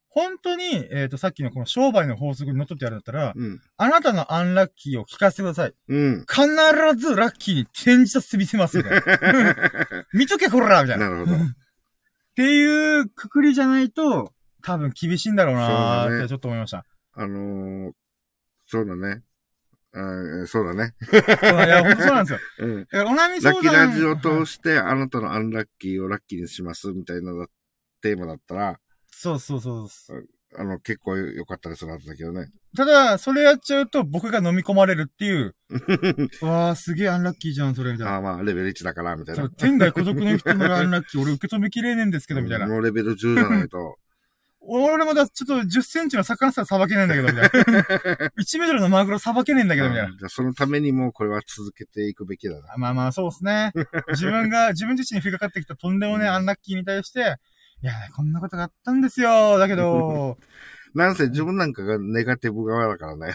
本当に、えっ、と、さっきのこの商売の法則にのっとってやるんだったら、うん。あなたのアンラッキーを聞かせてください。うん。必ずラッキーに転じさせてみせます、みたいな。見とけ、こらみたいな。なるほど。っていうくくりじゃないと、多分厳しいんだろうなーってちょっと思いました。あのー、そうだね。あーそうだね。いや、本当そうなんですよ。うん。だからお悩みラ相談ッキーラジオを通して、あなたのアンラッキーをラッキーにしますみたいなテーマだったら、そうそうそうそう。あの、結構良かったりするはずだけどね。ただ、それやっちゃうと僕が飲み込まれるっていう、う わーすげえアンラッキーじゃん、それ、みたいな。ああまあ、レベル1だから、みたいな。天外孤独の人のアンラッキー、俺受け止めきれねえんですけど、みたいな。もうレベル10じゃないと。俺まだちょっと10センチの魚ささばけねえんだけど、みたいな。1メートルのマグロさばけねえんだけど、みたいな。うんじゃあそのためにもこれは続けていくべきだな。まあまあ、そうですね。自分が、自分自身に降りかかってきたとんでもねえアンラッキーに対して、いや、こんなことがあったんですよ。だけど、なんせ自分なんかがネガティブ側だからね。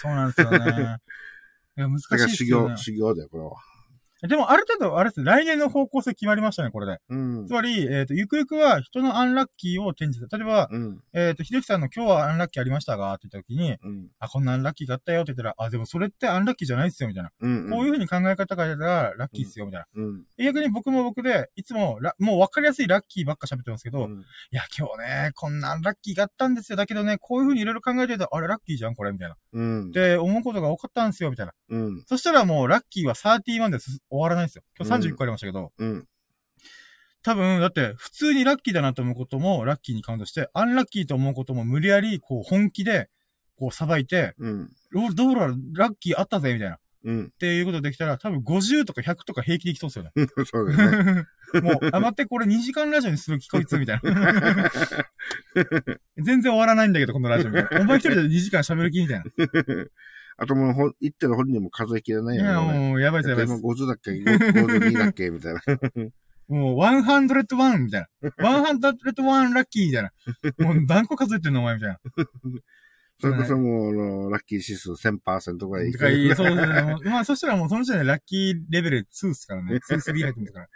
そうなんですよね。いや、難しいだから修行、ね。修行だよ、これは。でも、ある程度、あれですね、来年の方向性決まりましたね、これで。うんつ。まり、えっ、と、ゆくゆくは人のアンラッキーを転じて、例えば、うん。えっ、と、ひできさんの今日はアンラッキーありましたがって言った時に、うん。あ、こんなアンラッキーがあったよって言ったら、あ、でもそれってアンラッキーじゃないっすよ、みたいな。うん。こういう風に考え方がやったら、ラッキーっすよ、みたいな。うん。逆に僕も僕で、いつもラ、もう分かりやすいラッキーばっか喋ってますけど、うん。いや、今日ね、こんなアンラッキーがあったんですよ。だけどね、こういう風にいろいろ考えてると、あれラッキーじゃん、これ、みたいな。うん。で、思うことが多かったんですよ、みたいな。うん。そしたらもう、ラッキーは31です終わらないんですよ。今日31個ありましたけど、うん。多分、だって、普通にラッキーだなと思うことも、ラッキーにカウントして、アンラッキーと思うことも無理やり、こう、本気で、こう、さばいて、うん。おどうら、ラッキーあったぜ、みたいな。っうん。ていうことできたら、多分50とか100とか平気でいきそうですよね。そうだよね。もう、あ、待って、これ2時間ラジオにする気こいつ、みたいな。全然終わらないんだけど、このラジオ。お前一人で2時間喋る気みたいな。あともうほん、言ってる本人も数えきれないいや、よね。もう、やばいです、やばいで今す。50だっけ ?52 だっけ？みたいな。もう、101みたいな。101ラッキーみたいな。もう、何個数えてんのお前みたいな。それこそもう、あの、ラッキー指数1000%ぐらいいい。そうですね。まあ、そしたらもうその時点でラッキーレベル2っすからね。2、3入ってますから。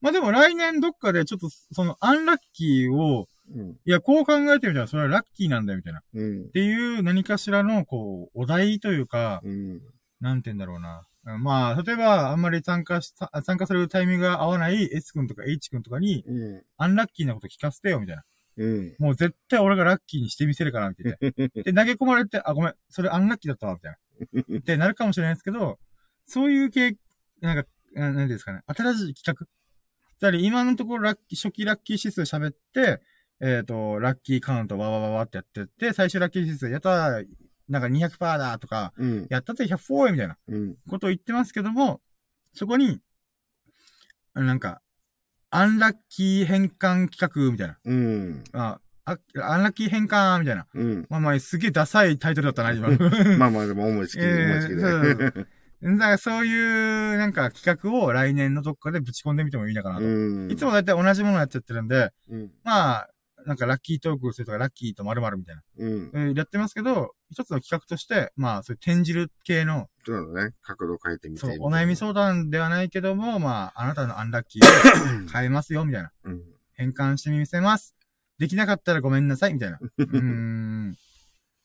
まあでも来年どっかでちょっと、そのアンラッキーを、うん。いや、こう考えてみたらそれはラッキーなんだよ、みたいな。っうん。ていう何かしらの、こう、お題というか、うん。なんて言うんだろうな。まあ、例えば、あんまり参加し、さ参加するタイミングが合わない S 君とか H 君とかに、うん。アンラッキーなこと聞かせてよ、みたいな。うん。もう絶対俺がラッキーにしてみせるから、みたいな。で、投げ込まれて、あ、ごめん、それアンラッキーだったわ、みたいな。ってなるかもしれないですけど、そういう系、なんか、なんですかね、新しい企画。つまり今のところラッキー、初期ラッキー指数喋って、えっ、と、ラッキーカウントわわわわってやってって、最終ラッキー指数やったら、なんか200%だとか、うん。やったって100%みたいなうん。ことを言ってますけども、そこに、なんか、アンラッキー変換企画みたいな。うん。あ、あアンラッキー変換みたいな。うん。まあまあ、すげえダサいタイトルだったな、今。まあまあでも思いつき、えー思いつきで。そうだからそういう、なんか企画を来年のどっかでぶち込んでみてもいいのかなと。うん。いつもだいたい同じものやっちゃってるんで、うん。まあ、なんかラッキートークするとか、ラッキーと〇〇みたいな、うん。えーやってますけど、一つの企画として、まあ、そういう転じる系の、そうだね。角度変えてみて。そう、お悩み相談ではないけども、まあ、あなたのアンラッキーを変えますよ、みたいな。うん。変換してみせます。できなかったらごめんなさい、みたいな。うーん。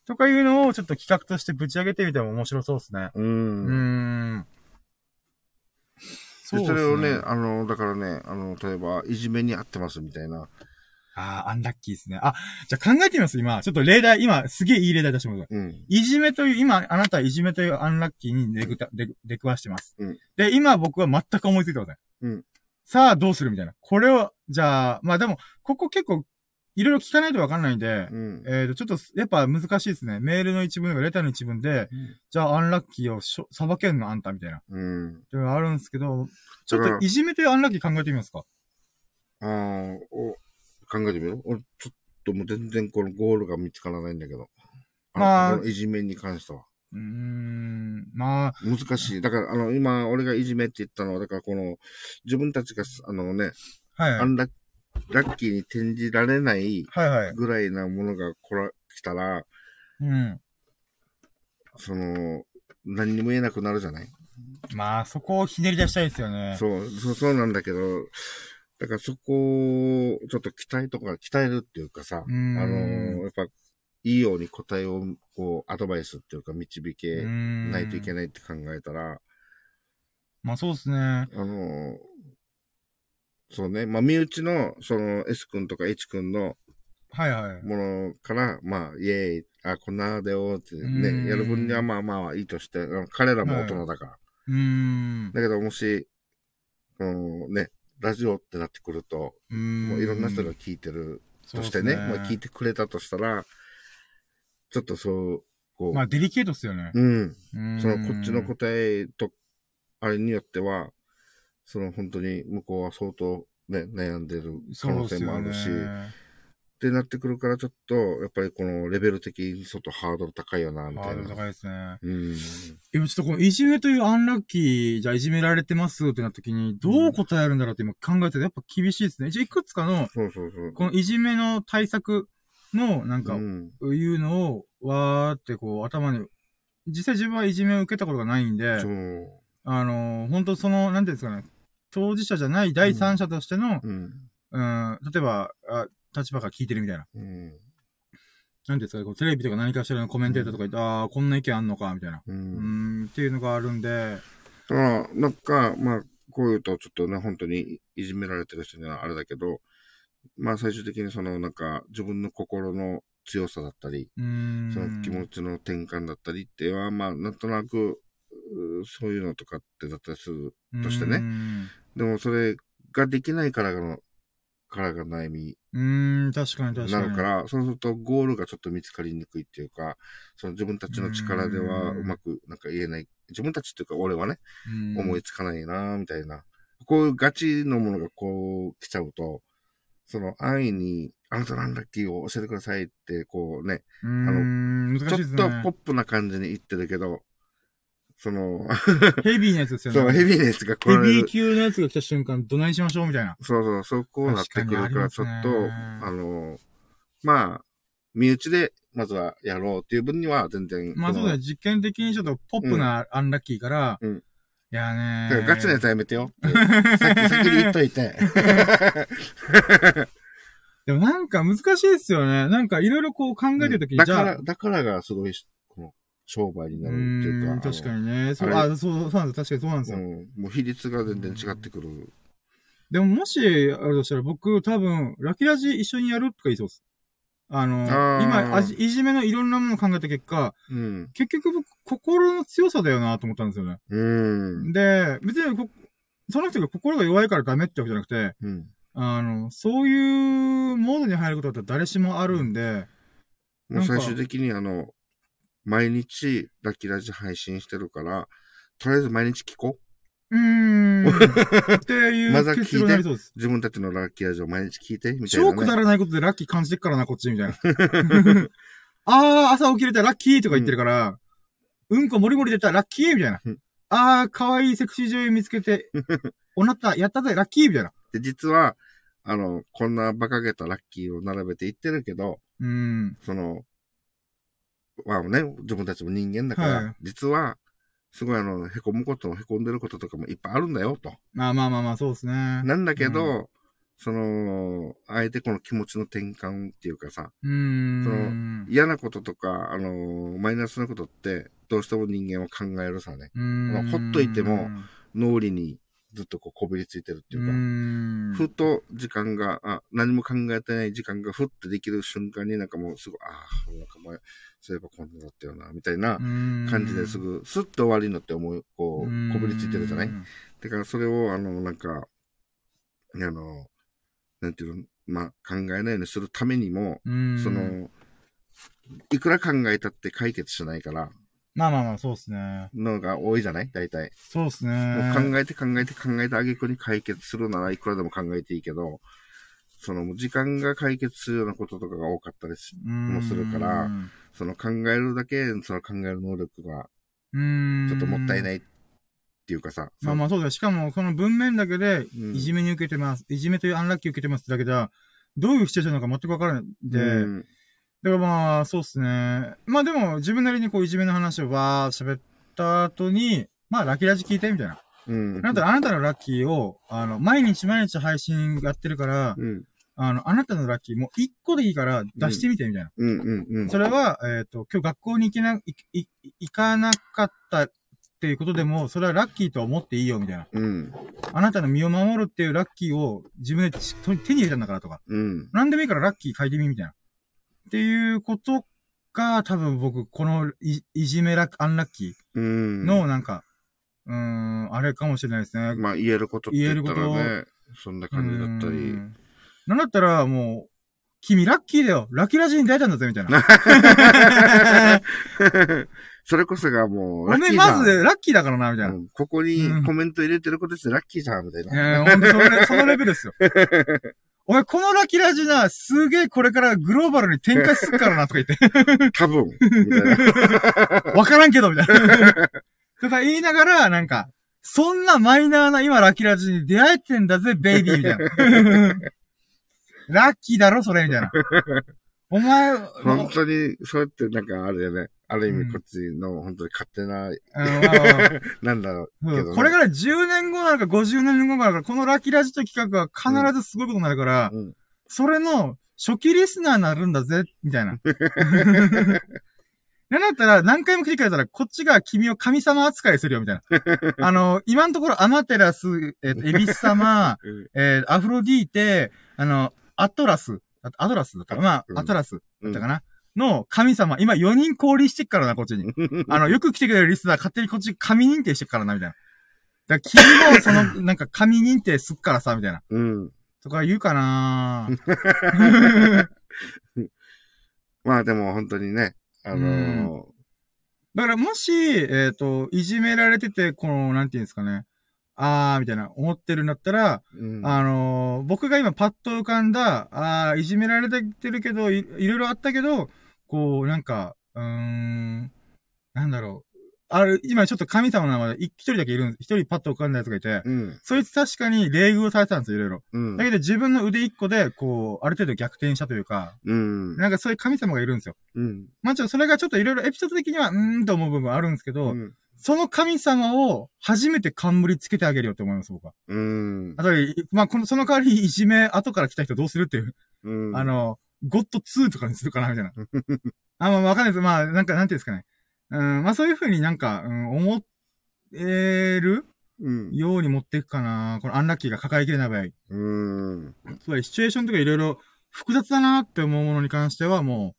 とかいうのをちょっと企画としてぶち上げてみても面白そうですね。う。うんーん。でそれをね、ああの、だからね、あの、例えば、いじめにあってますみたいな。あー、アンラッキーですね。あ、じゃあ考えてみます、今。ちょっと例題、今、すげえいい例題出してもらう。うん。いじめという、今、あなたはいじめというアンラッキーに出くた、出く、出くわしてます。うんで、今僕は全く思いついてません。うんさあ、どうするみたいな。これを、じゃあ、まあでも、ここ結構、いろいろ聞かないとわかんないんで、うん。えっ、と、ちょっと、やっぱ難しいですね。メールの一文とかレターの一文で、じゃあアンラッキーをしょ裁けんのあんたみたいな。っうん。ていうのがあるんですけど、ちょっといじめというアンラッキー考えてみますか？ああ、お、考えてみよう。俺、ちょっともう全然このゴールが見つからないんだけど。まあこのいじめに関しては。うーん、まあ、難しい。だから、あの、今、俺がいじめって言ったのは、だからこの、自分たちがす、あのね、はい。アンラッラッキーに転じられないはいはい。ぐらいなものが来ら、来たら、うん。その、何にも言えなくなるじゃない？まあ、そこをひねり出したいですよね。そう、そう、そうなんだけど、だからそこを、ちょっと期待とか、鍛えるっていうかさ、あうんの、やっぱ、いいように答えを、こう、アドバイスっていうか、導けなないといけないって考えたら、まあそうですね。あの、そうね、まあ、身内の、その、S 君とか H 君のはいはい。ものから、まあ、イエーイ、あ、こんなだよってうんね、やる分にはまあまあいいとして、彼らも大人だから。うーん。だけど、もし、このね、ラジオってなってくると。もういろんな人が聞いてるとしてね、もう聞いてくれたとしたら、ちょっとそう、こう、まあデリケートっすよね。うん、そのこっちの答えと、あれによっては、その本当に向こうは相当ね、悩んでる可能性もあるし、ねってなってくるからちょっと、やっぱりこのレベル的にちょっとハードル高いよな、みハードルたいな。高いですね。うん。今ちょっとこのいじめというアンラッキー、じゃあいじめられてますってなった時に、どう答えるんだろうって今考えてて、やっぱ厳しいですね。じゃあいくつかの、そうそうそう。このいじめの対策の、なんかう、ん。いうのを、わーってこう、頭に、実際自分はいじめを受けたことがないんでそ、う。あのー、本当その、なんていうんですかね、当事者じゃない第三者としての、うん。うん、例えば、あ立場から聞いてるみたいな。うん。なんですかね、こうテレビとか何かしらのコメンテーターとか言って、ああ、こんな意見あんのか、みたいな。う。うんん、っていうのがあるんで、だから、なんか、まあ、こういうとちょっとね、本当にいじめられてる人にはあれだけど、まあ最終的にそのなんか自分の心の強さだったり、うん。その気持ちの転換だったりっていうのは、まあなんとなく、うそういうのとかってだったりする。としてねうん。でもそれができないからの、からが悩みうん、確かに確かに。なるから、そうするとゴールがちょっと見つかりにくいっていうか、その自分たちの力ではうまくなんか言えない。自分たちっていうか俺はね、うん、思いつかないなみたいな。こういうガチのものがこう来ちゃうと、その安易に、あなたなんだっけを教えてくださいって、こうね、うん、難しいちょ。っとポップな感じに言ってるけど、その、ヘビーなやつですよね。そう、ヘビーなやつが来ヘられる。ビー級のやつが来た瞬間、どないしましょうみたいな。そうそう、そうこうなってくるから、ちょっと、確かにありますねあの、まあ、身内で、まずはやろうっていう分には全然。まあそうだね、ね。実験的にちょっとポップなアンラッキーから、うんいやねだからガチなやつはやめてよ。さっき、先に言っといて。でもなんか難しいですよね。なんかいろいろこう考えてるときに、じゃあだから、、だからがすごい、商売にうなるっていうか。確かにね。そう、あそう、そうなんです。確かにそうなんですよ。もう比率が全然違ってくる。でももし、あるとしたら僕多分、ラキラジ一緒にやるとか言いそうです。あの、あー今あじ、いじめのいろんなものを考えた結果、うん。結局僕、心の強さだよなと思ったんですよね。うん。で、別にこ、その人が心が弱いからダメってわけじゃなくて、うん。あの、そういうモードに入ることだったら誰しもあるんで、もう最終的にあの、毎日ラッキーラジ配信してるから、とりあえず毎日聞こう。うーん。っていまずは聞いて。自分たちのラッキーラジを毎日聞いて、みたいな、ね。超くだらないことでラッキー感じてっからな、こっち、みたいな。あー、朝起きれたらラッキーとか言ってるから、うん、こもりもり出たらラッキーみたいなうん。あー、可愛いセクシー女優見つけて、おなった、やったぜ、ラッキーみたいな。で、実は、あの、こんな馬鹿げたラッキーを並べて言ってるけど、うーん。その、まあね、自分たちも人間だから、はい実は、すごいあの、凹むこと、凹んでることとかもいっぱいあるんだよ、と。まあまあまあまあ、そうですね。なんだけど、うその、あえてこの気持ちの転換っていうかさ、うーん。嫌なこととか、あのマイナスなことって、どうしても人間は考えるさね。うーん。ほっといても脳裏にずっとこうこびりついてるっていうか。ふと時間が、あ、何も考えてない時間がふってできる瞬間になんかもうすぐ、ああ、なんか前、そういえばこんなだったよな、みたいな感感じですぐ、スッと終わりのって思う、こう、こびりついてるじゃない？だからそれを、あの、なんか、あの、なんていうの、まあ、考えないようにするためにも、うん。そ、の、いくら考えたって解決しないから、まあまあまあ、そうですね。のが多いじゃない？大体。そうですもね。う考えて考えて考えてあげくに解決するならいくらでも考えていいけど、その、時間が解決するようなこととかが多かったりもするからその考えるだけ、その考える能力が、うん。ちょっともったいないっていうかさ、まあまあそうだよ。しかも、この文面だけで、うんいじめに受けてます。いじめというアンラッキーを受けてますってだけでは、どういうシチュエーションなのか全くわからないんで、うんだからまあ、そうっすね。まあでも、自分なりにこう、いじめの話をわー喋った後に、まあ、ラッキーラジ聞いて、みたいな。うん。なんだあなたのラッキーを、あの、毎日毎日配信やってるから、うん。あの、あなたのラッキーもう一個でいいから出してみて、みたいな。うん。うん。うん。それは、えっ、と、今日学校に行けな、い、い、行かなかったっていうことでも、それはラッキーと思っていいよ、みたいな。うん。あなたの身を守るっていうラッキーを自分で手手に入れたんだからとか。うん。なんでもいいからラッキー書いてみ、みたいな。っていうことが、多分僕、このい、いじめラッ、アンラッキうん。ーの、なんか、うーん、あれかもしれないですね。まあ、言えることって言ったら言えね、そんな感じだったり。うんなんだったら、もう、君ラッキーだよラッキーラジに出会えたんだぜみたいな。それこそがもう、ラッキーまずラッキーだからな、みたいな。うんここにコメント入れてることしてラッキーじゃん、みたいえな。ー、ほんとそれ、そのレベルですよ。お前、このラッキーラジな、すげえこれからグローバルに展開するからな、とか言って。多分。わからんけど、みたいな。とか言いながら、なんか、そんなマイナーな今ラッキーラジに出会えてんだぜ、ベイビー、みたいな。ラッキーだろ、それ、みたいな。お前、本当に、そうやってなんかあれよね。ある意うん。味こっちの本当に勝手な、あのまあなんだろうね。うん。これから10年後なのか50年後なのか、このラッキーラジという企画は必ずすごいことになるから、うん。それの初期リスナーになるんだぜ、みたいな。なんだったら、何回も来てくれたら、こっちが君を神様扱いするよ、みたいな。あの、今のところ、アマテラス、えっ、と、エビス様、うん。えーアフロディーテ、あの、アトラス、あアトラスだったかな、まうん。あ、アトラスだったかな、の神様、今4人降臨してっからな、こっちに。あの、よく来てくれるリスナー勝手にこっち神認定してっからな、みたいな。だから君もその、なんか神認定すっからさ、みたいな。うん。とか言うかな まあでも本当にね、あのだからもし、えっ、と、いじめられてて、この、なんていうんですかね。あー、みたいな、思ってるんだったら、ーうんあのー僕が今パッと浮かんだ、あー、いじめられてるけどい、いろいろあったけど、こう、なんか、うーん、なんだろう。ある、今ちょっと神様の名前で一人だけいるん一人パッと浮かんだやつがいて、うん。そいつ確かに礼遇をされてたんですよ、いろいろ。うんだ。けど自分の腕一個で、こう、ある程度逆転したというか、うん。なんかそういう神様がいるんですよ。うん。まあ、ちょっとそれがちょっといろいろエピソード的には、うーんと思う部分あるんですけど、うん。その神様を初めて冠つけてあげるよって思います、僕は。うん。あとで、まあ、この、その代わりいじめ後から来た人どうするっていう、うん。あ、の、ゴッド2とかにするかな、みたいな。あ、まあ、わかんないです。まあ、なんか、なんていうんですかね。うん、まあ、そういうふうになんか、うん、思えるうん。ように持っていくかな。このアンラッキーが抱えきれない場合。うん。つまり、シチュエーションとかいろいろ複雑だなって思うものに関しては、も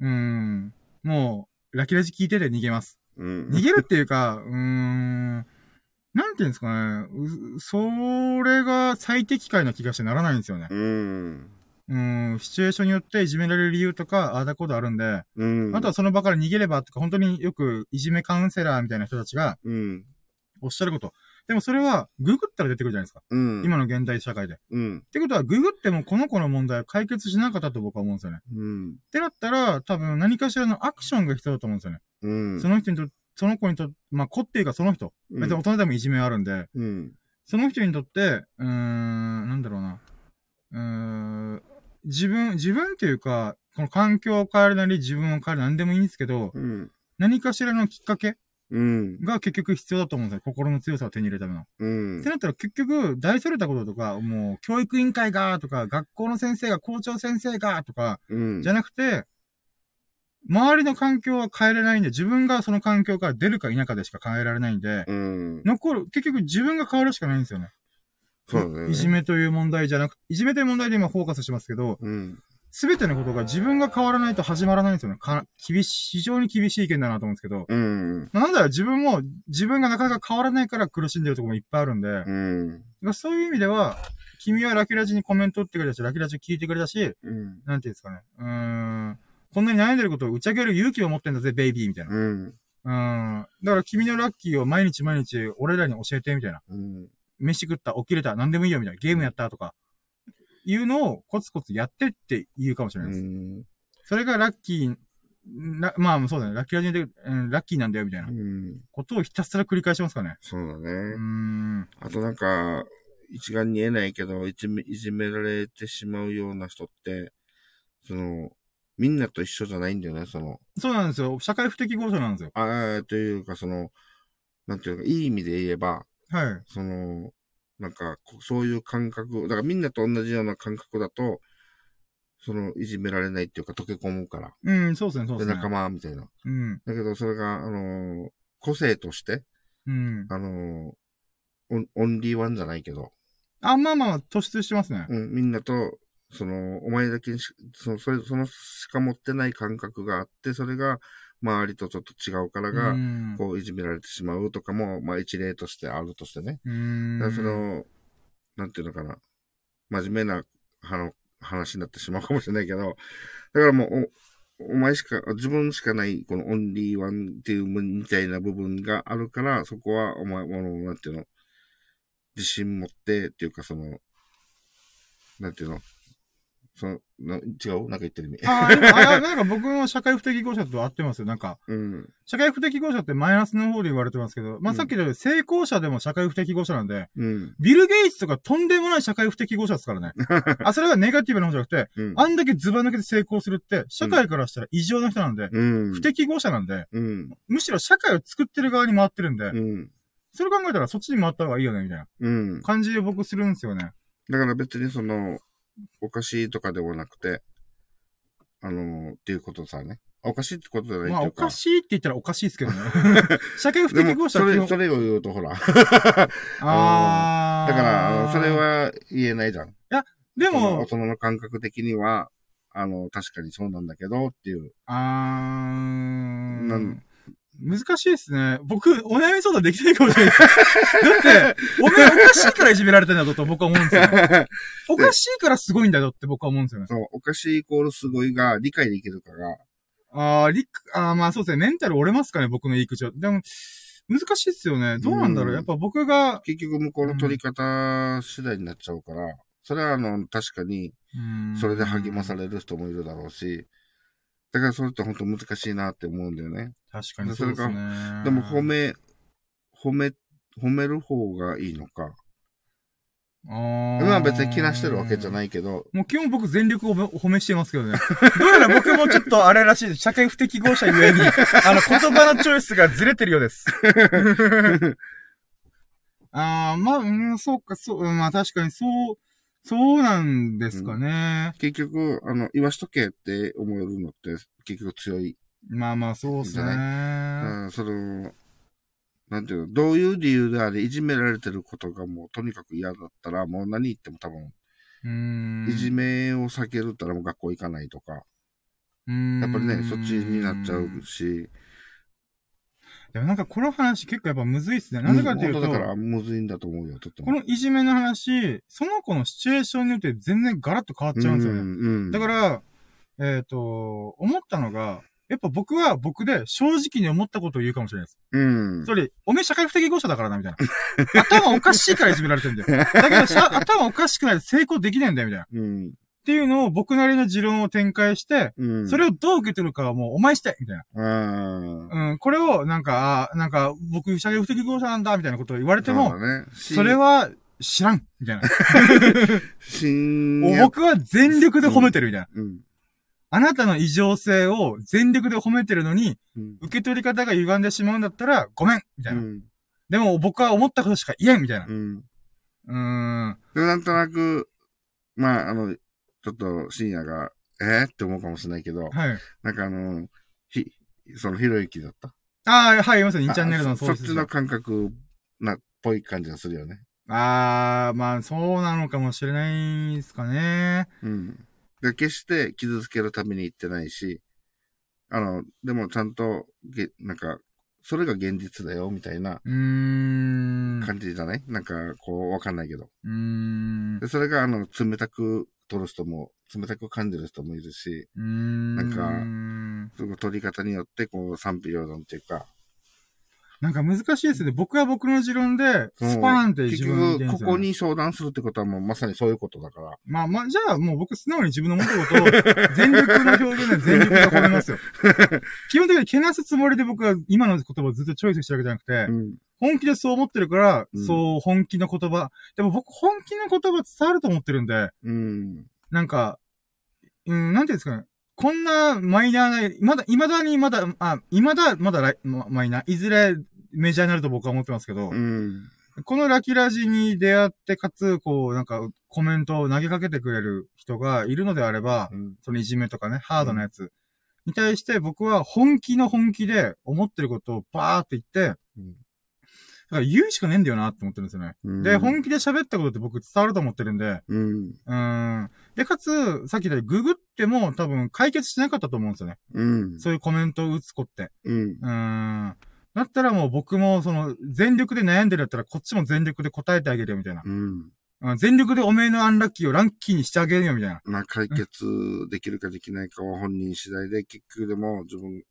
う、うん、もう、ラキラジ聞いてて逃げます。うん。逃げるっていうか、うーん、なんていうんですかね。うそれが最適解な気がしてならないんですよね。うん。うん、シチュエーションによっていじめられる理由とか、ああだこうだあるんで、うん。あとはその場から逃げればとか、本当によくいじめカウンセラーみたいな人たちがうん。おっしゃること。でもそれは、ググったら出てくるじゃないですか。うん。今の現代社会で。っうん。てことは、ググってもこの子の問題を解決しなかったと僕は思うんですよね。うん。ってなったら、多分何かしらのアクションが必要だと思うんですよね。うん。その人にと、その子にと、まあ、子っていうかその人。別に大人でもいじめあるんで、うん。その人にとって、うーん、なんだろうな。うーん、自分、自分っていうか、この環境を変えるなり、自分を変えるなんでもいいんですけど、うん。何かしらのきっかけうん。が結局必要だと思うんですよ。心の強さを手に入れるための。うんって。なったら結局、大それたこととか、もう、教育委員会が、とか、学校の先生が、校長先生が、とか、うん。じゃなくて、周りの環境は変えれないんで、自分がその環境から出るか否かでしか変えられないんで、うん。残る、結局自分が変わるしかないんですよね。そうだね。いじめという問題じゃなく、いじめという問題で今フォーカスしてますけど、うん。すべてのことが自分が変わらないと始まらないんですよね。か厳しい、非常に厳しい意見だなと思うんですけど。うん。なんだろう、自分も、自分がなかなか変わらないから苦しんでるところもいっぱいあるんで、うん。まあそういう意味では、君はラキラジにコメント打ってくれたし、ラキラジ聞いてくれたし、うん。なんていうんですかね。うーん。こんなに悩んでることを打ち明ける勇気を持ってんだぜ、ベイビーみたいな。うん。うん。だから君のラッキーを毎日毎日俺らに教えて、みたいな。うん。飯食った、起きれた、何でもいいよ、みたいな。ゲームやった、とか。いうのをコツコツやってって言うかもしれないです。うん。それがラッキー、なまあそうだね。ラッキーラジで、うん、ラッキーなんだよ、みたいなうん。ことをひたすら繰り返しますかね。そうだね。ん。あとなんか、一概に言えないけど、いじめ、いじめられてしまうような人って、その、みんなと一緒じゃないんだよね、その、そうなんですよ。社会不適合者なんですよ。ああ、というか、その、なんていうか、いい意味で言えば、はい。その、なんか、こそういう感覚、だからみんなと同じような感覚だと、その、いじめられないっていうか、溶け込むから。うん、そうですね、そうでで、すね。仲間みたいな。うん。だけど、それが、あのー個性として、うん。あのーオンオンリーワンじゃないけど、あ、まあまあ、突出してますね。うん、みんなと、その、お前だけにし、その、それ、そのしか持ってない感覚があって、それが、周りとちょっと違うからが、うん。こう、いじめられてしまうとかも、まあ、一例としてあるとしてね。だその、なんていうのかな。真面目な、あの、話になってしまうかもしれないけど、だからもう、お、お前しか、自分しかない、このオンリーワンっていうみたいな部分があるから、そこは、お前、あの、なんていうの、自信持って、っていうかその、なんていうの、その、な違う？なんか言ってる意味。ああ、なんか僕の社会不適合者と合ってますよ。なんか、うん。社会不適合者ってマイナスの方で言われてますけど、まあ、うんさっき言ったように成功者でも社会不適合者なんで、うん。ビル・ゲイツとかとんでもない社会不適合者ですからね。あ、それがネガティブな方じゃなくて、うん。あんだけズバ抜けて成功するって、社会からしたら異常な人なんで、うん。不適合者なんで、うん。むしろ社会を作ってる側に回ってるんで、うん。それ考えたらそっちに回った方がいいよね、みたいなうん。感じで僕するんですよね。だから別にその、おかしいとかでもなくて、あのっていうことさね。おかしいってことじゃないまあ。おかしいって言ったらおかしいですけどね。社会不で適合も、それ、それを言うとほら。だ あー。から、あの、それ、は言えないじゃん。でその大も、人の感覚的には、あの、確かにそうなんだけどっていう。あー。なん難しいですね。僕、お悩み相談できないかもしれないです。だって、おめえおかしいからいじめられてんだぞと僕は思うんですよ、ね。おかしいからすごいんだよって僕は思うんですよね。そう、おかしいイコールすごいが理解できるかが、あー、りあーまあそうですね。メンタル折れますかね、僕の言い口は。でも、難しいっすよね。どうなんだろう。うんやっぱ僕が、結局向こうの取り方次第になっちゃうから、それはあの、確かに、それで励まされれる人もいるだろうし、だからそれって本当難しいなって思うんだよね。確かにそうですね。でも褒め、褒め、褒める方がいいのか。あーまあ別に気なしてるわけじゃないけど、もう基本僕全力を褒めしてますけどね。どうやら僕もちょっとあれらしいです。社会不適合者ゆえに、あの言葉のチョイスがずれてるようです。ああ、まあ、うん、そうか、そう、うんまあ確かにそう、そうなんですかね。結局、あの、言わしとけって思えるのって結局強い。まあまあそうっすね。うん、その、なんていうの、どういう理由であれ、いじめられてることがもうとにかく嫌だったら、もう何言っても多分、うーん。いじめを避けるったらもう学校行かないとか、やっぱりね、そっちになっちゃうし、でもなんかこの話結構やっぱむずいっすね。なんでかっていうと、だからむずいんだと思うよ、とっても。このいじめの話、その子のシチュエーションによって全然ガラッと変わっちゃうんですよね。うんうんだから、えっ、と、思ったのが、やっぱ僕は僕で正直に思ったことを言うかもしれないです。うん。それ、おめえ社会不適合者だからな、みたいな。頭おかしいからいじめられてるんだよ。だけど 頭おかしくないと成功できないんだよ、みたいな。っうん。ていうのを僕なりの持論を展開して、うん。それをどう受け取るかはもうお前してみたいな。うん。うん、これをなんか、なんか、僕社会不適合者なんだ、みたいなことを言われても、ね、しそれ、は知らん、みたいな。新僕は全力で褒めてる、みたいな。うん。あなたの異常性を全力で褒めてるのに、うん。受け取り方が歪んでしまうんだったら、ごめんみたいな。うん。でも僕は思ったことしか言えんみたいな。うん。うーん。で、なんとなく、まあ、あの、ちょっと深夜が、えー、って思うかもしれないけど、はい。なんかあの、ひ、そのひろゆきだった？ああ、はい、いますよ。2チャンネルのあそそっちの感覚な、っぽい感じがするよね。ああ、まあ、そうなのかもしれないですかね。うん。で決して傷つけるために言ってないし、あの、でもちゃんと、げ、なんか、それが現実だよ、みたいなうーん。感じじゃない？なんか、こう、わかんないけど。うーん。で、それが、あの、冷たく取る人も、冷たく感じる人もいるし、ん。なんかか、その取り方によって、こう、賛否両論っていうか、なんか難しいですね。僕は僕の持論で、スパーンって自結分ですよねここに相談するってことはもうまさにそういうことだから。まあまあ、じゃあもう僕素直に自分の思ったことを、全力の表現で全力で褒めますよ。基本的にけなすつもりで僕は今の言葉をずっとチョイスしてるわけじゃなくて、うん。本気でそう思ってるから、うんそう本気の言葉。でも僕本気の言葉伝わると思ってるんで、うん。なんか、うん、なんていうんですかね。こんなマイナーな、まだ、未だにまだ、あ、未だ、まだマイナー、いずれメジャーになると僕は思ってますけど、うん。このラキラジに出会って、かつ、こう、なんか、コメントを投げかけてくれる人がいるのであれば、うん。そのいじめとかね、ハードなやつに対して僕は本気の本気で思ってることをバーって言って、うんだから言うしかねえんだよなって思ってるんですよね。うんで、本気で喋ったことって僕伝わると思ってるんで、うん。うーん。で、かつ、さっき言ったようにググっても多分解決しなかったと思うんですよね。うん。そういうコメントを打つ子って。うん。うーん。だったらもう僕もその全力で悩んでるやったらこっちも全力で答えてあげるよみたいな。うん。うん全力でおめえのアンラッキーをランキーにしてあげるよみたいな。まあ、解決できるかできないかは本人次第で、結局でも自分、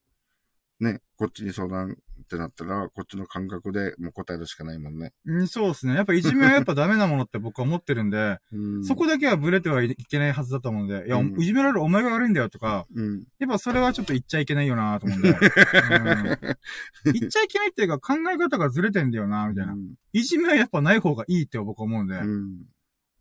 ね、こっちに相談ってなったら、こっちの感覚でもう答えるしかないもんね。うん、そうですね。やっぱいじめは やっぱダメなものって僕は思ってるんで、うん。そこだけはブレてはいけないはずだと思うんで、いや、うんいじめられるお前が悪いんだよとか、うん。やっぱそれはちょっと言っちゃいけないよなと思うんで、うん、言っちゃいけないっていうか考え方がずれてんだよなみたいな。いじめはやっぱない方がいいって僕は思うんで、うん。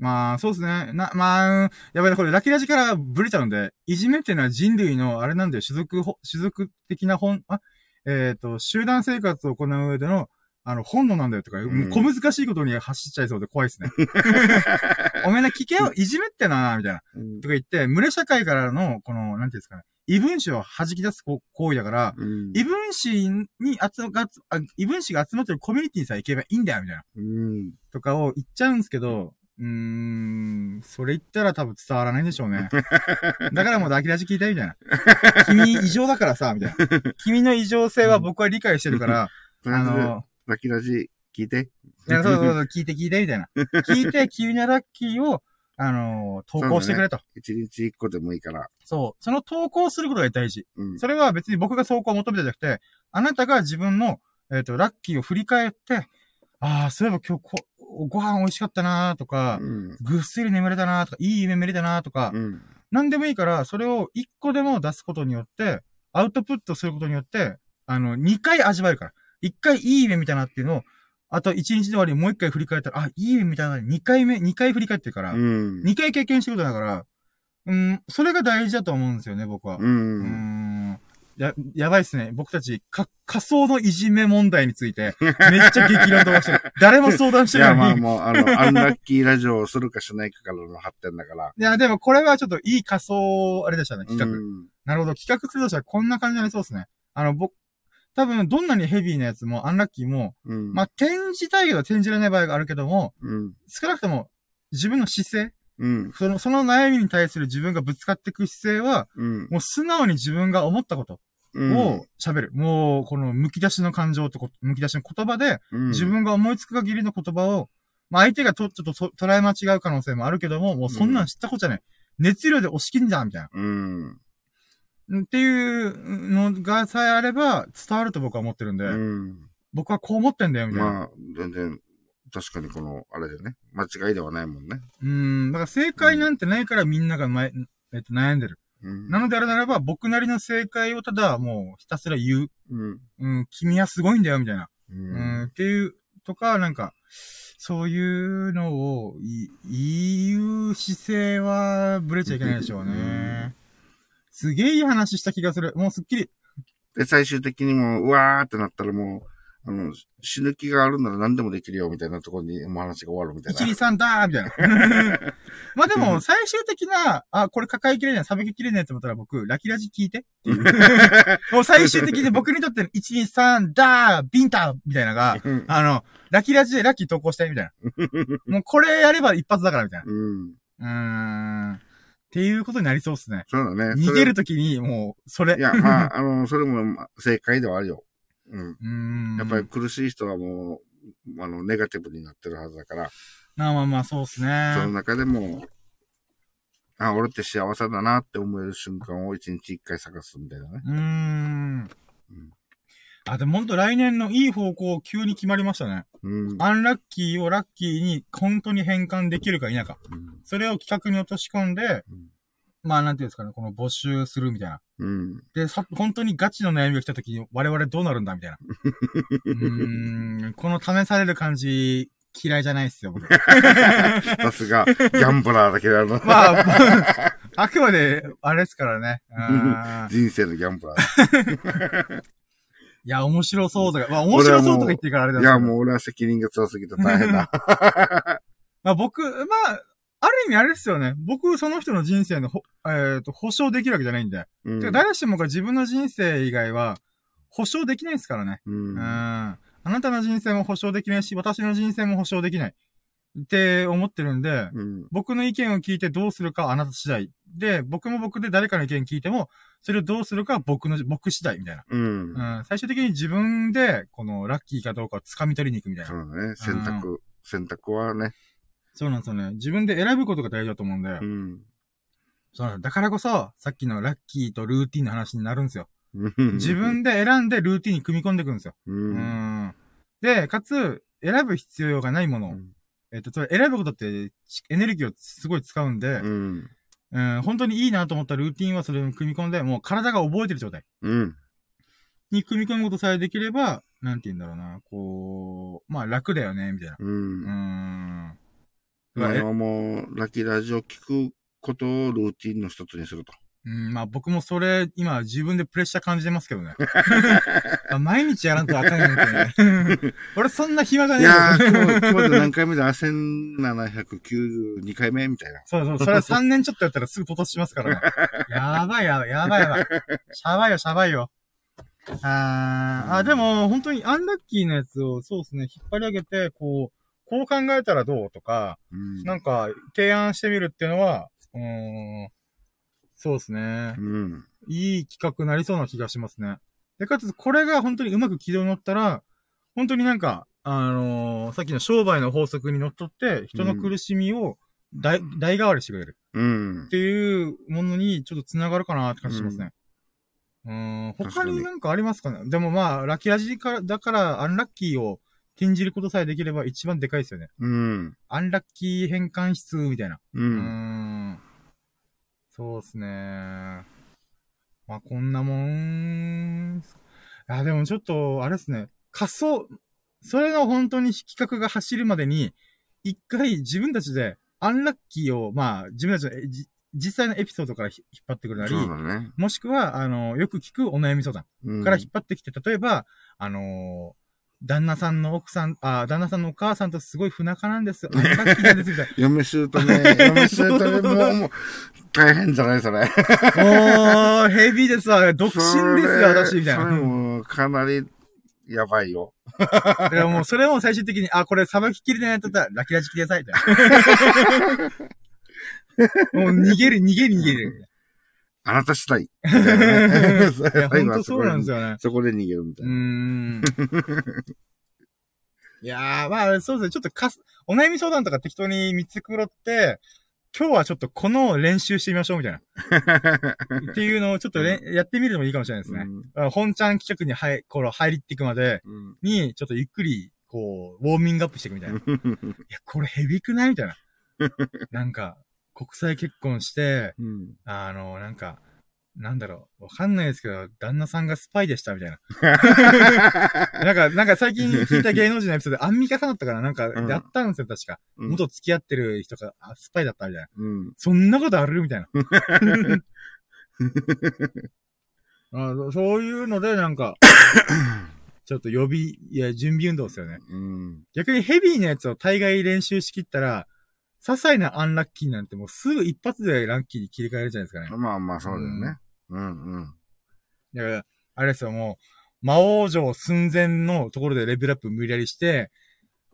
まあ、そうですね。な、まあ、やばいな、これ、ラキラジからブレちゃうんで、いじめっていうのは人類の、あれなんだよ、種族ほ、種族的な本、あ、えっ、と、集団生活を行う上での、あの、本能なんだよとか、う小難しいことに走っちゃいそうで怖いですね。おめえな聞けよ、いじめってな、みたいな。うんとか言って、群れ社会からの、この、なんていうんですかね、異分子を弾き出すこ行為だから、うん。異分子に集ま、あ異分子が集まってるコミュニティにさえ行けばいいんだよ、みたいな。うん。とかを言っちゃうんですけど、うーん、それ言ったら多分伝わらないんでしょうね。だからもう抱き出し聞いたみたいな。君異常だからさ、みたいな。君の異常性は僕は理解してるから、あの、ラキラジ聞いて。いや、そうそうそう、聞いて聞いて、みたいな。聞いて、君のラッキーを、あの、投稿してくれと。一日一個でもいいから。そう。その投稿することが大事。うん。それは別に僕が投稿を求めてじゃなくて、あなたが自分の、えっ、と、ラッキーを振り返って、ああ、そういえば今日こ、ご飯美味しかったなーとか、うん。ぐっすり眠れたなーとか、いい夢見れたなーとか、うん。なんでもいいから、それを一個でも出すことによって、アウトプットすることによって、あの、二回味わえるから。一回いい夢見たなっていうのを、あと一日の終わりにもう一回振り返ったら、あ、いい夢見たな、二回目、二回振り返ってるから、うん。二回経験してることだから、うん、それが大事だと思うんですよね、僕は。う。ん。や、やばいっすね。僕たち、か、仮想のいじめ問題について、めっちゃ激論飛ばしてる。誰も相談しいや、てないのに。まあもう、あの、アンラッキーラジオをするかしないかからの発展だから。いや、でもこれはちょっといい仮想、あれでしたね、企画。うんなるほど。企画するとしたらこんな感じになりそうですね。あの、僕、多分、どんなにヘビーなやつも、アンラッキーも、うん。まあ、転じたいけど転じられない場合があるけども、うん。少なくとも、自分の姿勢、うん。その、その悩みに対する自分がぶつかっていく姿勢は、うん。もう素直に自分が思ったことうんを喋る。もう、この、剥き出しの感情とこ、剥き出しの言葉で、うん自分が思いつく限りの言葉を、まあ、相手がと、ちょっとと捉え間違う可能性もあるけども、もうそんなん知ったことじゃない。熱量で押し切んじゃん、みたいな。うん。っていうのがさえあれば伝わると僕は思ってるんで、うん。僕はこう思ってんだよ、みたいな。まあ、全然、確かにこの、あれでね、間違いではないもんね。うん、だから正解なんてないからみんながえっと、悩んでる。うん。なのであるならば、僕なりの正解をただもうひたすら言う。うん。うん、君はすごいんだよ、みたいな。ううん、っていう、とか、なんか、そういうのをい言う姿勢はブレちゃいけないでしょうね。すげえいい話した気がする。もうすっきり。で、最終的にもう、うわーってなったらもう、あの、死ぬ気があるなら何でもできるよ、みたいなところに、もう話が終わるみたいな。123だーみたいな。まあでも、最終的な、あ、これ抱えきれない、さばききれないって思ったら僕、ラキラジ聞いてっていう。もう最終的に僕にとっての123だービンタみたいなのが、うん。あの、ラキラジでラッキー投稿したいみたいな。もうこれやれば一発だからみたいな。うん。うーん。っていうことになりそうっすね。そうだね。逃げるときに、もう、それ。いや、まあ、あの、それもまあ正解ではあるよ。うん。やっぱり苦しい人はもう、あの、ネガティブになってるはずだから、まあまあまあ、そうっすね。その中でも、あ、俺って幸せだなって思える瞬間を一日一回探すみたいなね。うーん。うんあ、でもほんと来年のいい方向急に決まりましたね。うん。アンラッキーをラッキーに本当に変換できるか否か。うんそれを企画に落とし込んで、うんまあなんていうんですかね、この募集するみたいな。うん。で、さ、本当にガチの悩みが来た時に我々どうなるんだみたいな。うーん、この試される感じ嫌いじゃないっすよ、僕。さすが、ギャンブラーだけど、あの、まあ、あくまで、あれですからね。うん人生のギャンブラー。いや、面白そうとか、まあ面白そうとか言ってるからあれだいや、もう俺は責任が強すぎて大変だ。まあ僕、まあ、ある意味あれですよね。僕、その人の人生のほ、えっ、と、保証できるわけじゃないんで。うんてか誰しもが自分の人生以外は、保証できないですからね。ううん。ん。あなたの人生も保証できないし、私の人生も保証できない。って思ってるんで、うん。僕の意見を聞いてどうするかはあなた次第。で、僕も僕で誰かの意見聞いても、それをどうするかは僕の、僕次第みたいな。うん。うん。最終的に自分で、このラッキーかどうかを掴み取りに行くみたいな。そうだね。選択、選択はね。そうなんですよね。自分で選ぶことが大事だと思うんで。うん。そうなんだからこそ、さっきのラッキーとルーティンの話になるんですよ。自自分で選んでルーティンに組み込んでいくんですよ。う。うんん。で、かつ、選ぶ必要がないもの。うんえっと、それ選ぶことってちエネルギーをすごい使うんで、うん。うん、本当にいいなと思ったルーティンはそれを組み込んで、もう体が覚えてる状態うん。に組み込むことさえできれば、なんて言うんだろうな、こう、まあ楽だよね、みたいな。う。うんん。前はもう、ラッキーラジオ聞くことをルーティンの一つにすると。うん、まあ僕もそれ、今自分でプレッシャー感じてますけどね。あ毎日やらんとあかんよ、みたいな。俺そんな暇がねえよいやー、今日、今日で何回目だ ?1792 回目みたいな。そうそう、それは3年ちょっとやったらすぐ突突しますからね。やばいやばい、やばいやばい。しゃばいよ、しゃばいよ。あー、あ、でも、本当にアンラッキーなやつを、そうですね、引っ張り上げて、こう、こう考えたらどうとか、うん。なんか、提案してみるっていうのは、うーん、そうですねう。ん。いい企画になりそうな気がしますね。で、かつ、これが本当にうまく軌道に乗ったら、本当になんか、あのーさっきの商売の法則にのっとって、人の苦しみを代、代替わりしてくれる。うんっ。ていうものにちょっと繋がるかなって感じしますね。うーん、他になんかありますかね？でもまあ、ラッキーラジから、だから、アンラッキーを転じることさえできれば一番でかいですよね。うん。アンラッキー変換室みたいな。ううーん。ん。そうですね。まあ、こんなもん。あ、でもちょっと、あれですね。仮想、それの本当に企画が走るまでに、一回自分たちでアンラッキーを、まあ、自分たちのえじ実際のエピソードからひ引っ張ってくるなり、そうだね。もしくは、あの、よく聞くお悩み相談うんから引っ張ってきて、例えば、あの旦那さんの奥さん、あ、旦那さんのお母さんとすごい不仲なんです。アンラッキーなんです、みたいな。嫁姑ね、嫁姑 もう、もう、大変じゃないそれ。おー、ヘビーですわ。独身ですよ、私、みたいそれな。もう、かなり、やばいよ。だからもう、それも最終的に、あ、これ、さばききれないやったら、ラキラジください、みたいな。もう、逃げる、逃げる、逃げる。あなた次第。みたいなねいや、ほんとそうなんですよね。そこで逃げるみたいうな。いやー、まあ、そうですね。ちょっとかす、お悩み相談とか適当に見つくろって、今日はちょっとこの練習してみましょう、みたいな。っていうのをちょっとれんやってみるのもいいかもしれないですね。あ本ちゃん企画に入、この入りっていくまでうんに、ちょっとゆっくり、こう、ウォーミングアップしていくみたいな。いや、これヘビくないみたいな。なんか、国際結婚して、うんあの、なんか、なんだろう、わかんないですけど、旦那さんがスパイでしたみたいな。なんか、なんか最近聞いた芸能人のエピソードで、アンミカさんだったかななんか、うんやったんですよ、確か。うん元付き合ってる人が、あスパイだったみたいな。うん。そんなことあるみたいな。あそういうので、なんか、ちょっと予備、いや、準備運動ですよね。うん。逆にヘビーなやつを大概練習しきったら、些細なアンラッキーなんてもうすぐ一発でラッキーに切り替えるじゃないですかね。まあまあ、そうだよね。うんうん。だから、あれですよ、もう、魔王城寸前のところでレベルアップ無理やりして、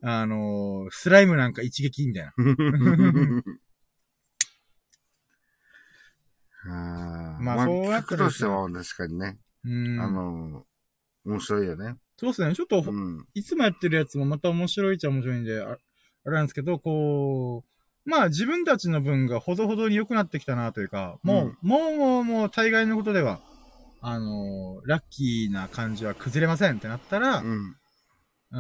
あのースライムなんか一撃みたいな。あーまあそうやったら企画としては確かにね、うん。あの、面白いよね。そうですね。ちょっと、うん。いつもやってるやつもまた面白いっちゃ面白いんで、ああれなんですけど、こう、まあ自分たちの分がほどほどに良くなってきたなというか、もう、もうもうもう大概のことでは、あのーラッキーな感じは崩れませんってなったら、ううん。ーん、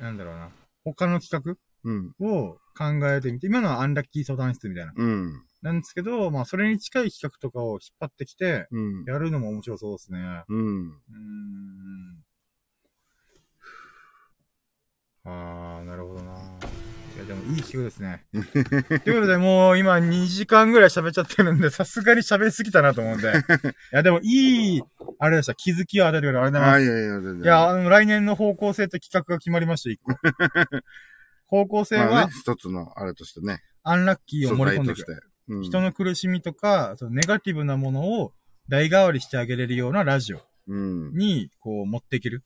なんだろうな。他の企うん。画を考えてみて、今のはアンラッキー相談室みたいな。うん。なんですけど、まあそれに近い企画とかを引っ張ってきて、うん。やるのも面白そうですね。うん。うーん。あー、なるほどな。いや、でもいい企画ですね。ということで、もう今2時間ぐらい喋っちゃってるんで、さすがに喋りすぎたなと思うんで。いや、でもいい、あれでした。気づきを与えてくれてありがとうござあ、います。いやいや、全然。いや、あの、来年の方向性と企画が決まりました、一個。方向性はまあね、、一つのあれとしてね、アンラッキーを素盛り込んでいく。うん人の苦しみとか、そのネガティブなものを代替わりしてあげれるようなラジオ。うん。に、こう、持っていける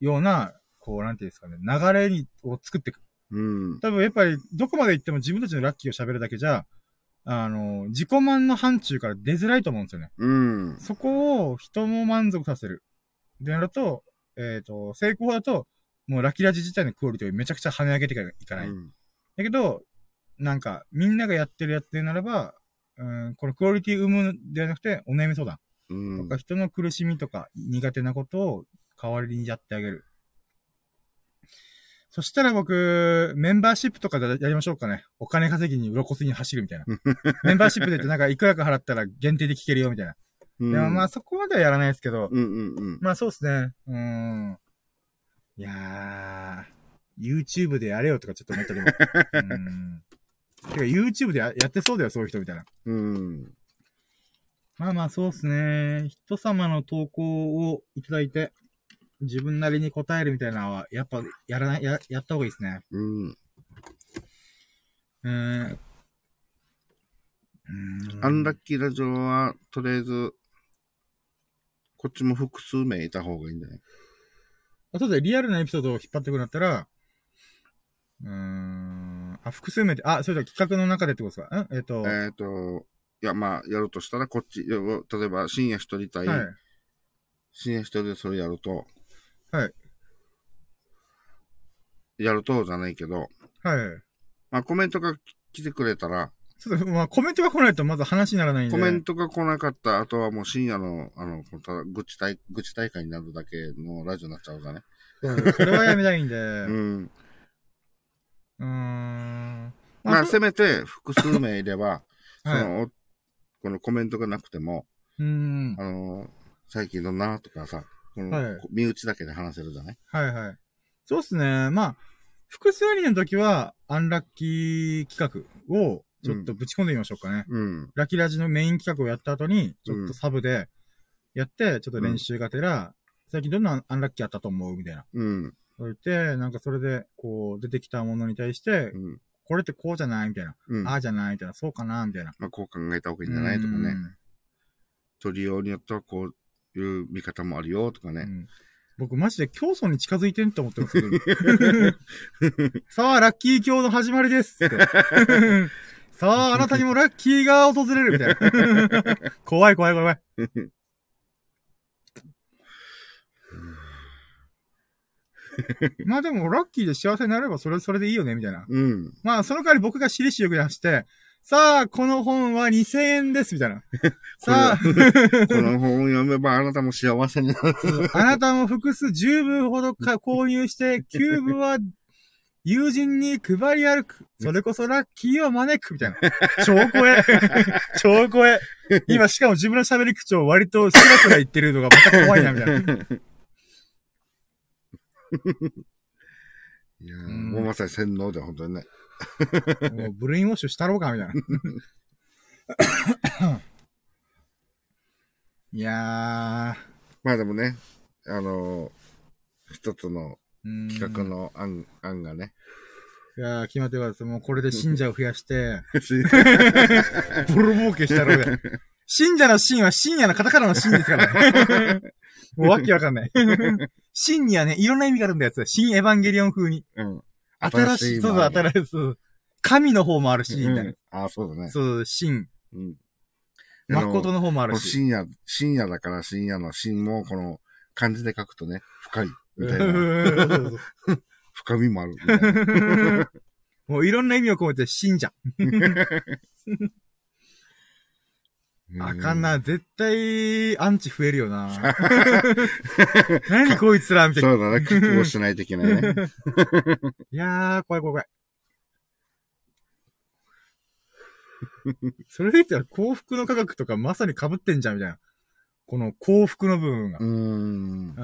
ような、こう、なんていうんですかね、流れに、を作っていく。うん。多分、やっぱり、どこまで行っても自分たちのラッキーを喋るだけじゃ、あの、自己満の範疇から出づらいと思うんですよね。うん。そこを人も満足させる。でなると、えっ、と、成功だと、もうラッキーラジ自体のクオリティをめちゃくちゃ跳ね上げていかない。うんだけど、なんか、みんながやってるやつでならば、うん、このクオリティ生むんではなくて、お悩み相談。うんとか、人の苦しみとか苦手なことを代わりにやってあげる。そしたら僕、メンバーシップとかでやりましょうかね。お金稼ぎに鱗すに走るみたいな。メンバーシップでってなんかいくらか払ったら限定で聞けるよみたいな。うん。でもまあそこまではやらないですけど、うんうんうん。まあそうですね。うーん。いやー、YouTube でやれよとかちょっと思ったりも。うーん。てか YouTube でややってそうだよ、そういう人みたいな。うん。まあまあそうですね。人様の投稿をいただいて、自分なりに答えるみたいなのは、やっぱ、やらない、や、やった方がいいですね。うん。うーん。うーんアンラッキーラジオは、とりあえず、こっちも複数名いた方がいいんじゃない？あとでリアルなエピソードを引っ張ってくるんだったら、うーん。あ、複数名で、あ、それでは企画の中でってことですか？ん？えっ、と、えっ、と、いや、まあ、やるとしたら、こっち、例えば、深夜一人対、はい。深夜一人でそれやると、はい。やるとじゃないけど、はい。まあ、コメントが来てくれたら、ちょっと、まあ、コメントが来ないとまず話にならないんで。コメントが来なかった後はもう深夜の、あの、ただ愚痴大、愚痴大会になるだけのラジオになっちゃうからね。そうそれはやめたいんで。う。うんーん。まあ、そせめて複数名いれば、そはいこのコメントがなくても、うーん。あの、最近どんな？とかさ、身内だけで話せるじゃない？はいはい。そうっすね。まあ、複数人の時は、アンラッキー企画を、ちょっとぶち込んでみましょうかね。うん。ラッキーラジのメイン企画をやった後に、ちょっとサブで、やって、ちょっと練習がてら、最近どんなアンラッキーあったと思う？みたいな。うん。そう言って、なんかそれで、こう、出てきたものに対して、うん。これってこうじゃない？みたいな。うん。ああじゃない？みたいな。そうかな？みたいな。まあ、こう考えた方がいいんじゃない？とかね。うん取りようによってはこういう見方もあるよとかね。うん僕マジで競争に近づいてんって思ってますけど。さあ、ラッキー今日の始まりですって。さあ、あなたにもラッキーが訪れるみたいな。怖い怖い怖い。まあでも、ラッキーで幸せになればそれそれでいいよね、みたいな。うん。まあ、その代わり僕が私利私欲出して、さあ、この本は2000円です、みたいな。さあ、この本を読めばあなたも幸せになる。あなたも複数10部ほどか購入して、9部は友人に配り歩く。それこそラッキーを招く。みたいな。超怖え。超怖え。今しかも自分の喋り口調割とスラスラ言ってるのがまた怖いな、みたいな。いやもうまさに洗脳で本当にね。もうブレインウォッシュしたろうか、みたいな。いやまあでもね、あのー一つの企画の案、案がね。いやー、決まってます。もうこれで信者を増やして、し ボロ儲けしたろうが。信者の信は深夜のカタカナの信ですからね。もうわけわかんない。信にはね、いろんな意味があるんだやつ。新エヴァンゲリオン風に。うん。新しい、そうそう、新しい、そう。神の方もあるし、みたいな。うんああ、そうだね。そう、信。うん。誠の方もあるし。深夜、深夜だから深夜の深も、この漢字で書くとね、深い。みたいな。深みもある。もういろんな意味を込めて信者。あかんな。絶対、アンチ増えるよな。何こいつらみたいな。そうだね。覚悟しないといけないね。いやー、怖い怖い怖い。それで言ったら幸福の科学とかまさに被ってんじゃん、みたいな。この幸福の部分が。うーん。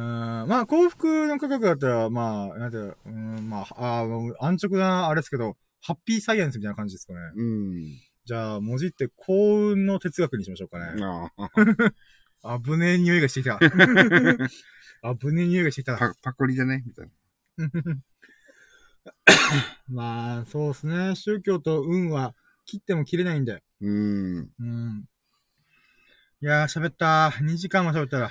まあ、幸福の科学だったら、まあ、なんていうのうーん、まあ、あー安直な、あれですけど、ハッピーサイエンスみたいな感じですかね。うん。じゃあ、文字って幸運の哲学にしましょうかね。ああ危ねえ匂いがしてきた。危ねえ匂いがしてきた。パパクリだね、みたいな。まあ、そうですね。宗教と運は切っても切れないんで。うーん。うん。いやー、喋った。2時間も喋ったら。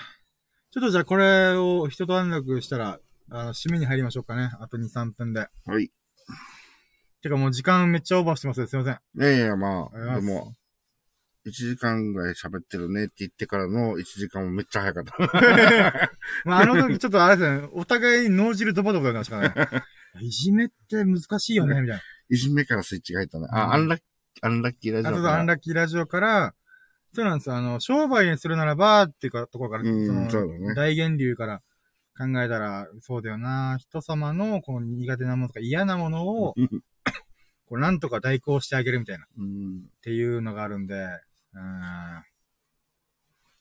ちょっとじゃあこれを一段落したら、あの、締めに入りましょうかね。あと2、3分で。はい。てかもう時間めっちゃオーバーしてますすいません。いやいや、まあ、ありがとうございまも、1時間ぐらい喋ってるねって言ってからの1時間もめっちゃ早かった。まあ、あの時ちょっとあれですね、お互いに脳汁ドバドバになりましたからね。いじめって難しいよね、みたいいじめからスイッチが入ったね。うんあ、アンラッキー、アンラッキーラジな。あと、オから。アンラッキーラジオから、そうなんですよ。あの、商売にするならば、っていうか、ところから、うんのそうだね大源流から考えたら、そうだよな。人様の、この苦手なものとか嫌なものを、うんこう、なんとか代行してあげるみたいな、っうんていうのがあるんで、うん。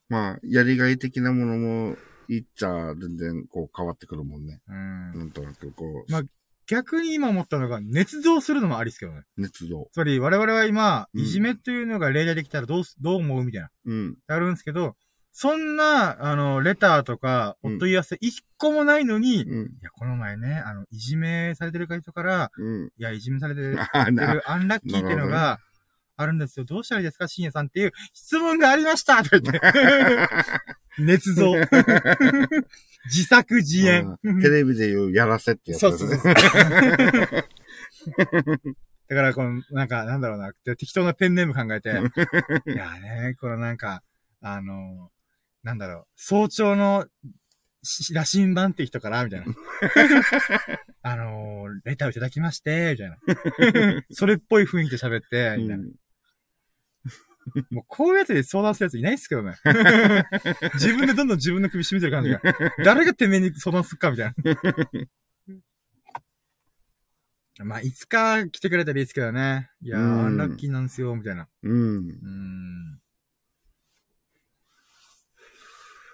まあ、やりがい的なものも言っちゃ全然こう変わってくるもんね。うん。なんとなくこう、まあ逆に今思ったのが、捏造するのもありですけどね。熱動。つまり、我々は今、うんいじめというのが例題できたらどうす、どう思うみたいな。うん。あるんですけど、そんな、あの、レターとか、お問い合わせ一個もないのに、いうん。や、この前ね、あの、いじめされてる人から、うん。いや、いじめされてる、あ、な、るアンラッキーっていうのが、あるんですよ。どうしたらいいですか深夜さんっていう質問がありました とか言って。捏造。自作自演。うんテレビで言うやらせってやつそうそうそう。ね。だから、この、なんか、なんだろうな、適当なペンネーム考えて、いやね、このなんか、あの、なんだろう、早朝のし羅針盤って人から、みたいな。あのー、レターをいただきまして、みたいな。それっぽい雰囲気で喋って、みたいな。もうこういうやつで相談するやついないっすけどね。自分でどんどん自分の首絞めてる感じが。誰がてめえに相談すっかみたいな。まあ、いつか来てくれたらいいですけどね。いやー、うんラッキーなんですよ、みたいな。うん。うーん。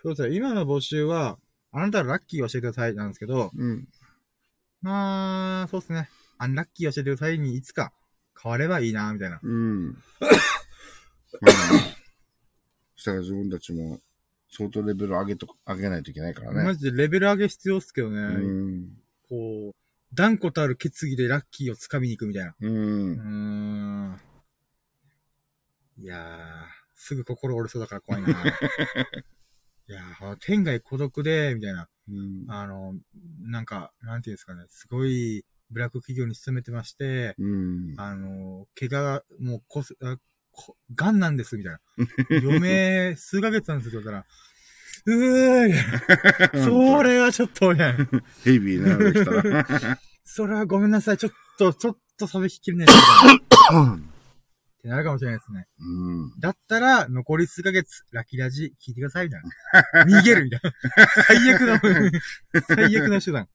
そうですね。今の募集は、あなたのラッキーを教えてくださいなんですけど、うん。まあ、そうですね。アンラッキーを教えてくださいにいつか変わればいいな、みたいな。うん。まあ、そしたら自分たちも相当レベル上げと、上げないといけないからね。マジでレベル上げ必要っすけどね。うん。こう、断固たる決意でラッキーを掴みに行くみたいな。う。うんーん。いやー、すぐ心折れそうだから怖いな。いやー、天外孤独で、みたいな。うん。あの、なんか、なんていうんですかね、すごい、ブラック企業に勤めてまして、うん。あの、怪我、もうこす、あこ、癌なんです、みたいな。余命数ヶ月なんですよ、って言ったら、うー。それはちょっと、みたいな。ヘビーなのできたら。それはごめんなさい、ちょっと、ちょっと喋りきれない。ってなるかもしれないですね。うん。だったら、残り数ヶ月、ラキラジ聞いてください、みたいな。逃げる、みたいな。最悪の、最悪の手段。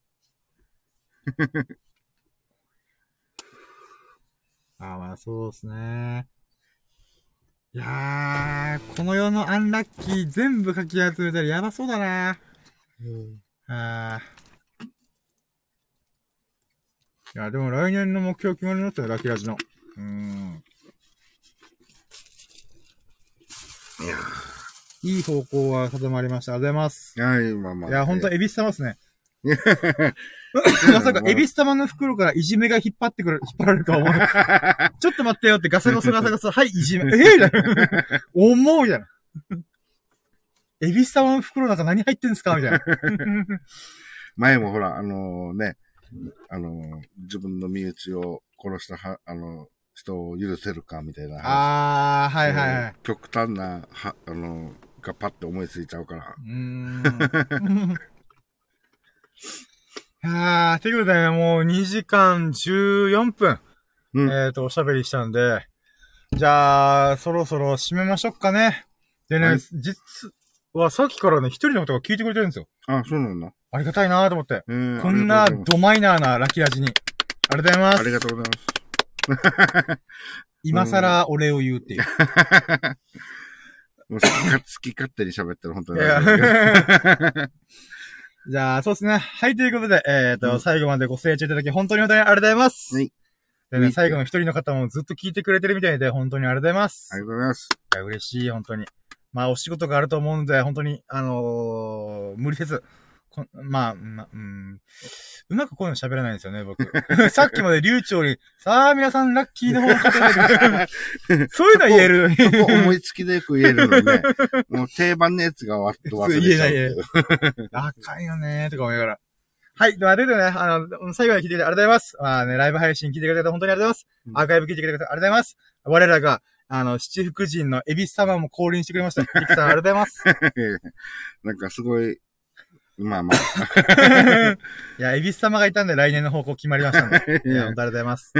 ああ、まあそうですね。いやー、この世のアンラッキー全部書き集めたらやばそうだな。あー。いや、でも来年の目標決まりましたよ、ラキラジの。うーん。いい方向は定まりました。ありがとうございます。はい、まあまあ。いや、ほんと、えエビス様ですね。まさか、エビス様の袋からいじめが引っ張ってくる、引っ張られるとは思う。ちょっと待ってよってガサゴソガサゴソ、はい、いじめ。えー、みたいな。思うみたいな。エビス様の袋なんか何入ってんすか？みたいな。前もほら、あのね、あの自分の身内を殺したは、あの人を許せるかみたいな話。あー、はいはいはい。極端な、は、あの、がパッて思いついちゃうから。うーん。いやー、ということでね、もう2時間14分、うん。えっ、と、おしゃべりしたんで、じゃあ、そろそろ締めましょうかね。でね、はい実はさっきからね、一人の方が聞いてくれてるんですよ。あ、そうなんだ。ありがたいなと思って。えーこんなドマイナーなラッキーラジに。ありがとうございまますあす。りがとうございます。今更お礼を言うっていう。もう好きか好き勝手に喋ってる、本当に。いや じゃあ、そうですね。はい、ということで、えっ、と、うん最後までご清聴いただき、本当に本当にありがとうございます。はい。でね、はい最後の一人の方もずっと聞いてくれてるみたいで、本当にありがとうございます。ありがとうございます。いや、嬉しい、本当に。まあ、お仕事があると思うんで、本当に、あのー無理せず、こまあ、ま、うん、うまくこういうの喋らないんですよね、僕。さっきまで流暢に、さあ、皆さん、ラッキーの方を。そういうのは言える。思いつきでよく言えるのにね。もう定番のやつがわっと忘れちゃうっていう。あかんよねー、とか思いながら。はい。では、ということでね、あの、最後まで聞いてくれてありがとうございます。まあね、ライブ配信聞いてくれて本当にありがとうございます。うんアーカイブ聞いてくれてありがとうございます。我らが、あの、七福神のエビス様も降臨してくれました。さん、ありがとうございます。なんかすごい、まあまあ。いや、エビス様がいたんで来年の方向決まりましたん で。いや、本当ありがとうございます。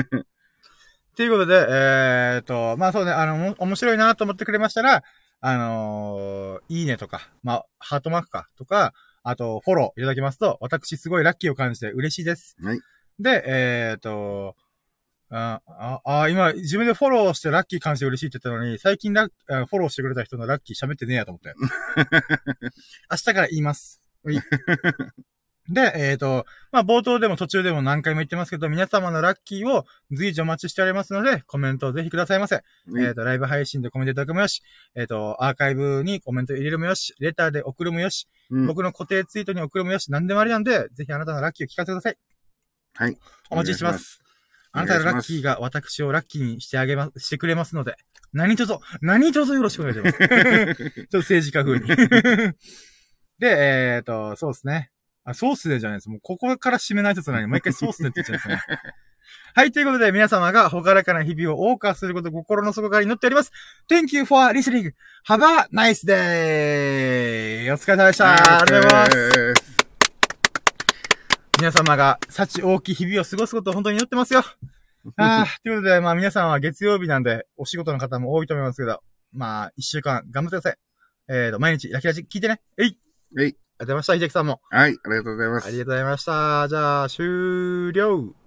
ということで、えーっと、まあそうね、あの、も面白いなと思ってくれましたら、あのーいいねとか、まあ、ハートマークか、とか、あと、フォローいただきますと、私すごいラッキーを感じて嬉しいです。はい。で、えーっと、あ、あ、あ今、自分でフォローしてラッキー感じて嬉しいって言ったのに、最近ラフォローしてくれた人のラッキー喋ってねえやと思って。明日から言います。はいで、えっ、と、まあ、冒頭でも途中でも何回も言ってますけど、皆様のラッキーを随時お待ちしておりますので、コメントをぜひくださいませ。えっ、と、ライブ配信でコメントいただくもよし、えっ、と、アーカイブにコメント入れるもよし、レターで送るもよし、うん僕の固定ツイートに送るもよし、何でもありなんで、ぜひあなたのラッキーを聞かせてください。はい。お待ちしてます。あなたのラッキーが私をラッキーにしてあげま、してくれますので、何卒、何卒よろしくお願いします。ちょっと政治家風に。で、えっ、と、そうですね。あ、ソースでじゃないです。もうここから締めない説なのに、毎回ソースでって言っちゃうんですね。はい、ということで皆様がほがらかな日々を謳歌することを心の底から祈っております。Thank you for listening. Have a nice day! お疲れ様でした。ありがとうございます。皆様が幸大きい日々を過ごすことを本当に祈ってますよ。ああ、ということで、まあ皆さんは月曜日なんで、お仕事の方も多いと思いますけど、まあ一週間頑張ってください。えーと、毎日ラキラジ聞いてね。えいえいありがとうございました、秀樹さんも。はい、ありがとうございますあり。がとうございました。じゃあ、終了。